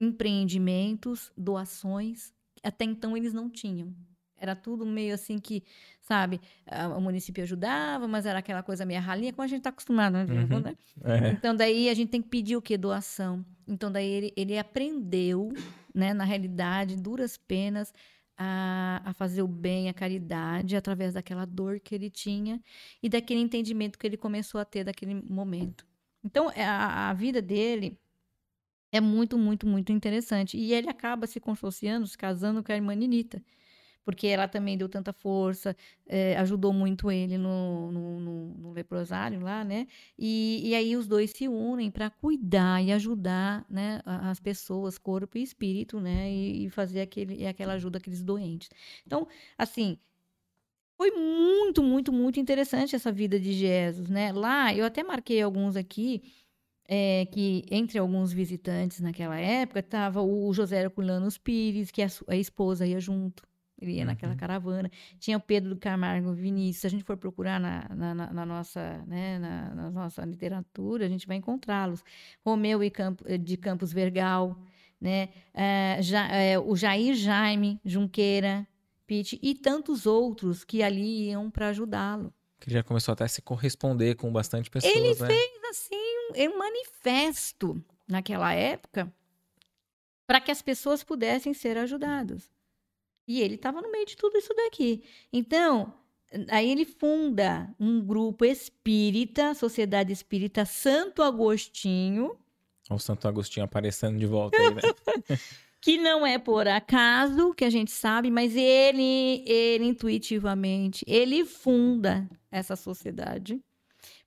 empreendimentos, doações, até então eles não tinham. Era tudo meio assim que, sabe, o município ajudava, mas era aquela coisa meio ralinha, como a gente está acostumado, né? Uhum. né? É. Então, daí a gente tem que pedir o quê? Doação. Então, daí ele, ele aprendeu, né, na realidade, duras penas, a, a fazer o bem, a caridade, através daquela dor que ele tinha e daquele entendimento que ele começou a ter daquele momento. Então, a, a vida dele é muito, muito, muito interessante. E ele acaba se consorciando, se casando com a irmã Ninita porque ela também deu tanta força, é, ajudou muito ele no, no, no, no leprosário lá, né? E, e, aí os dois se unem para cuidar e ajudar, né, as pessoas, corpo e espírito, né? E, e fazer aquele, aquela ajuda àqueles doentes. Então, assim, foi muito, muito, muito interessante essa vida de Jesus, né? Lá, eu até marquei alguns aqui, é, que entre alguns visitantes naquela época estava o José Herculano Pires, que a, a esposa ia junto, ele ia uhum. naquela caravana. Tinha o Pedro do Camargo Vinícius. Se a gente for procurar na, na, na nossa, né, na, na, nossa literatura, a gente vai encontrá-los. Romeu e Campo, eh, de Campos Vergal, né? É, ja, é, o Jair Jaime Junqueira, Pitt e tantos outros que ali iam para ajudá-lo. Que já começou até a se corresponder com bastante pessoas. Ele né? fez assim um manifesto naquela época para que as pessoas pudessem ser ajudadas. E ele estava no meio de tudo isso daqui. Então, aí ele funda um grupo espírita, Sociedade Espírita Santo Agostinho. O Santo Agostinho aparecendo de volta aí, né? que não é por acaso, que a gente sabe, mas ele, ele intuitivamente, ele funda essa sociedade,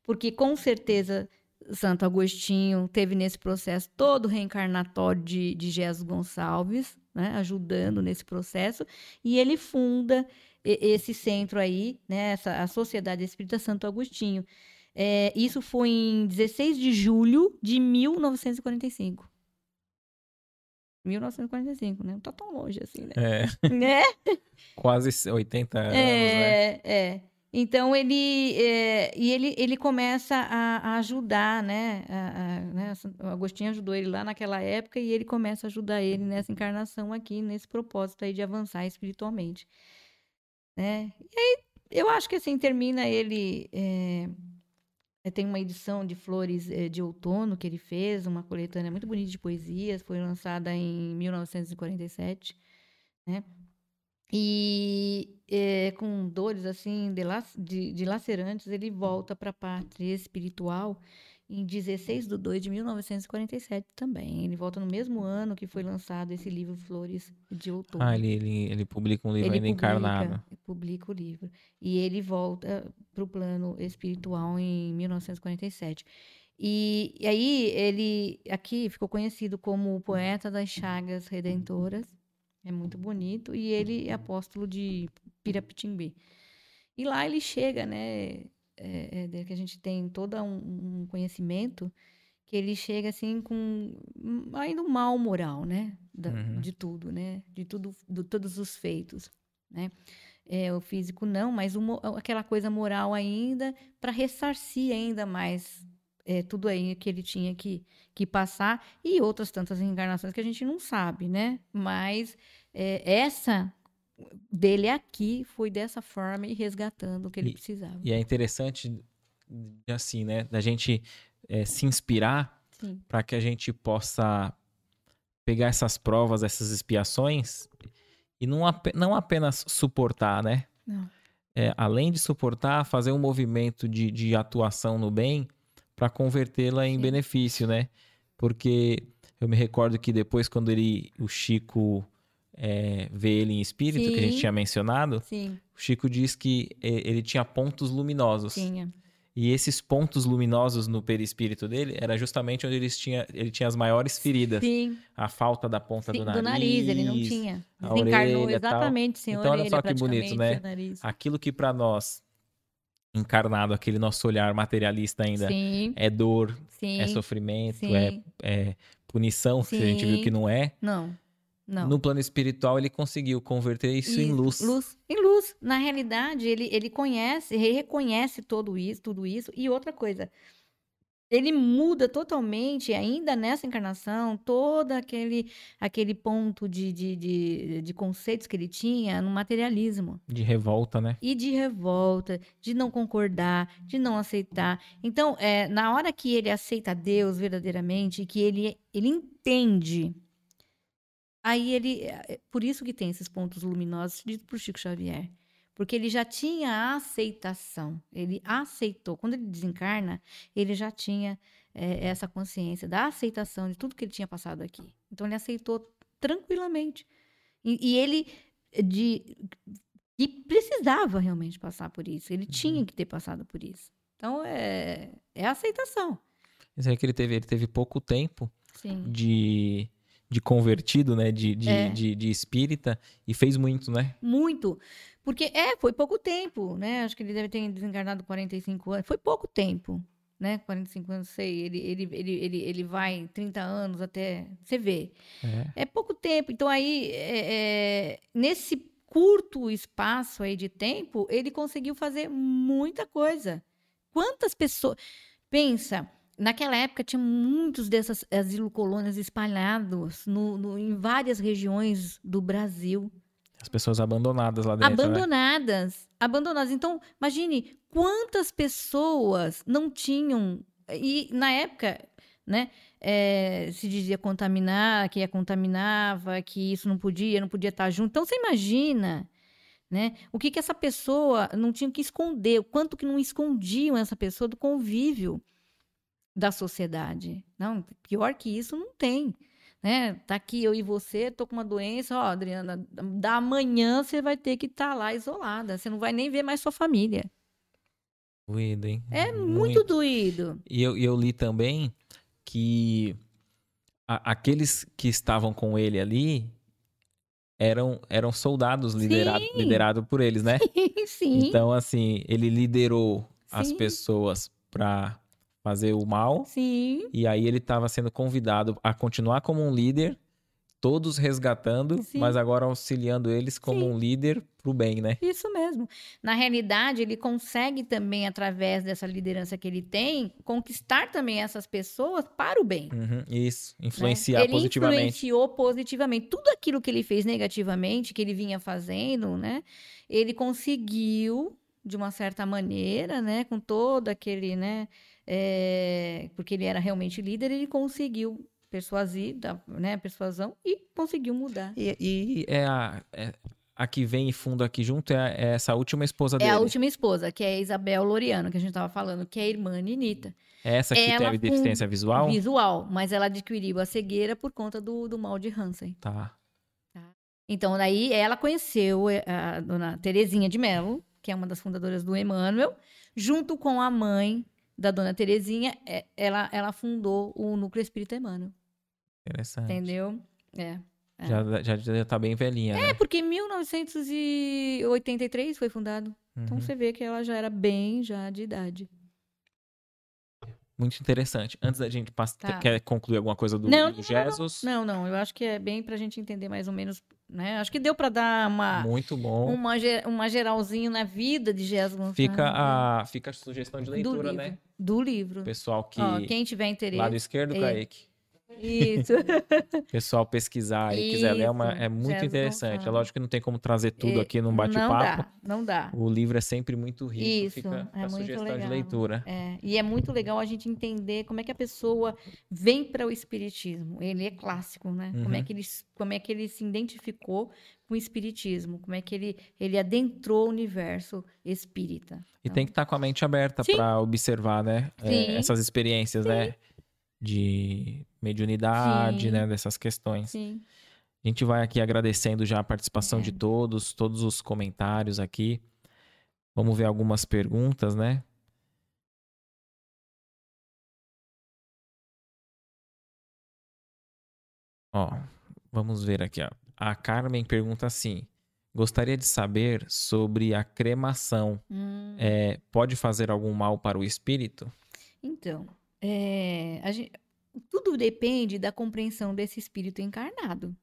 porque com certeza Santo Agostinho teve nesse processo todo o reencarnatório de, de Jesus Gonçalves, né, ajudando nesse processo, e ele funda esse centro aí, né, essa, a Sociedade Espírita Santo Agostinho. É, isso foi em 16 de julho de 1945. 1945, né? Não tá tão longe assim, né? É. Né? Quase 80 anos, é, né? É, então ele é, e ele, ele começa a, a ajudar, né? A, a, né? Agostinho ajudou ele lá naquela época e ele começa a ajudar ele nessa encarnação aqui, nesse propósito aí de avançar espiritualmente, né? E aí eu acho que assim termina ele é, tem uma edição de Flores é, de Outono que ele fez, uma coletânea muito bonita de poesias, foi lançada em 1947, né? E é, com dores assim de, de, lacerantes, ele volta para a pátria espiritual em 16 de 2 de 1947 também. Ele volta no mesmo ano que foi lançado esse livro Flores de Outono. Ah, ele, ele, ele publica um livro ele ainda publica, encarnado. Publica o livro. E ele volta para o plano espiritual em 1947. E, e aí ele aqui ficou conhecido como o poeta das chagas redentoras é muito bonito. E ele é apóstolo de Pirapitimbi. E lá ele chega, né? É, é, que a gente tem todo um, um, conhecimento que ele chega assim com ainda um mal moral, né? Da, uhum. De tudo, né? De tudo, de todos os feitos, né? É, o físico não, mas o, aquela coisa moral ainda para ressarcir ainda mais é, tudo aí que ele tinha que, que passar e outras tantas encarnações que a gente não sabe, né? Mas é, essa dele aqui foi dessa forma e resgatando o que ele e, precisava. E é interessante, assim, né? Da gente é, se inspirar para que a gente possa pegar essas provas, essas expiações e não, não apenas suportar, né? Não. É, além de suportar, fazer um movimento de, de atuação no bem para convertê-la em Sim. benefício, né? Porque eu me recordo que depois, quando ele, o Chico é, vê ele em espírito, Sim. que a gente tinha mencionado, Sim. o Chico diz que ele tinha pontos luminosos. Tinha. E esses pontos luminosos no perispírito dele era justamente onde ele tinha, ele tinha as maiores feridas. Sim. A falta da ponta Sim, do nariz. do nariz, ele não tinha. a Desencarnou orelha, tal. exatamente sem Então, olha orelha, só que bonito, né? Aquilo que pra nós, encarnado, aquele nosso olhar materialista ainda, Sim, é dor, sim. é sofrimento, sim. é, é punição, que a gente viu Sim. que não é. Não, não. No plano espiritual, ele conseguiu converter isso, em luz. Luz. Em luz. Na realidade, ele, ele conhece, ele reconhece todo isso, tudo isso. E outra coisa, ele muda totalmente, ainda nessa encarnação, todo aquele, aquele ponto de, de, de, de conceitos que ele tinha no materialismo. De revolta, né? E de revolta, de não concordar, de não aceitar. Então, é, na hora que ele aceita Deus verdadeiramente, que ele, ele entende, aí ele. é Por isso que tem esses pontos luminosos dito por Chico Xavier. Porque ele já tinha a aceitação, ele aceitou. Quando ele desencarna, ele já tinha é, essa consciência da aceitação de tudo que ele tinha passado aqui. Então, ele aceitou tranquilamente. E, e ele, de, que precisava realmente passar por isso. Ele tinha que ter passado por isso. Então, é, é a aceitação. Isso aí que ele teve, ele teve pouco tempo Sim. de, de convertido, né? De, de, É. de, de espírita e fez muito, né? Muito. Porque, é, foi pouco tempo, né? Acho que ele deve ter desencarnado 45 anos. Foi pouco tempo, né? 45 anos, sei. Ele, ele, ele, ele, ele vai 30 anos até. Você vê. É. É pouco tempo. Então, aí, é, é, nesse curto espaço aí de tempo, ele conseguiu fazer muita coisa. Quantas pessoas. Pensa, naquela época tinha muitos dessas asilo-colônias espalhados no, no- em várias regiões do Brasil. As pessoas abandonadas lá dentro, né? abandonadas. Abandonadas. Então, imagine quantas pessoas não tinham. E na época, né? eh, se dizia contaminar, que ia contaminava, que isso não podia, não podia estar junto. Então, você imagina, né? O que que essa pessoa não tinha que esconder, o quanto que não escondiam essa pessoa do convívio da sociedade. Não, pior que isso não tem. Né? Tá aqui eu e você, tô com uma doença, ó, Adriana, da amanhã você vai ter que estar lá isolada, você não vai nem ver mais sua família. Doído, hein? É muito, doído. E eu, eu li também que a- aqueles que estavam com ele ali eram, eram soldados liderados Sim. liderado por eles, né? Sim. Então, assim, ele liderou as Sim. pessoas para fazer o mal Sim. e aí ele estava sendo convidado a continuar como um líder, todos resgatando, Sim. mas agora auxiliando eles como Sim. um líder pro bem, né? Isso mesmo. Na realidade, ele consegue também, através dessa liderança que ele tem, conquistar também essas pessoas para o bem. Uhum, isso, né? influenciar ele positivamente. influenciou positivamente. Tudo aquilo que ele fez negativamente, que ele vinha fazendo, né? Ele conseguiu, de uma certa maneira, né? Com todo aquele, né? É, porque ele era realmente líder, ele conseguiu persuadir, da- né? Persuasão e conseguiu mudar. E, e é a, é- a que vem e funda aqui junto é, é essa última esposa É dele. a última esposa, que é a Isabel Loriano, que a gente estava falando, que é a irmã Ninita. É essa que Ela teve deficiência visual? Visual, mas ela adquiriu a cegueira por conta do, do mal de Hansen. Tá. Então, daí ela conheceu eh, a dona Terezinha de Mello, que é uma das fundadoras do Emmanuel, junto com a mãe da dona Terezinha, eh, ela, ela fundou o Núcleo Espírita Emmanuel, Interessante. entendeu? É. é. Já, já, já tá bem velhinha, É, né? porque em 1983 foi fundado. Então Uhum. você vê que ela já era bem já de idade. Muito interessante. Antes da gente passar, Tá. quer concluir alguma coisa do, Não, do não, Jesus? Não, não, eu acho que é bem pra gente entender mais ou menos, né? Acho que deu pra dar uma, Muito bom. uma, uma geralzinho na vida de Jesus Gonçalves. Fica a, fica a sugestão de do leitura, livro. né? Do livro. Pessoal que. Ó, quem tiver interesse. Lado esquerdo, É. Kaique. Isso. Pessoal pesquisar e quiser ler, é, uma- é muito Jesus interessante. É lógico que não tem como trazer tudo É, aqui num Não bate-papo. dá, não dá. O livro é sempre muito rico. Isso, fica é a sugestão de legal. leitura. É, e é muito legal a gente entender como é que a pessoa vem para o espiritismo. Ele é clássico, né? Como é Uhum. que ele, como é que ele se identificou com o espiritismo? Como é que ele, ele adentrou o universo espírita? E tem que estar com a mente aberta Sim. para observar, né? é, Sim. essas experiências, né? De mediunidade, Sim. né? Dessas questões. Sim. A gente vai aqui agradecendo já a participação é. de todos, todos os comentários aqui. Vamos ver algumas perguntas, né? Ó, vamos ver aqui. Ó. A Carmen pergunta assim: Gostaria de saber sobre a cremação. Hum. É, pode fazer algum mal para o espírito? Então, é, gente, tudo depende da compreensão desse espírito encarnado.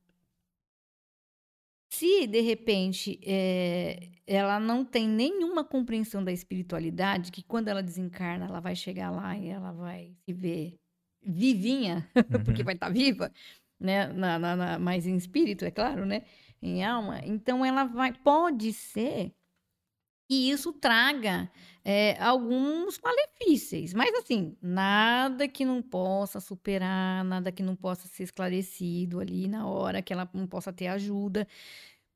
Se, de repente, é, ela não tem nenhuma compreensão da espiritualidade, que quando ela desencarna, ela vai chegar lá e ela vai se ver vivinha, porque Uhum. vai estar viva, né? Na, na- na- mas em espírito, é claro, né? Em alma. Então, ela vai. Pode ser que isso traga é, alguns malefícios, mas assim, nada que não possa superar, nada que não possa ser esclarecido ali na hora, que ela não possa ter ajuda.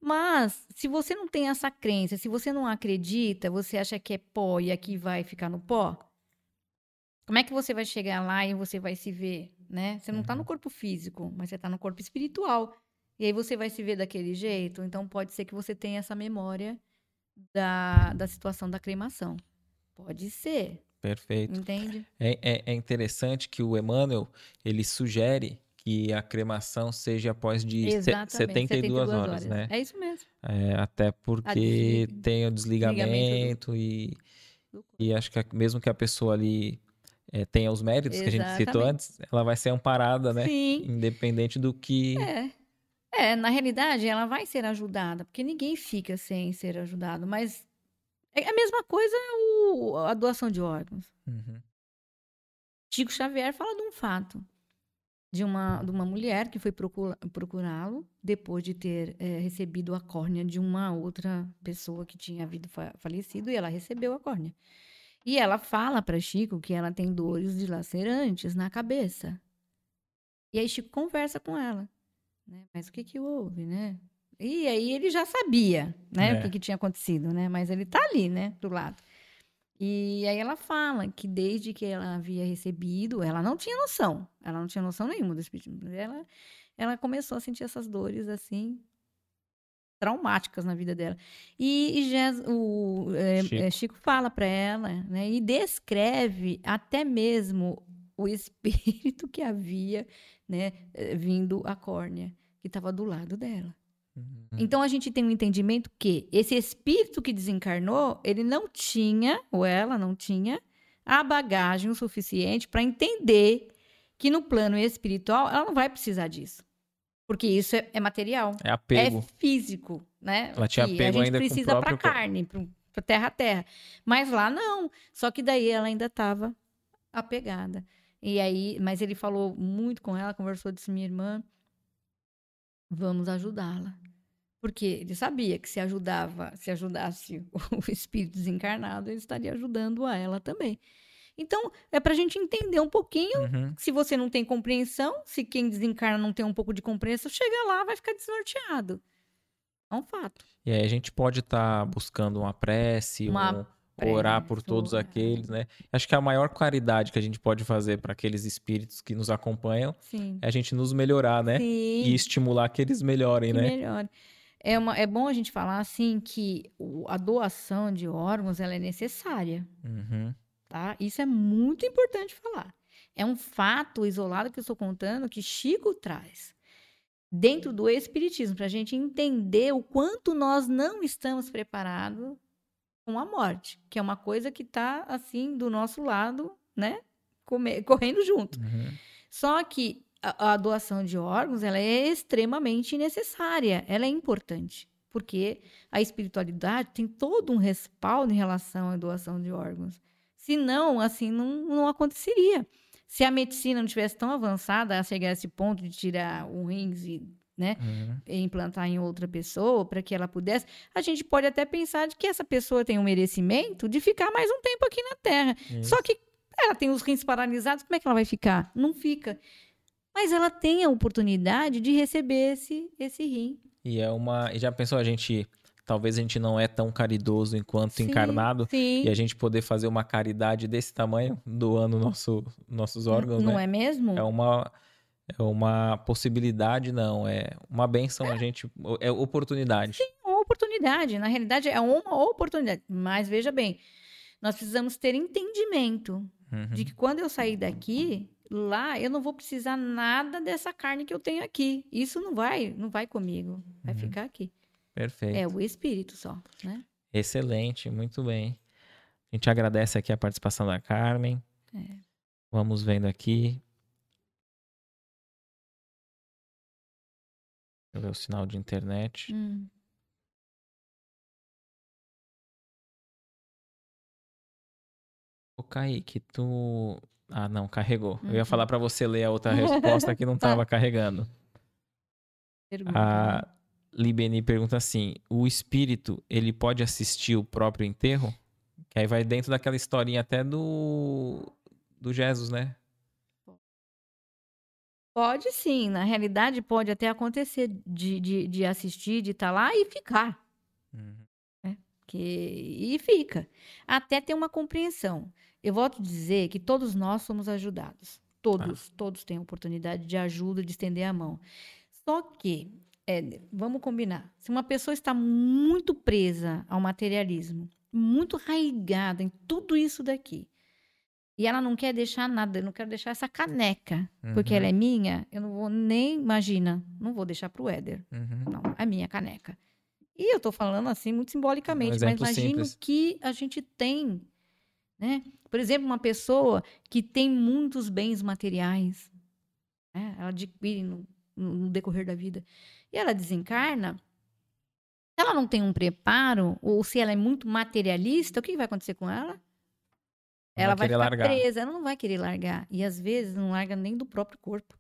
Mas, se você não tem essa crença, se você não acredita, você acha que é pó e aqui vai ficar no pó, como é que você vai chegar lá e você vai se ver, né? Você não está no Uhum. corpo físico, mas você está no corpo espiritual. E aí você vai se ver daquele jeito, então pode ser que você tenha essa memória da, da situação da cremação. Pode ser, Perfeito. entende? É, é- é interessante que o Emmanuel ele sugere que a cremação seja após de se- Exatamente, 72, horas, né? É isso mesmo. É, até porque tem o desligamento desligamento e, do corpo. e acho que mesmo que a pessoa ali é, tenha os méritos que a gente citou Exatamente. antes, ela vai ser amparada, né? Sim, Independente do que. é. É, na realidade, ela vai ser ajudada, porque ninguém fica sem ser ajudado, mas é a mesma coisa o- a doação de órgãos. Uhum. Chico Xavier fala de um fato de uma, de uma mulher que foi procurá-lo depois de ter eh, recebido a córnea de uma outra pessoa que tinha havido fa- falecido e ela recebeu a córnea. E ela fala para Chico que ela tem dores dilacerantes na cabeça. E aí Chico conversa com ela, né? Mas o que que houve, né? E aí ele já sabia, né, É. o que que tinha acontecido, né? Mas ele tá ali, né, do lado. E aí ela fala que desde que ela havia recebido, ela não tinha noção, ela não tinha noção nenhuma do espírito. Ela, ela começou a sentir essas dores assim traumáticas na vida dela. E, e Jes- o é, Chico. é, Chico fala para ela, né, e descreve até mesmo o espírito que havia, né, eh, vindo a córnea, que estava do lado dela. Uhum. Então a gente tem um entendimento que esse espírito que desencarnou, ele não tinha, ou ela não tinha, a bagagem o suficiente para entender que no plano espiritual ela não vai precisar disso. Porque isso é, é material, É apego. é físico, né? Ela tinha apego a gente ainda precisa para carne, para terra a terra. Mas lá não. Só que daí ela ainda estava apegada. E aí, mas ele falou muito com ela, conversou disse minha irmã, vamos ajudá-la. Porque ele sabia que se ajudava, se ajudasse o espírito desencarnado, ele estaria ajudando a ela também. Então, é para a gente entender um pouquinho Uhum. se você não tem compreensão, se quem desencarna não tem um pouco de compreensão, chega lá, vai ficar desnorteado. É um fato. E aí a gente pode estar buscando uma prece, Uma um, orar por todos orar. aqueles, né? Acho que a maior caridade que a gente pode fazer para aqueles espíritos que nos acompanham Sim. é a gente nos melhorar, né? Sim. E estimular que eles melhorem, que né? melhor. É, uma, é bom a gente falar assim que a doação de órgãos ela é necessária, Uhum. tá? Isso é muito importante falar. É um fato isolado que eu estou contando que Chico traz dentro do espiritismo para a gente entender o quanto nós não estamos preparados com a morte, que é uma coisa que está assim do nosso lado, né? Correndo junto. Uhum. Só que a, a doação de órgãos ela é extremamente necessária, ela é importante, porque a espiritualidade tem todo um respaldo em relação à doação de órgãos. Senão, assim, não, não aconteceria. Se a medicina não tivesse tão avançada a chegar a esse ponto de tirar um rins e né, Uhum. e implantar em outra pessoa para que ela pudesse, a gente pode até pensar de que essa pessoa tem um merecimento de ficar mais um tempo aqui na Terra. Isso. Só que ela tem os rins paralisados, como é que ela vai ficar? Não fica. Mas ela tem a oportunidade de receber esse, esse rim. E é uma. e Já pensou a gente. Talvez a gente não é tão caridoso enquanto Sim, encarnado. Sim. E a gente poder fazer uma caridade desse tamanho, doando nosso, nossos órgãos, não né? é mesmo? É uma, é uma possibilidade, não. É uma benção, a gente. É oportunidade. uma oportunidade. Na realidade, é uma oportunidade. Mas veja bem, nós precisamos ter entendimento Uhum. de que quando eu sair daqui, lá eu não vou precisar nada dessa carne que eu tenho aqui. Isso não vai, não vai comigo, vai Uhum. ficar aqui. Perfeito. É o espírito só, né? Excelente, muito bem. A gente agradece aqui a participação da Carmen. É. Vamos vendo aqui. Deixa eu ver o sinal de internet. Hum. Ô, Kaique, tu. Ah, não, carregou. Eu ia Uhum. falar pra você ler a outra resposta que não tava carregando. Pergunta, A? Libeni pergunta assim: o espírito, ele pode assistir o próprio enterro? Que aí vai dentro daquela historinha até do. do Jesus, né? Pode sim, na realidade pode até acontecer de, de, de assistir, de estar lá e ficar. Que, e fica. Até ter uma compreensão. Eu volto a dizer que todos nós somos ajudados. Todos, todos têm oportunidade de ajuda, de estender a mão. Só que, é, vamos combinar, se uma pessoa está muito presa ao materialismo, muito raigada em tudo isso daqui, e ela não quer deixar nada, eu não quero deixar essa caneca, porque Uhum. ela é minha, eu não vou nem, imagina, não vou deixar para o Éder. Uhum. Não, é minha caneca. E eu tô falando assim muito simbolicamente, mas Um exemplo imagina o que a gente tem, né? Por exemplo, uma pessoa que tem muitos bens materiais, né? ela adquire no, no decorrer da vida, e ela desencarna, se ela não tem um preparo, ou se ela é muito materialista, o que vai acontecer com ela? Não ela vai vai ficar largar. presa, ela não vai querer largar. E às vezes não larga nem do próprio corpo.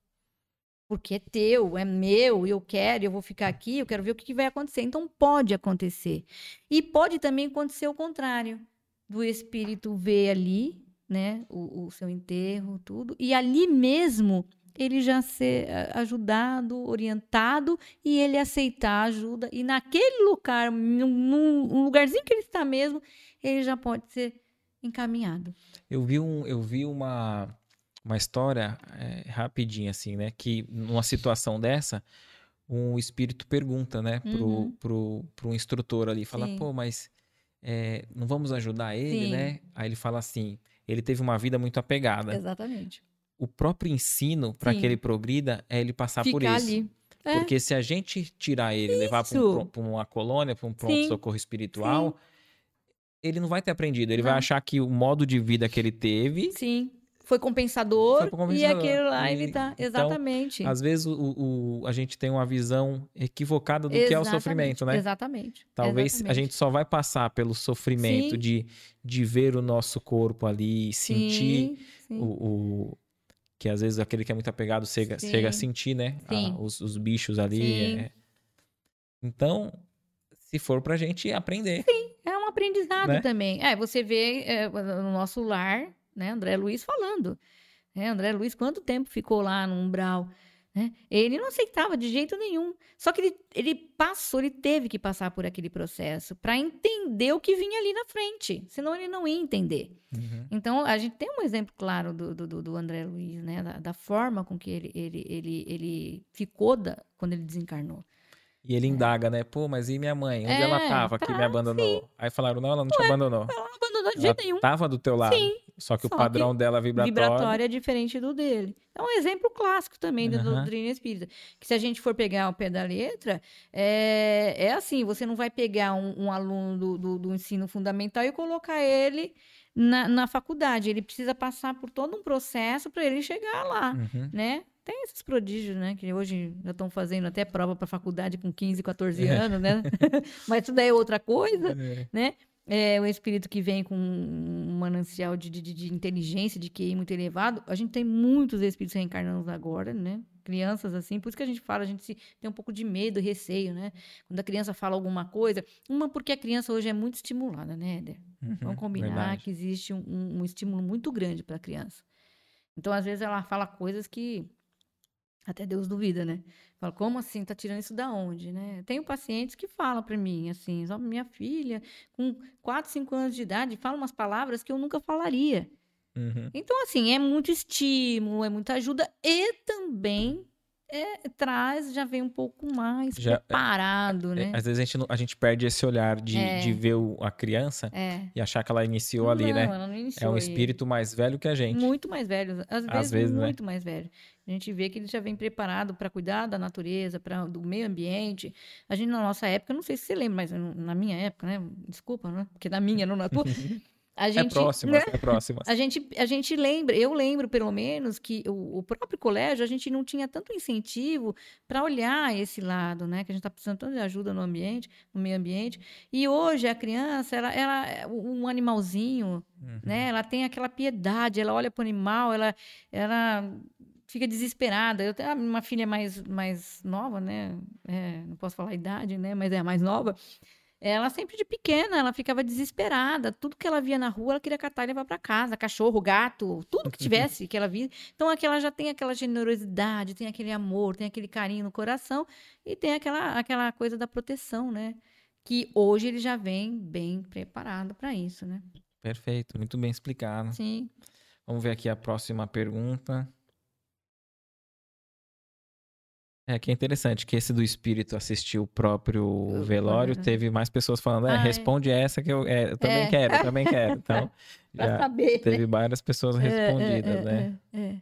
Porque é teu, é meu, eu quero, eu vou ficar aqui, eu quero ver o que que vai acontecer. Então pode acontecer. E pode também acontecer o contrário, do espírito ver ali, né, o, o seu enterro, tudo, e ali mesmo ele já ser ah, ajudado, orientado e ele aceitar a ajuda e naquele lugar, num, num lugarzinho que ele está mesmo, ele já pode ser encaminhado. Eu vi, um, eu vi uma, uma história é, rapidinha, assim, né? Que numa situação dessa, um espírito pergunta, né, pro, Uhum. pro, pro instrutor ali, fala, Sim. pô, mas é, não vamos ajudar ele, Sim. né? Aí ele fala assim, ele teve uma vida muito apegada. Exatamente. O próprio ensino para que Sim. ele progrida é ele passar por Ficar isso. ali. É. Porque se a gente tirar ele, levar para Isso. uma colônia, para um Sim. pronto-socorro espiritual, ele não vai ter aprendido. Ele vai achar que o modo de vida que ele teve Sim. Foi compensador, Foi compensador. e aquele lá ele tá. então, Exatamente. Às vezes o, o- a gente tem uma visão equivocada do que é o Exatamente, sofrimento, né? Exatamente. Talvez a exatamente. gente só vai passar pelo sofrimento Sim. de, de ver o nosso corpo ali, sentir Sim, sim. o, o- Que às vezes aquele que é muito apegado chega, Sim. chega a sentir, né? Sim. os, os bichos ali. Sim. é. Então, se for pra gente aprender. Um aprendizado Né? também. É, você vê é, no nosso lar, né, André Luiz falando. Né, André Luiz, quanto tempo ficou lá no umbral? Né? Ele não aceitava de jeito nenhum. Só que ele, ele passou, ele teve que passar por aquele processo para entender o que vinha ali na frente. Senão ele não ia entender. Uhum. Então, a gente tem um exemplo claro do, do, do- André Luiz, né? Da, da forma com que ele, ele, ele, ele ficou da, quando ele desencarnou. E ele indaga, né? Pô, mas e minha mãe? Onde É, ela tava que me tá, abandonou? Aí falaram, não, ela não te abandonou. Ela não abandonou de Ela jeito nenhum. tava do teu lado. Sim, Só que o só padrão dela vibratório. vibratório é diferente do dele. É um exemplo clássico também da Aham. doutrina espírita. Que se a gente for pegar o pé da letra, é, é assim, você não vai pegar um, um aluno do, do- do ensino fundamental e colocar ele na, na faculdade. Ele precisa passar por todo um processo para ele chegar lá, Uhum. né? Tem esses prodígios, né? Que hoje já estão fazendo até prova para faculdade com 15, 14 É. anos, né? Mas isso daí é outra coisa É. né? É o espírito que vem com um manancial de, de, de inteligência, de QI muito elevado. A gente tem muitos espíritos reencarnando agora, né? Crianças assim, por isso que a gente fala, a gente se, tem um pouco de medo e receio, né? Quando a criança fala alguma coisa, uma porque a criança hoje é muito estimulada, né, Éder? Uhum. Vamos combinar Verdade. que existe um- um estímulo muito grande para a criança. Então, às vezes, ela fala coisas que até Deus duvida, né? Fala, como assim? Tá tirando isso da onde, né? Tenho pacientes que falam para mim, assim, só minha filha, com 4, 5 anos de idade, fala umas palavras que eu nunca falaria. Uhum. Então, assim, é muito estímulo, é muita ajuda e também é, traz, já vem um pouco mais já, é, preparado, é, né? Às vezes a gente, a gente perde esse olhar de, é. de ver o, a criança é. e achar que ela iniciou ali, não, né? Ela não iniciou é um espírito mais velho que a gente. Muito mais velho. Às vezes, às vezes né? muito né? mais velho. A gente vê que ele já vem preparado para cuidar da natureza, para do meio ambiente. A gente, na nossa época, não sei se você lembra, mas na minha época, né? Desculpa, né? Porque na minha, não na tua. A é gente, é próxima, né? é próxima. A gente, a gente lembra, eu lembro pelo menos que o, o próprio colégio a gente não tinha tanto incentivo para olhar esse lado, né? Que a gente está precisando tanto de ajuda no ambiente, no meio ambiente. E hoje a criança, ela, ela um animalzinho, uhum. né? Ela tem aquela piedade, ela olha para o animal, ela, ela fica desesperada. Eu tenho uma filha mais, mais nova, né? É, não posso falar a idade, né? Mas é a mais nova. Ela sempre de pequena, ela ficava desesperada. Tudo que ela via na rua, ela queria catar e levar para casa. Cachorro, gato, tudo que tivesse que ela via. Então, aquela já tem aquela generosidade, tem aquele amor, tem aquele carinho no coração e tem aquela, aquela coisa da proteção, né? Que hoje ele já vem bem preparado para isso, né? Perfeito, muito bem explicado. Sim. Vamos ver aqui a próxima pergunta. É que é interessante que esse do espírito assistir o próprio velório, teve mais pessoas falando, é, ah, responde é. essa que eu, é, eu também é. quero, eu também quero. Então, já saber, teve né? várias pessoas é, respondidas, é, né? É,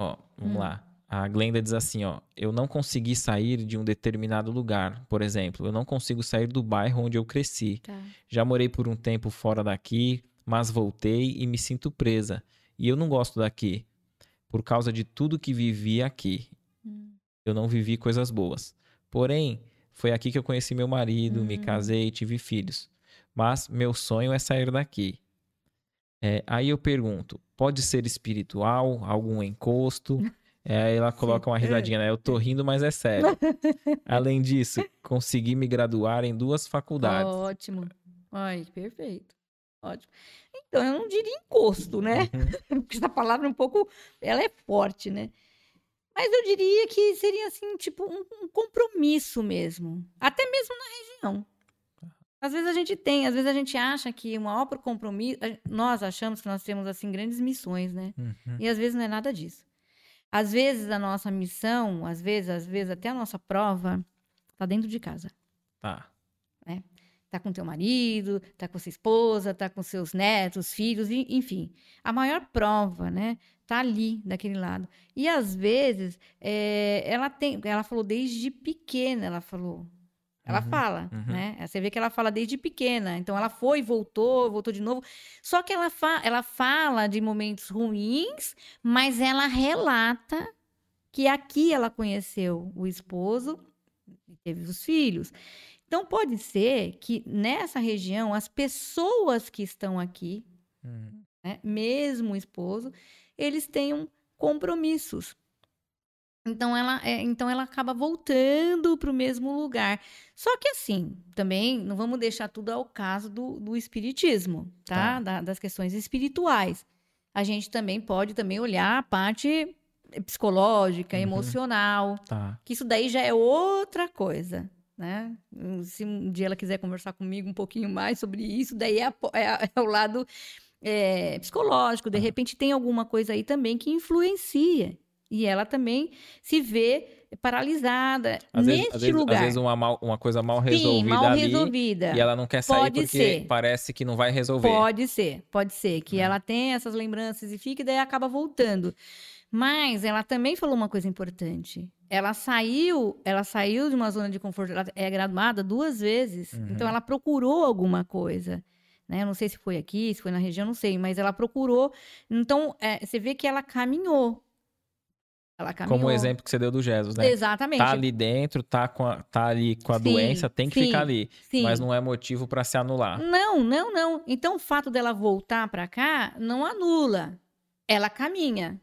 Ó, vamos hum. lá. A Glenda diz assim, ó, eu não consegui sair de um determinado lugar, por exemplo, eu não consigo sair do bairro onde eu cresci. Tá. Já morei por um tempo fora daqui, mas voltei e me sinto presa. E eu não gosto daqui por causa de tudo que vivi aqui. Hum. Eu não vivi coisas boas. Porém, foi aqui que eu conheci meu marido, hum. me casei, tive filhos. Mas meu sonho é sair daqui. É, aí eu pergunto: pode ser espiritual, algum encosto? É, aí ela coloca uma risadinha, né? Eu tô rindo, mas é sério. Além disso, consegui me graduar em duas faculdades. Ótimo. Ai, perfeito. Ótimo. Então, eu não diria encosto, né? Uhum. Porque essa palavra é um pouco, ela é forte, né? Mas eu diria que seria assim, tipo, um, um compromisso mesmo. Até mesmo na região. Às vezes a gente tem, às vezes a gente acha que o maior compromisso. Nós achamos que nós temos, assim, grandes missões, né? Uhum. E às vezes não é nada disso. Às vezes a nossa missão, às vezes, às vezes até a nossa prova, tá dentro de casa. Tá. Né? Tá com teu marido, tá com sua esposa, tá com seus netos, filhos, enfim. A maior prova, né? Tá ali, daquele lado. E às vezes, é, ela tem, ela falou desde pequena, ela falou. Ela uhum, fala, uhum. né? Você vê que ela fala desde pequena. Então ela foi, voltou, voltou de novo. Só que ela, fa ela fala de momentos ruins, mas ela relata que aqui ela conheceu o esposo e teve os filhos. Então, pode ser que nessa região, as pessoas que estão aqui, uhum. né, mesmo o esposo, eles tenham compromissos. Então ela, é, então ela acaba voltando para o mesmo lugar. Só que assim, também não vamos deixar tudo ao caso do, do espiritismo, tá? tá. Da, das questões espirituais. A gente também pode também olhar a parte psicológica, uhum. emocional, tá. que isso daí já é outra coisa, né? Se um dia ela quiser conversar comigo um pouquinho mais sobre isso, daí é, é, é o lado é, psicológico. De repente tem alguma coisa aí também que influencia. E ela também se vê paralisada às neste vezes, lugar. Às vezes uma, mal, uma coisa mal resolvida Sim, mal ali, resolvida. E ela não quer sair pode porque ser. parece que não vai resolver. Pode ser, pode ser. Que hum. ela tem essas lembranças e fica e daí acaba voltando. Mas ela também falou uma coisa importante. Ela saiu, ela saiu de uma zona de conforto. Ela é graduada duas vezes. Uhum. Então ela procurou alguma coisa. Né? Eu não sei se foi aqui, se foi na região, não sei, mas ela procurou. Então, é, você vê que ela caminhou. Ela caminhou. Como o exemplo que você deu do Jesus, né? Exatamente. Tá ali dentro, tá, com a, tá ali com a sim, doença, tem que sim, ficar ali. Sim. Mas não é motivo para se anular. Não, não, não. Então, o fato dela voltar para cá não anula. Ela caminha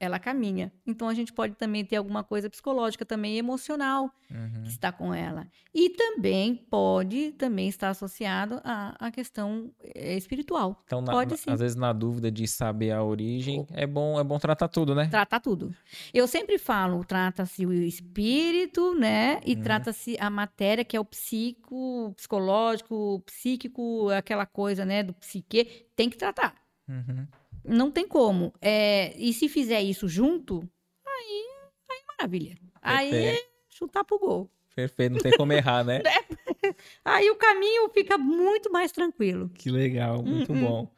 ela caminha. Então a gente pode também ter alguma coisa psicológica também emocional uhum. que está com ela. E também pode também estar associado à, à questão eh, espiritual. Então, na, pode, às vezes na dúvida de saber a origem, é bom é bom tratar tudo, né? Tratar tudo. Eu sempre falo, trata-se o espírito, né? E uhum. trata-se a matéria que é o psico, psicológico, psíquico, aquela coisa, né, do psique, tem que tratar. Uhum. Não tem como. É, e se fizer isso junto, aí, aí maravilha. Aí é chutar pro gol. Perfeito, não tem como errar, né? aí o caminho fica muito mais tranquilo. Que legal, muito uhum. bom.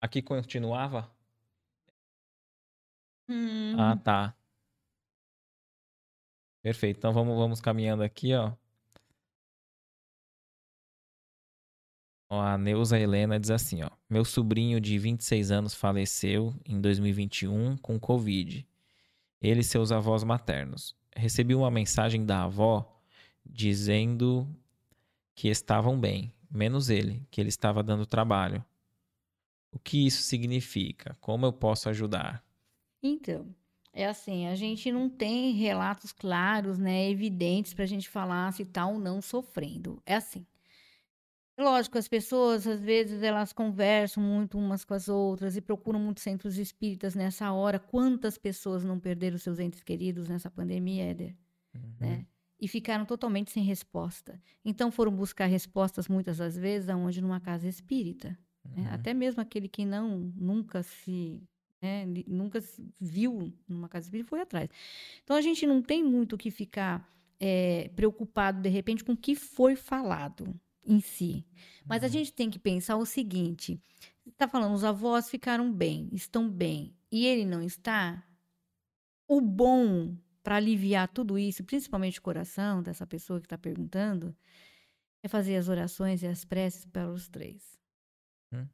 Aqui continuava? Hum. Ah, tá. Perfeito. Então vamos, vamos caminhando aqui, ó. Ó. A Neuza Helena diz assim, ó. Meu sobrinho de 26 anos faleceu em 2021 com Covid. Ele e seus avós maternos. Recebi uma mensagem da avó dizendo que estavam bem, menos ele, que ele estava dando trabalho. O que isso significa? Como eu posso ajudar? Então, é assim, a gente não tem relatos claros, né, evidentes para a gente falar se está ou não sofrendo. É assim. Lógico, as pessoas, às vezes, elas conversam muito umas com as outras e procuram muitos centros espíritas nessa hora. Quantas pessoas não perderam seus entes queridos nessa pandemia, Éder? Uhum. Né? E ficaram totalmente sem resposta. Então, foram buscar respostas, muitas das vezes, aonde? Numa casa espírita. Né? Uhum. Até mesmo aquele que não nunca se né, nunca viu numa casa espírita foi atrás. Então a gente não tem muito o que ficar é, preocupado de repente com o que foi falado em si. Mas uhum. a gente tem que pensar o seguinte: está falando, os avós ficaram bem, estão bem, e ele não está. O bom para aliviar tudo isso, principalmente o coração dessa pessoa que está perguntando, é fazer as orações e as preces para os três. Hum.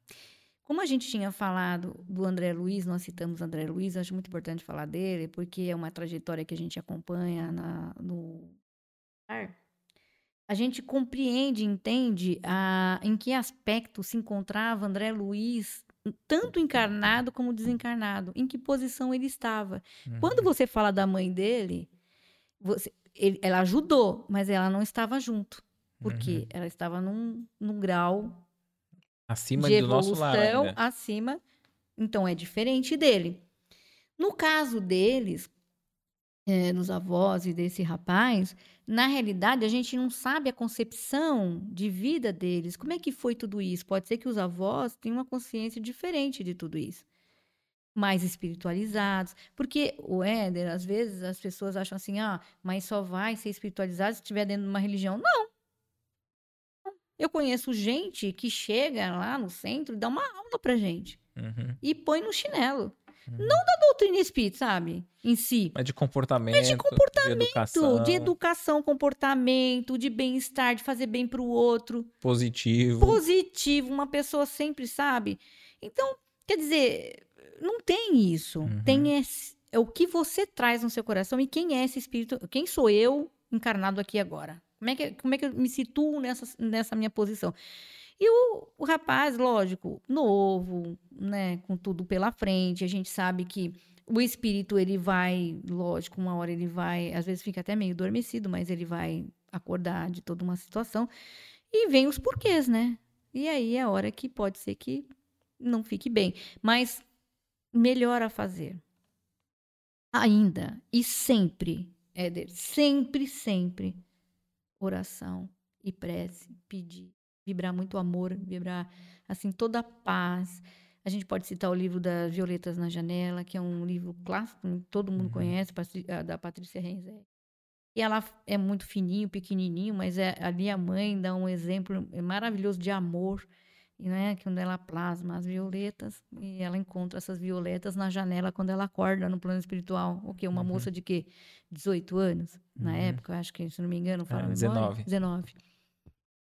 Como a gente tinha falado do André Luiz, nós citamos André Luiz, acho muito importante falar dele, porque é uma trajetória que a gente acompanha na, no a gente compreende, entende a, em que aspecto se encontrava André Luiz, tanto encarnado como desencarnado, em que posição ele estava. Uhum. Quando você fala da mãe dele, você, ele, ela ajudou, mas ela não estava junto, porque uhum. ela estava num, num grau Acima de do nosso lar. Ainda. Acima. Então é diferente dele. No caso deles, é, dos avós e desse rapaz, na realidade a gente não sabe a concepção de vida deles. Como é que foi tudo isso? Pode ser que os avós tenham uma consciência diferente de tudo isso. Mais espiritualizados. Porque o Éder, às vezes, as pessoas acham assim, ah, mas só vai ser espiritualizado se estiver dentro de uma religião. Não, eu conheço gente que chega lá no centro e dá uma aula pra gente. Uhum. E põe no chinelo. Uhum. Não da doutrina espírita, sabe? Em si. Mas de comportamento. Mas de comportamento. De educação. De educação, comportamento, de bem-estar, de fazer bem pro outro. Positivo. Positivo. Uma pessoa sempre sabe. Então, quer dizer, não tem isso. Uhum. Tem esse, é o que você traz no seu coração e quem é esse espírito. Quem sou eu encarnado aqui agora? Como é que, como é que eu me situo nessa, nessa minha posição? E o, o rapaz, lógico, novo, né, com tudo pela frente, a gente sabe que o espírito ele vai, lógico, uma hora ele vai, às vezes fica até meio adormecido, mas ele vai acordar de toda uma situação e vem os porquês, né? E aí é a hora que pode ser que não fique bem, mas melhor a fazer. Ainda e sempre, Éder, sempre, sempre oração e prece, pedir, vibrar muito amor, vibrar assim toda a paz. A gente pode citar o livro das Violetas na Janela, que é um livro clássico, todo mundo uhum. conhece, da Patrícia Renzé. E ela é muito fininho, pequenininho, mas é, ali a mãe dá um exemplo maravilhoso de amor né, que onde ela plasma as violetas e ela encontra essas violetas na janela quando ela acorda no plano espiritual. O que uma uhum. moça de que 18 anos na uhum. época, acho que se não me engano, fala é, 19. 19.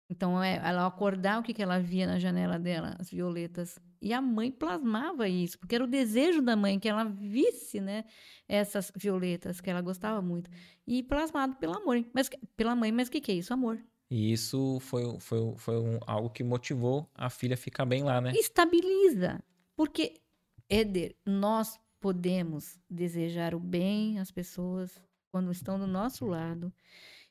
Então é, ela acordar o que que ela via na janela dela, as violetas. E a mãe plasmava isso, porque era o desejo da mãe que ela visse, né, essas violetas que ela gostava muito. E plasmado pelo amor, mas pela mãe, mas o que que é isso? Amor. E isso foi, foi, foi um, algo que motivou a filha a ficar bem lá, né? Estabiliza. Porque, Éder, nós podemos desejar o bem às pessoas quando estão do nosso lado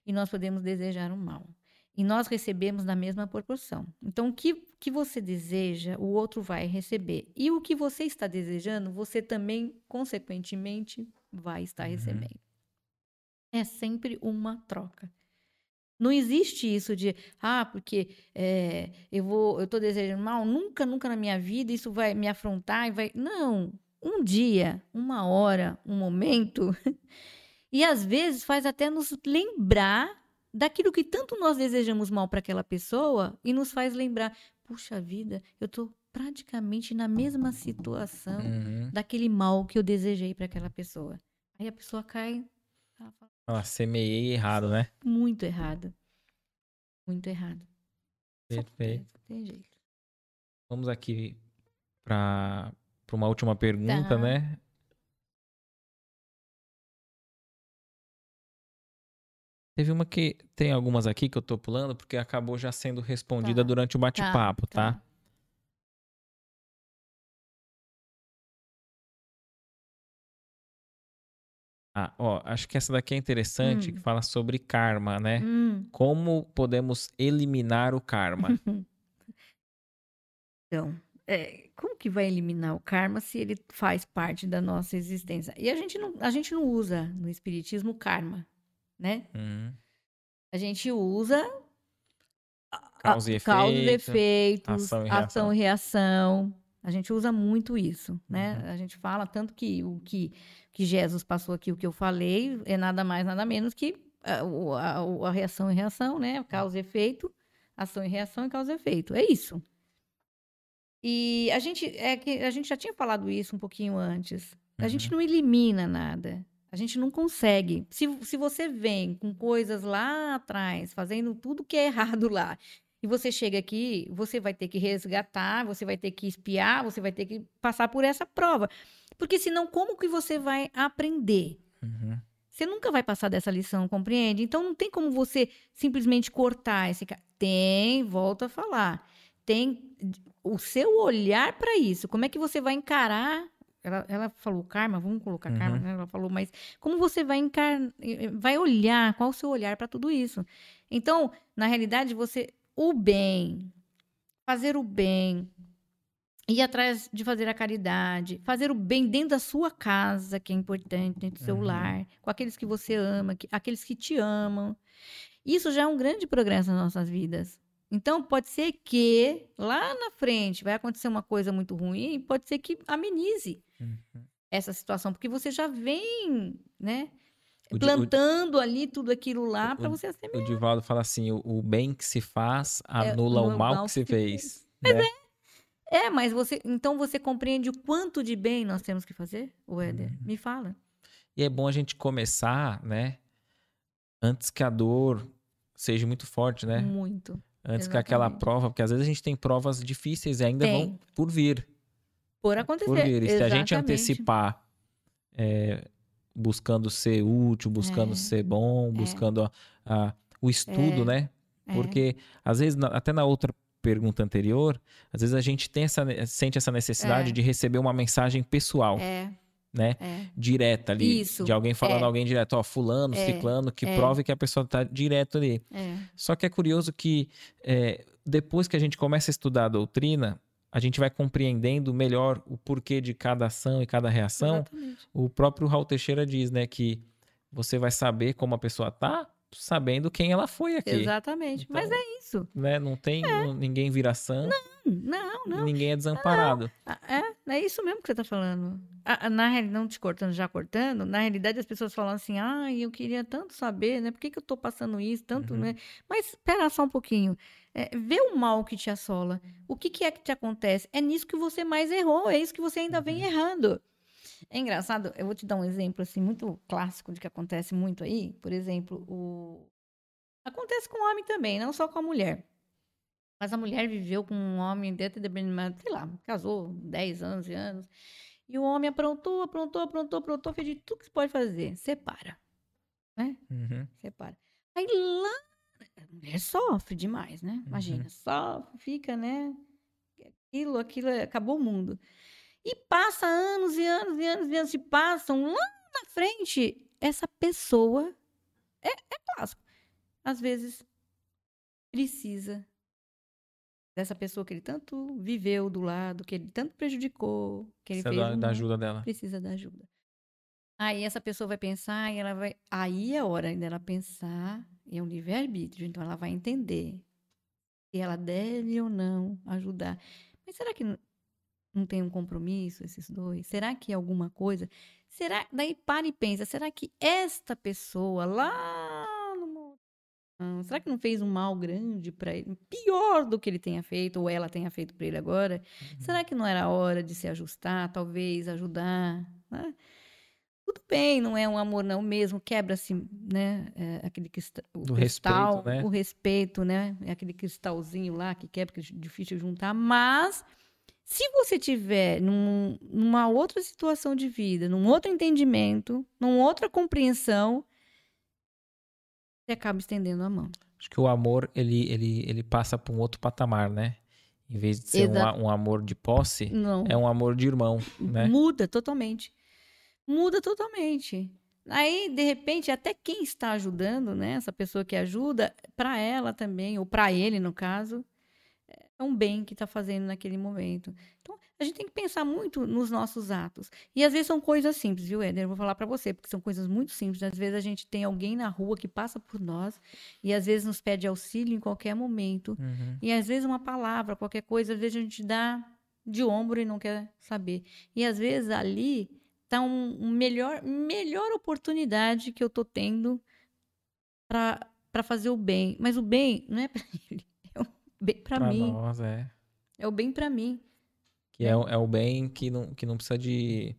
e nós podemos desejar o mal. E nós recebemos na mesma proporção. Então, o que, que você deseja, o outro vai receber. E o que você está desejando, você também, consequentemente, vai estar uhum. recebendo. É sempre uma troca. Não existe isso de, ah, porque é, eu vou, eu tô desejando mal, nunca, nunca na minha vida isso vai me afrontar e vai. Não. Um dia, uma hora, um momento. e às vezes faz até nos lembrar daquilo que tanto nós desejamos mal para aquela pessoa e nos faz lembrar, puxa vida, eu tô praticamente na mesma situação Uhum. daquele mal que eu desejei para aquela pessoa. Aí a pessoa cai ela fala, Ah, semeei errado, né? muito errado. Muito errado. Perfeito. Tem jeito. Vamos aqui para uma última pergunta, Tá. né? Teve uma que tem algumas aqui que eu tô pulando porque acabou já sendo respondida Tá. durante o bate-papo, tá? Ah, ó, acho que essa daqui é interessante, Hum. que fala sobre karma, né? Hum, Como podemos eliminar o karma? então, é, como que vai eliminar o karma se ele faz parte da nossa existência? E a gente não, a gente não usa no espiritismo karma, né? Uhum. A gente usa Causa e a- causa e efeito, efeitos, ação e ação e reação. A gente usa muito isso, né? Uhum. A gente fala tanto que o que, que Jesus passou aqui, o que eu falei, é nada mais, nada menos que a, o- a, o- a reação e reação, né? Causa e efeito, ação e reação e causa e efeito. É isso. E a gente, é que a gente já tinha falado isso um pouquinho antes. A gente Uhum. não elimina nada. A gente não consegue. Se, se você vem com coisas lá atrás, fazendo tudo que é errado lá, e você chega aqui, você vai ter que resgatar, você vai ter que espiar, você vai ter que passar por essa prova. Porque senão, como que você vai aprender? Uhum. Você nunca vai passar dessa lição, compreende? Então não tem como você simplesmente cortar esse cara. Tem, volto a falar. Tem o seu olhar para isso. Como é que você vai encarar? Ela, ela falou karma, vamos colocar karma, Uhum. né? Ela falou, mas como você vai encar... vai olhar? Qual o seu olhar para tudo isso? Então, na realidade, você o bem, fazer o bem, ir atrás de fazer a caridade, fazer o bem dentro da sua casa, que é importante, dentro do seu Uhum. lar, com aqueles que você ama, que- aqueles que te amam. Isso já é um grande progresso nas nossas vidas. Então, pode ser que lá na frente vai acontecer uma coisa muito ruim, pode ser que amenize Uhum. essa situação, porque você já vem, né, O, Di- o- plantando ali tudo aquilo lá o- para você o semear. Divaldo fala assim: o, o bem que se faz É, anula o no mal que se fez. né? É, mas você, então você compreende o quanto de bem nós temos que fazer, o Éder? Uhum. Me fala. E é bom a gente começar, né? Antes que a dor seja muito forte, né? Muito. Antes que aquela exatamente. prova, porque às vezes a gente tem provas difíceis e ainda vão Tem. por vir. Por acontecer. Por vir. E se a gente Exatamente. antecipar é, buscando ser útil, buscando É. ser bom, buscando a- a- o estudo, É. né? É. Porque, às vezes, até na outra pergunta anterior, às vezes a gente tem essa, sente essa necessidade É. de receber uma mensagem pessoal, É, né? é. Direta ali. Isso, De alguém falando é. alguém direto, ó, fulano, É, ciclano, que é. prove que a pessoa tá direto ali. É. Só que é curioso que é, depois que a gente começa a estudar a doutrina, a gente vai compreendendo melhor o porquê de cada ação e cada reação. Exatamente. O próprio Raul Teixeira diz, né, que você vai saber como a pessoa tá sabendo quem ela foi aqui. Exatamente. Mas Então, é isso. Né? Não tem não- ninguém vira santo, Não, não. ninguém é desamparado. Ah, É, é isso mesmo que você está falando. Na realidade, não te cortando, já cortando, na realidade as pessoas falam assim, ah, eu queria tanto saber, né? Por que, que eu tô passando isso, tanto, Uhum. né? Mas espera só um pouquinho. É, vê o mal que te assola. O que, que é que te acontece? É nisso que você mais errou, é isso que você ainda vem Uhum. errando. É engraçado, eu vou te dar um exemplo assim muito clássico de que acontece muito aí. Por exemplo, o acontece com o homem também, não só com a mulher. Mas a mulher viveu com um homem dentro de, sei lá, casou 10 anos e anos. E o homem aprontou, aprontou, aprontou, aprontou, fez de tudo que se pode fazer. Separa, né? Uhum. Separa. Aí lá, a mulher sofre demais, né? Imagina, sofre, fica, né? Aquilo, aquilo, acabou o mundo. E passa anos e anos e anos e anos se passam lá na frente. Essa pessoa é, é clássico. Às vezes precisa dessa pessoa que ele tanto viveu do lado, que ele tanto prejudicou, que ele Precisa fez da, um da ajuda dela. precisa da ajuda. Aí essa pessoa vai pensar e ela vai. Aí é hora dela pensar é um livre-arbítrio, então ela vai entender se ela deve ou não ajudar. Mas será que não tem um compromisso esses dois? Será que é alguma coisa? Será? Daí para e pensa, será que esta pessoa lá no será que não fez um mal grande para ele, pior do que ele tenha feito ou ela tenha feito para ele agora? Uhum. Será que não era hora de se ajustar, talvez ajudar? Né? Tudo bem, não é um amor não mesmo, quebra-se, né, é, aquele cristal, o Do cristal, respeito, né? o respeito, né, é aquele cristalzinho lá que quebra, que é difícil juntar, mas se você tiver num, numa outra situação de vida, num outro entendimento, numa outra compreensão, você acaba estendendo a mão. Acho que o amor, ele, ele, ele passa para um outro patamar, né? Em vez de ser um, um, amor de posse, Não. é um amor de irmão, né? Muda totalmente muda totalmente. Aí, de repente, até quem está ajudando, né, essa pessoa que ajuda, para ela também, ou para ele, no caso, um bem que está fazendo naquele momento. Então, a gente tem que pensar muito nos nossos atos. E às vezes são coisas simples, viu, Éder? Eu vou falar para você, porque são coisas muito simples. Às vezes a gente tem alguém na rua que passa por nós e às vezes nos pede auxílio em qualquer momento. Uhum. E às vezes uma palavra, qualquer coisa, às vezes a gente dá de ombro e não quer saber. E às vezes ali tá um, um melhor, melhor oportunidade que eu tô tendo para fazer o bem. Mas o bem não é para ele, bem para mim. Nós, é. é o bem para mim. Que é, é o bem que não, que não precisa de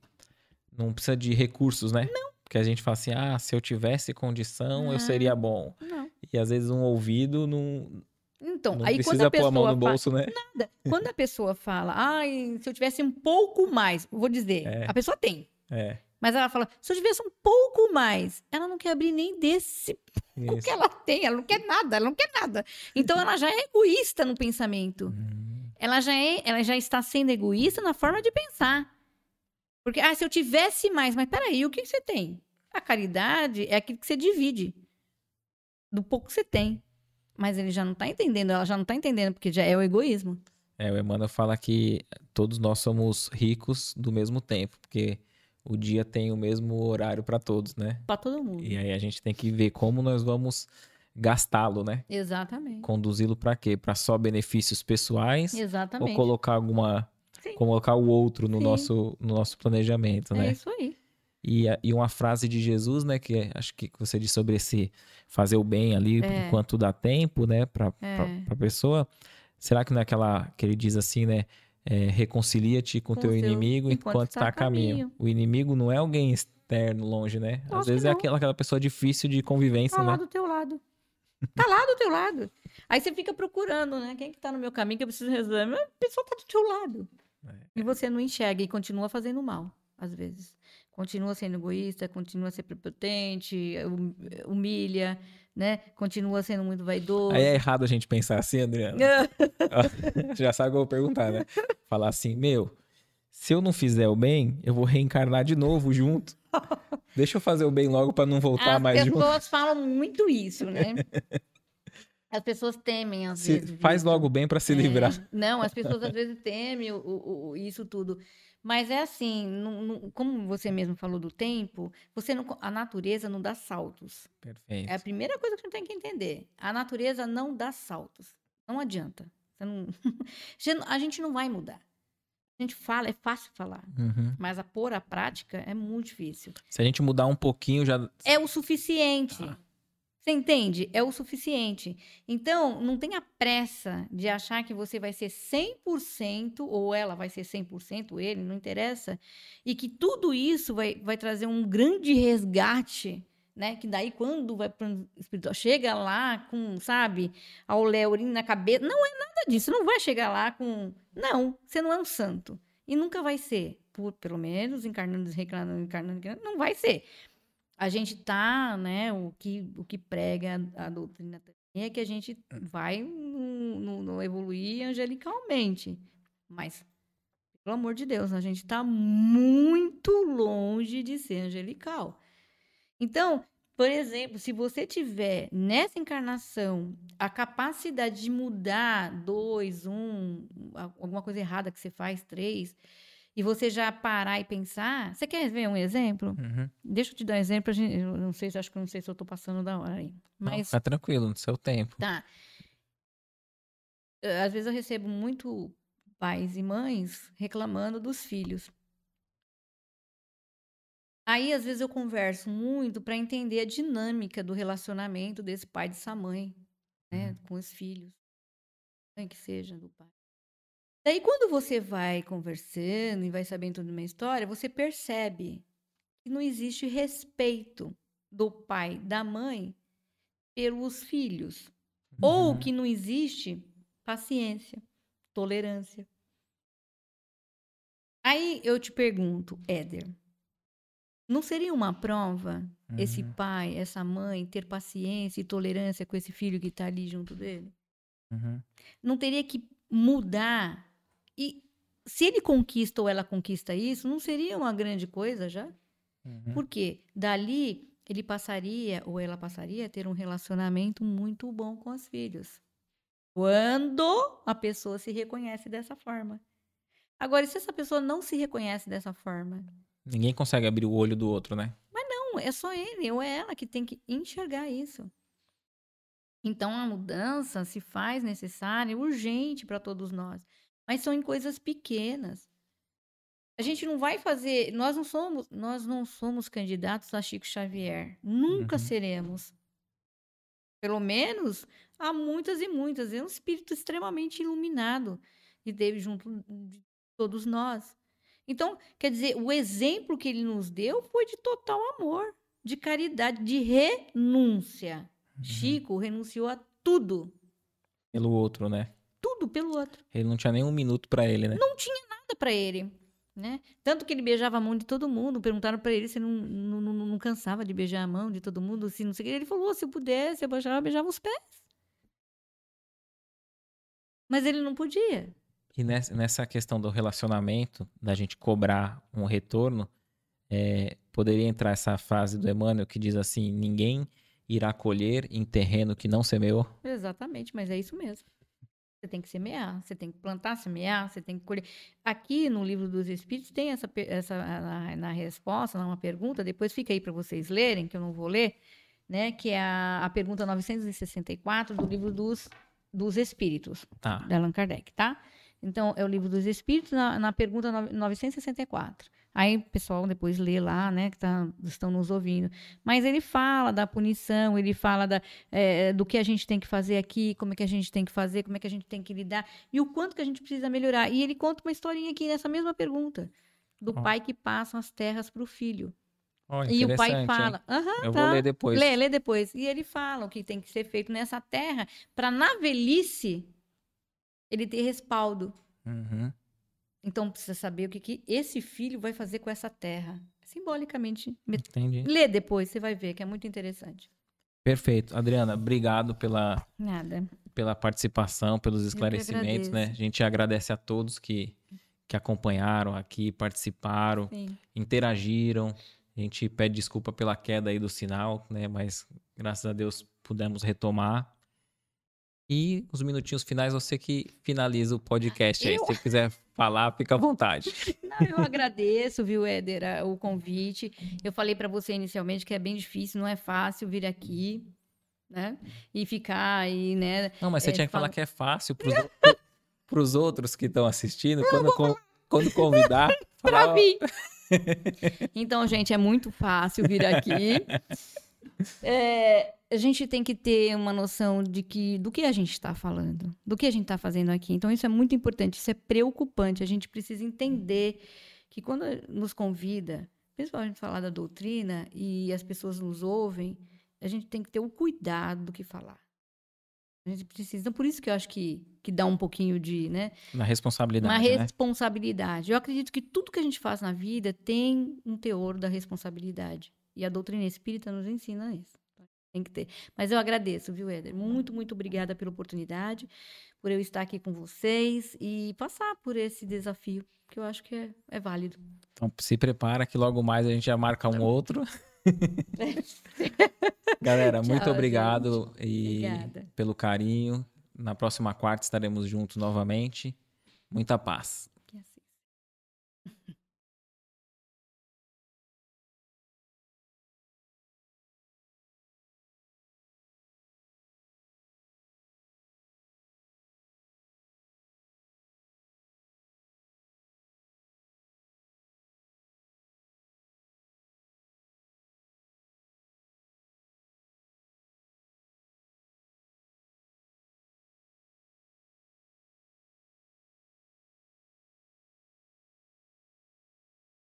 não precisa de recursos, né? Não. Porque a gente fala assim, ah, se eu tivesse condição, eu seria bom. Não. E às vezes um ouvido não então, não aí quando a pessoa a mão no bolso, né? Nada. Quando a pessoa fala, ai, se eu tivesse um pouco mais, vou dizer, é. a pessoa tem. É. Mas ela fala, se eu tivesse um pouco mais, ela não quer abrir nem desse pouco que ela tem, ela não quer nada, ela não quer nada. Então ela já é egoísta no pensamento. Hum. Ela já é, ela já está sendo egoísta na forma de pensar. Porque, ah, se eu tivesse mais, mas peraí, o que, que você tem? A caridade é aquilo que você divide do pouco que você tem. Mas ele já não está entendendo, ela já não está entendendo, porque já é o egoísmo. É, o Emmanuel fala que todos nós somos ricos do mesmo tempo, porque o dia tem o mesmo horário para todos, né? Para todo mundo. E aí a gente tem que ver como nós vamos gastá-lo, né? Exatamente. Conduzi-lo para quê? Para só benefícios pessoais? Exatamente. Ou colocar alguma Sim. colocar o outro no nosso no nosso planejamento, é né? É isso aí. E, e uma frase de Jesus, né, que acho que você disse sobre esse fazer o bem ali é. enquanto dá tempo, né, para é. a pessoa. Será que não é aquela que ele diz assim, né? É, reconcilia-te com, o teu inimigo enquanto está a caminho. caminho. O inimigo não é alguém externo, longe, né? Às vezes é aquela, aquela pessoa difícil de convivência, tá né? lá do teu lado. Tá lá do teu lado. Aí você fica procurando, né? Quem que tá no meu caminho que eu preciso resolver? A pessoa tá do teu lado. É. E você não enxerga e continua fazendo mal, às vezes. Continua sendo egoísta, continua sendo prepotente, hum, humilha, né? Continua sendo muito vaidoso. Aí é errado a gente pensar assim, Adriana. Já sabe o que eu vou perguntar, né? Falar assim, meu, se eu não fizer o bem, eu vou reencarnar de novo junto. Deixa eu fazer o bem logo para não voltar As mais junto. As pessoas falam muito isso, né? As pessoas temem, às se vezes. Faz logo bem para se é. livrar. Não, as pessoas às vezes temem o, o, o, isso tudo. Mas é assim, não, não, como você mesmo falou do tempo, você não, a natureza não dá saltos. Perfeito. É a primeira coisa que a gente tem que entender. A natureza não dá saltos. Não adianta. Não, a gente não vai mudar. A gente fala, é fácil falar. Uhum. Mas a pôr a prática é muito difícil. Se a gente mudar um pouquinho, já. É o suficiente. Ah. Você entende? É o suficiente. Então, não tenha pressa de achar que você vai ser 100% ou ela vai ser 100%, ele, não interessa. E que tudo isso vai, vai trazer um grande resgate, né? Que daí, quando vai para o espiritual, chega lá com, sabe, a oleurina na cabeça. Não é nada disso. Não vai chegar lá com. Não, você não é um santo. E nunca vai ser. Por, pelo menos, encarnando, reencarnando, encarnando, encarnando, não vai ser a gente tá, né, o que, o que prega a, doutrina é que a gente vai no, no, no, evoluir angelicalmente. Mas, pelo amor de Deus, a gente está muito longe de ser angelical. Então, por exemplo, se você tiver nessa encarnação a capacidade de mudar dois, um, alguma coisa errada que você faz, três, e você já parar e pensar. Você quer ver um exemplo? Uhum. Deixa eu te dar um exemplo. Gente, eu não sei se acho que não sei se eu tô passando da hora aí. Mas Não, fica tranquilo, no seu tempo. tá. Eh, Às vezes eu recebo muito pais e mães reclamando dos filhos. Aí, às vezes, eu converso muito para entender a dinâmica do relacionamento desse pai e dessa mãe, né, Uhum. com os filhos, mãe que seja do pai. Daí, quando você vai conversando e vai sabendo toda uma história, você percebe que não existe respeito do pai, da mãe pelos filhos. Ou Uhum. que não existe paciência, tolerância. Aí eu te pergunto, Éder, não seria uma prova esse Uhum. pai, essa mãe ter paciência e tolerância com esse filho que está ali junto dele? Uhum. Não teria que mudar? E se ele conquista ou ela conquista isso, não seria uma grande coisa já? Uhum. Porque dali ele passaria ou ela passaria a ter um relacionamento muito bom com os filhos. Quando a pessoa se reconhece dessa forma. Agora, e se essa pessoa não se reconhece dessa forma? Ninguém consegue abrir o olho do outro, né? Não, é só ele ou é ela que tem que enxergar isso. Então a mudança se faz necessária, urgente para todos nós. Mas são em coisas pequenas. A gente não vai fazer, nós não somos, nós não somos candidatos a Chico Xavier. Nunca Uhum. seremos. Pelo menos há muitas e muitas. É um espírito extremamente iluminado que teve junto de todos nós. Então, quer dizer, o exemplo que ele nos deu foi de total amor, de caridade, de renúncia. Uhum. Chico renunciou a tudo, Pelo outro, né? Pelo outro. Ele não tinha nem um minuto pra ele, né? Não tinha nada para ele, né? Tanto que ele beijava a mão de todo mundo. Perguntaram para ele se não, não, não, não cansava de beijar a mão de todo mundo, se não sei o que. Ele falou: se eu pudesse, eu beijava, beijava os pés. Mas ele não podia. E nessa, nessa questão do relacionamento, da gente cobrar um retorno, é, poderia entrar essa frase do Emmanuel que diz assim: ninguém irá colher em terreno que não semeou. Exatamente, mas é isso mesmo. Você tem que semear, você tem que plantar, semear, você tem que colher. Aqui no livro dos Espíritos tem essa, essa na, na resposta, numa pergunta, depois fica aí para vocês lerem, que eu não vou ler, né? Que é a, a pergunta 964 do livro dos, dos Espíritos, Tá. de Allan Kardec, tá? Então, é o livro dos Espíritos, na, na pergunta nove- 964. Aí, o pessoal depois lê lá, né, que tá, estão nos ouvindo. Mas ele fala da punição, ele fala da, é, do que a gente tem que fazer aqui, como é que a gente tem que fazer, como é que a gente tem que lidar e o quanto que a gente precisa melhorar. E ele conta uma historinha aqui nessa mesma pergunta do Ó. pai que passa as terras para o filho. Olha, E o pai fala, aham, Eu tá. vou ler depois. Lê, lê depois. E ele fala o que tem que ser feito nessa terra para na velhice ele ter respaldo. Uhum. Então precisa saber o que, que esse filho vai fazer com essa terra. Simbolicamente. Me- Entendi. Lê depois, você vai ver que é muito interessante. Perfeito. Adriana, obrigado pela, Nada. pela participação, pelos esclarecimentos, né? A gente agradece a todos que, que acompanharam aqui, participaram, Sim. interagiram. A gente pede desculpa pela queda aí do sinal, né? Mas graças a Deus pudemos retomar. E os minutinhos finais, você que finaliza o podcast aí. Eu? Se você quiser falar, fica à vontade. Não, eu agradeço, viu, Éder, o convite. Eu falei para você inicialmente que é bem difícil, não é fácil vir aqui, né? E ficar aí, né? Não, mas você É, tinha que fala- falar que é fácil pros, pros outros que estão assistindo. Quando, quando convidar, falar, Pra mim. Então, gente, é muito fácil vir aqui. É, a gente tem que ter uma noção de que do que a gente está falando, do que a gente está fazendo aqui. Então, isso é muito importante, isso é preocupante. A gente precisa entender que quando nos convida, principalmente falar da doutrina e as pessoas nos ouvem, a gente tem que ter o cuidado do que falar. A gente precisa. Então, por isso que eu acho que, que dá um pouquinho de, né? na responsabilidade, Uma né? responsabilidade. Eu acredito que tudo que a gente faz na vida tem um teor da responsabilidade. E a doutrina espírita nos ensina isso. Tem que ter. Mas eu agradeço, viu, Éder? Muito, muito obrigada pela oportunidade, por eu estar aqui com vocês e passar por esse desafio, que eu acho que é, é válido. Então se prepara que logo mais a gente já marca um outro. Galera, muito Tchau, obrigado e Obrigada. pelo carinho. Na próxima quarta estaremos juntos novamente. Muita paz.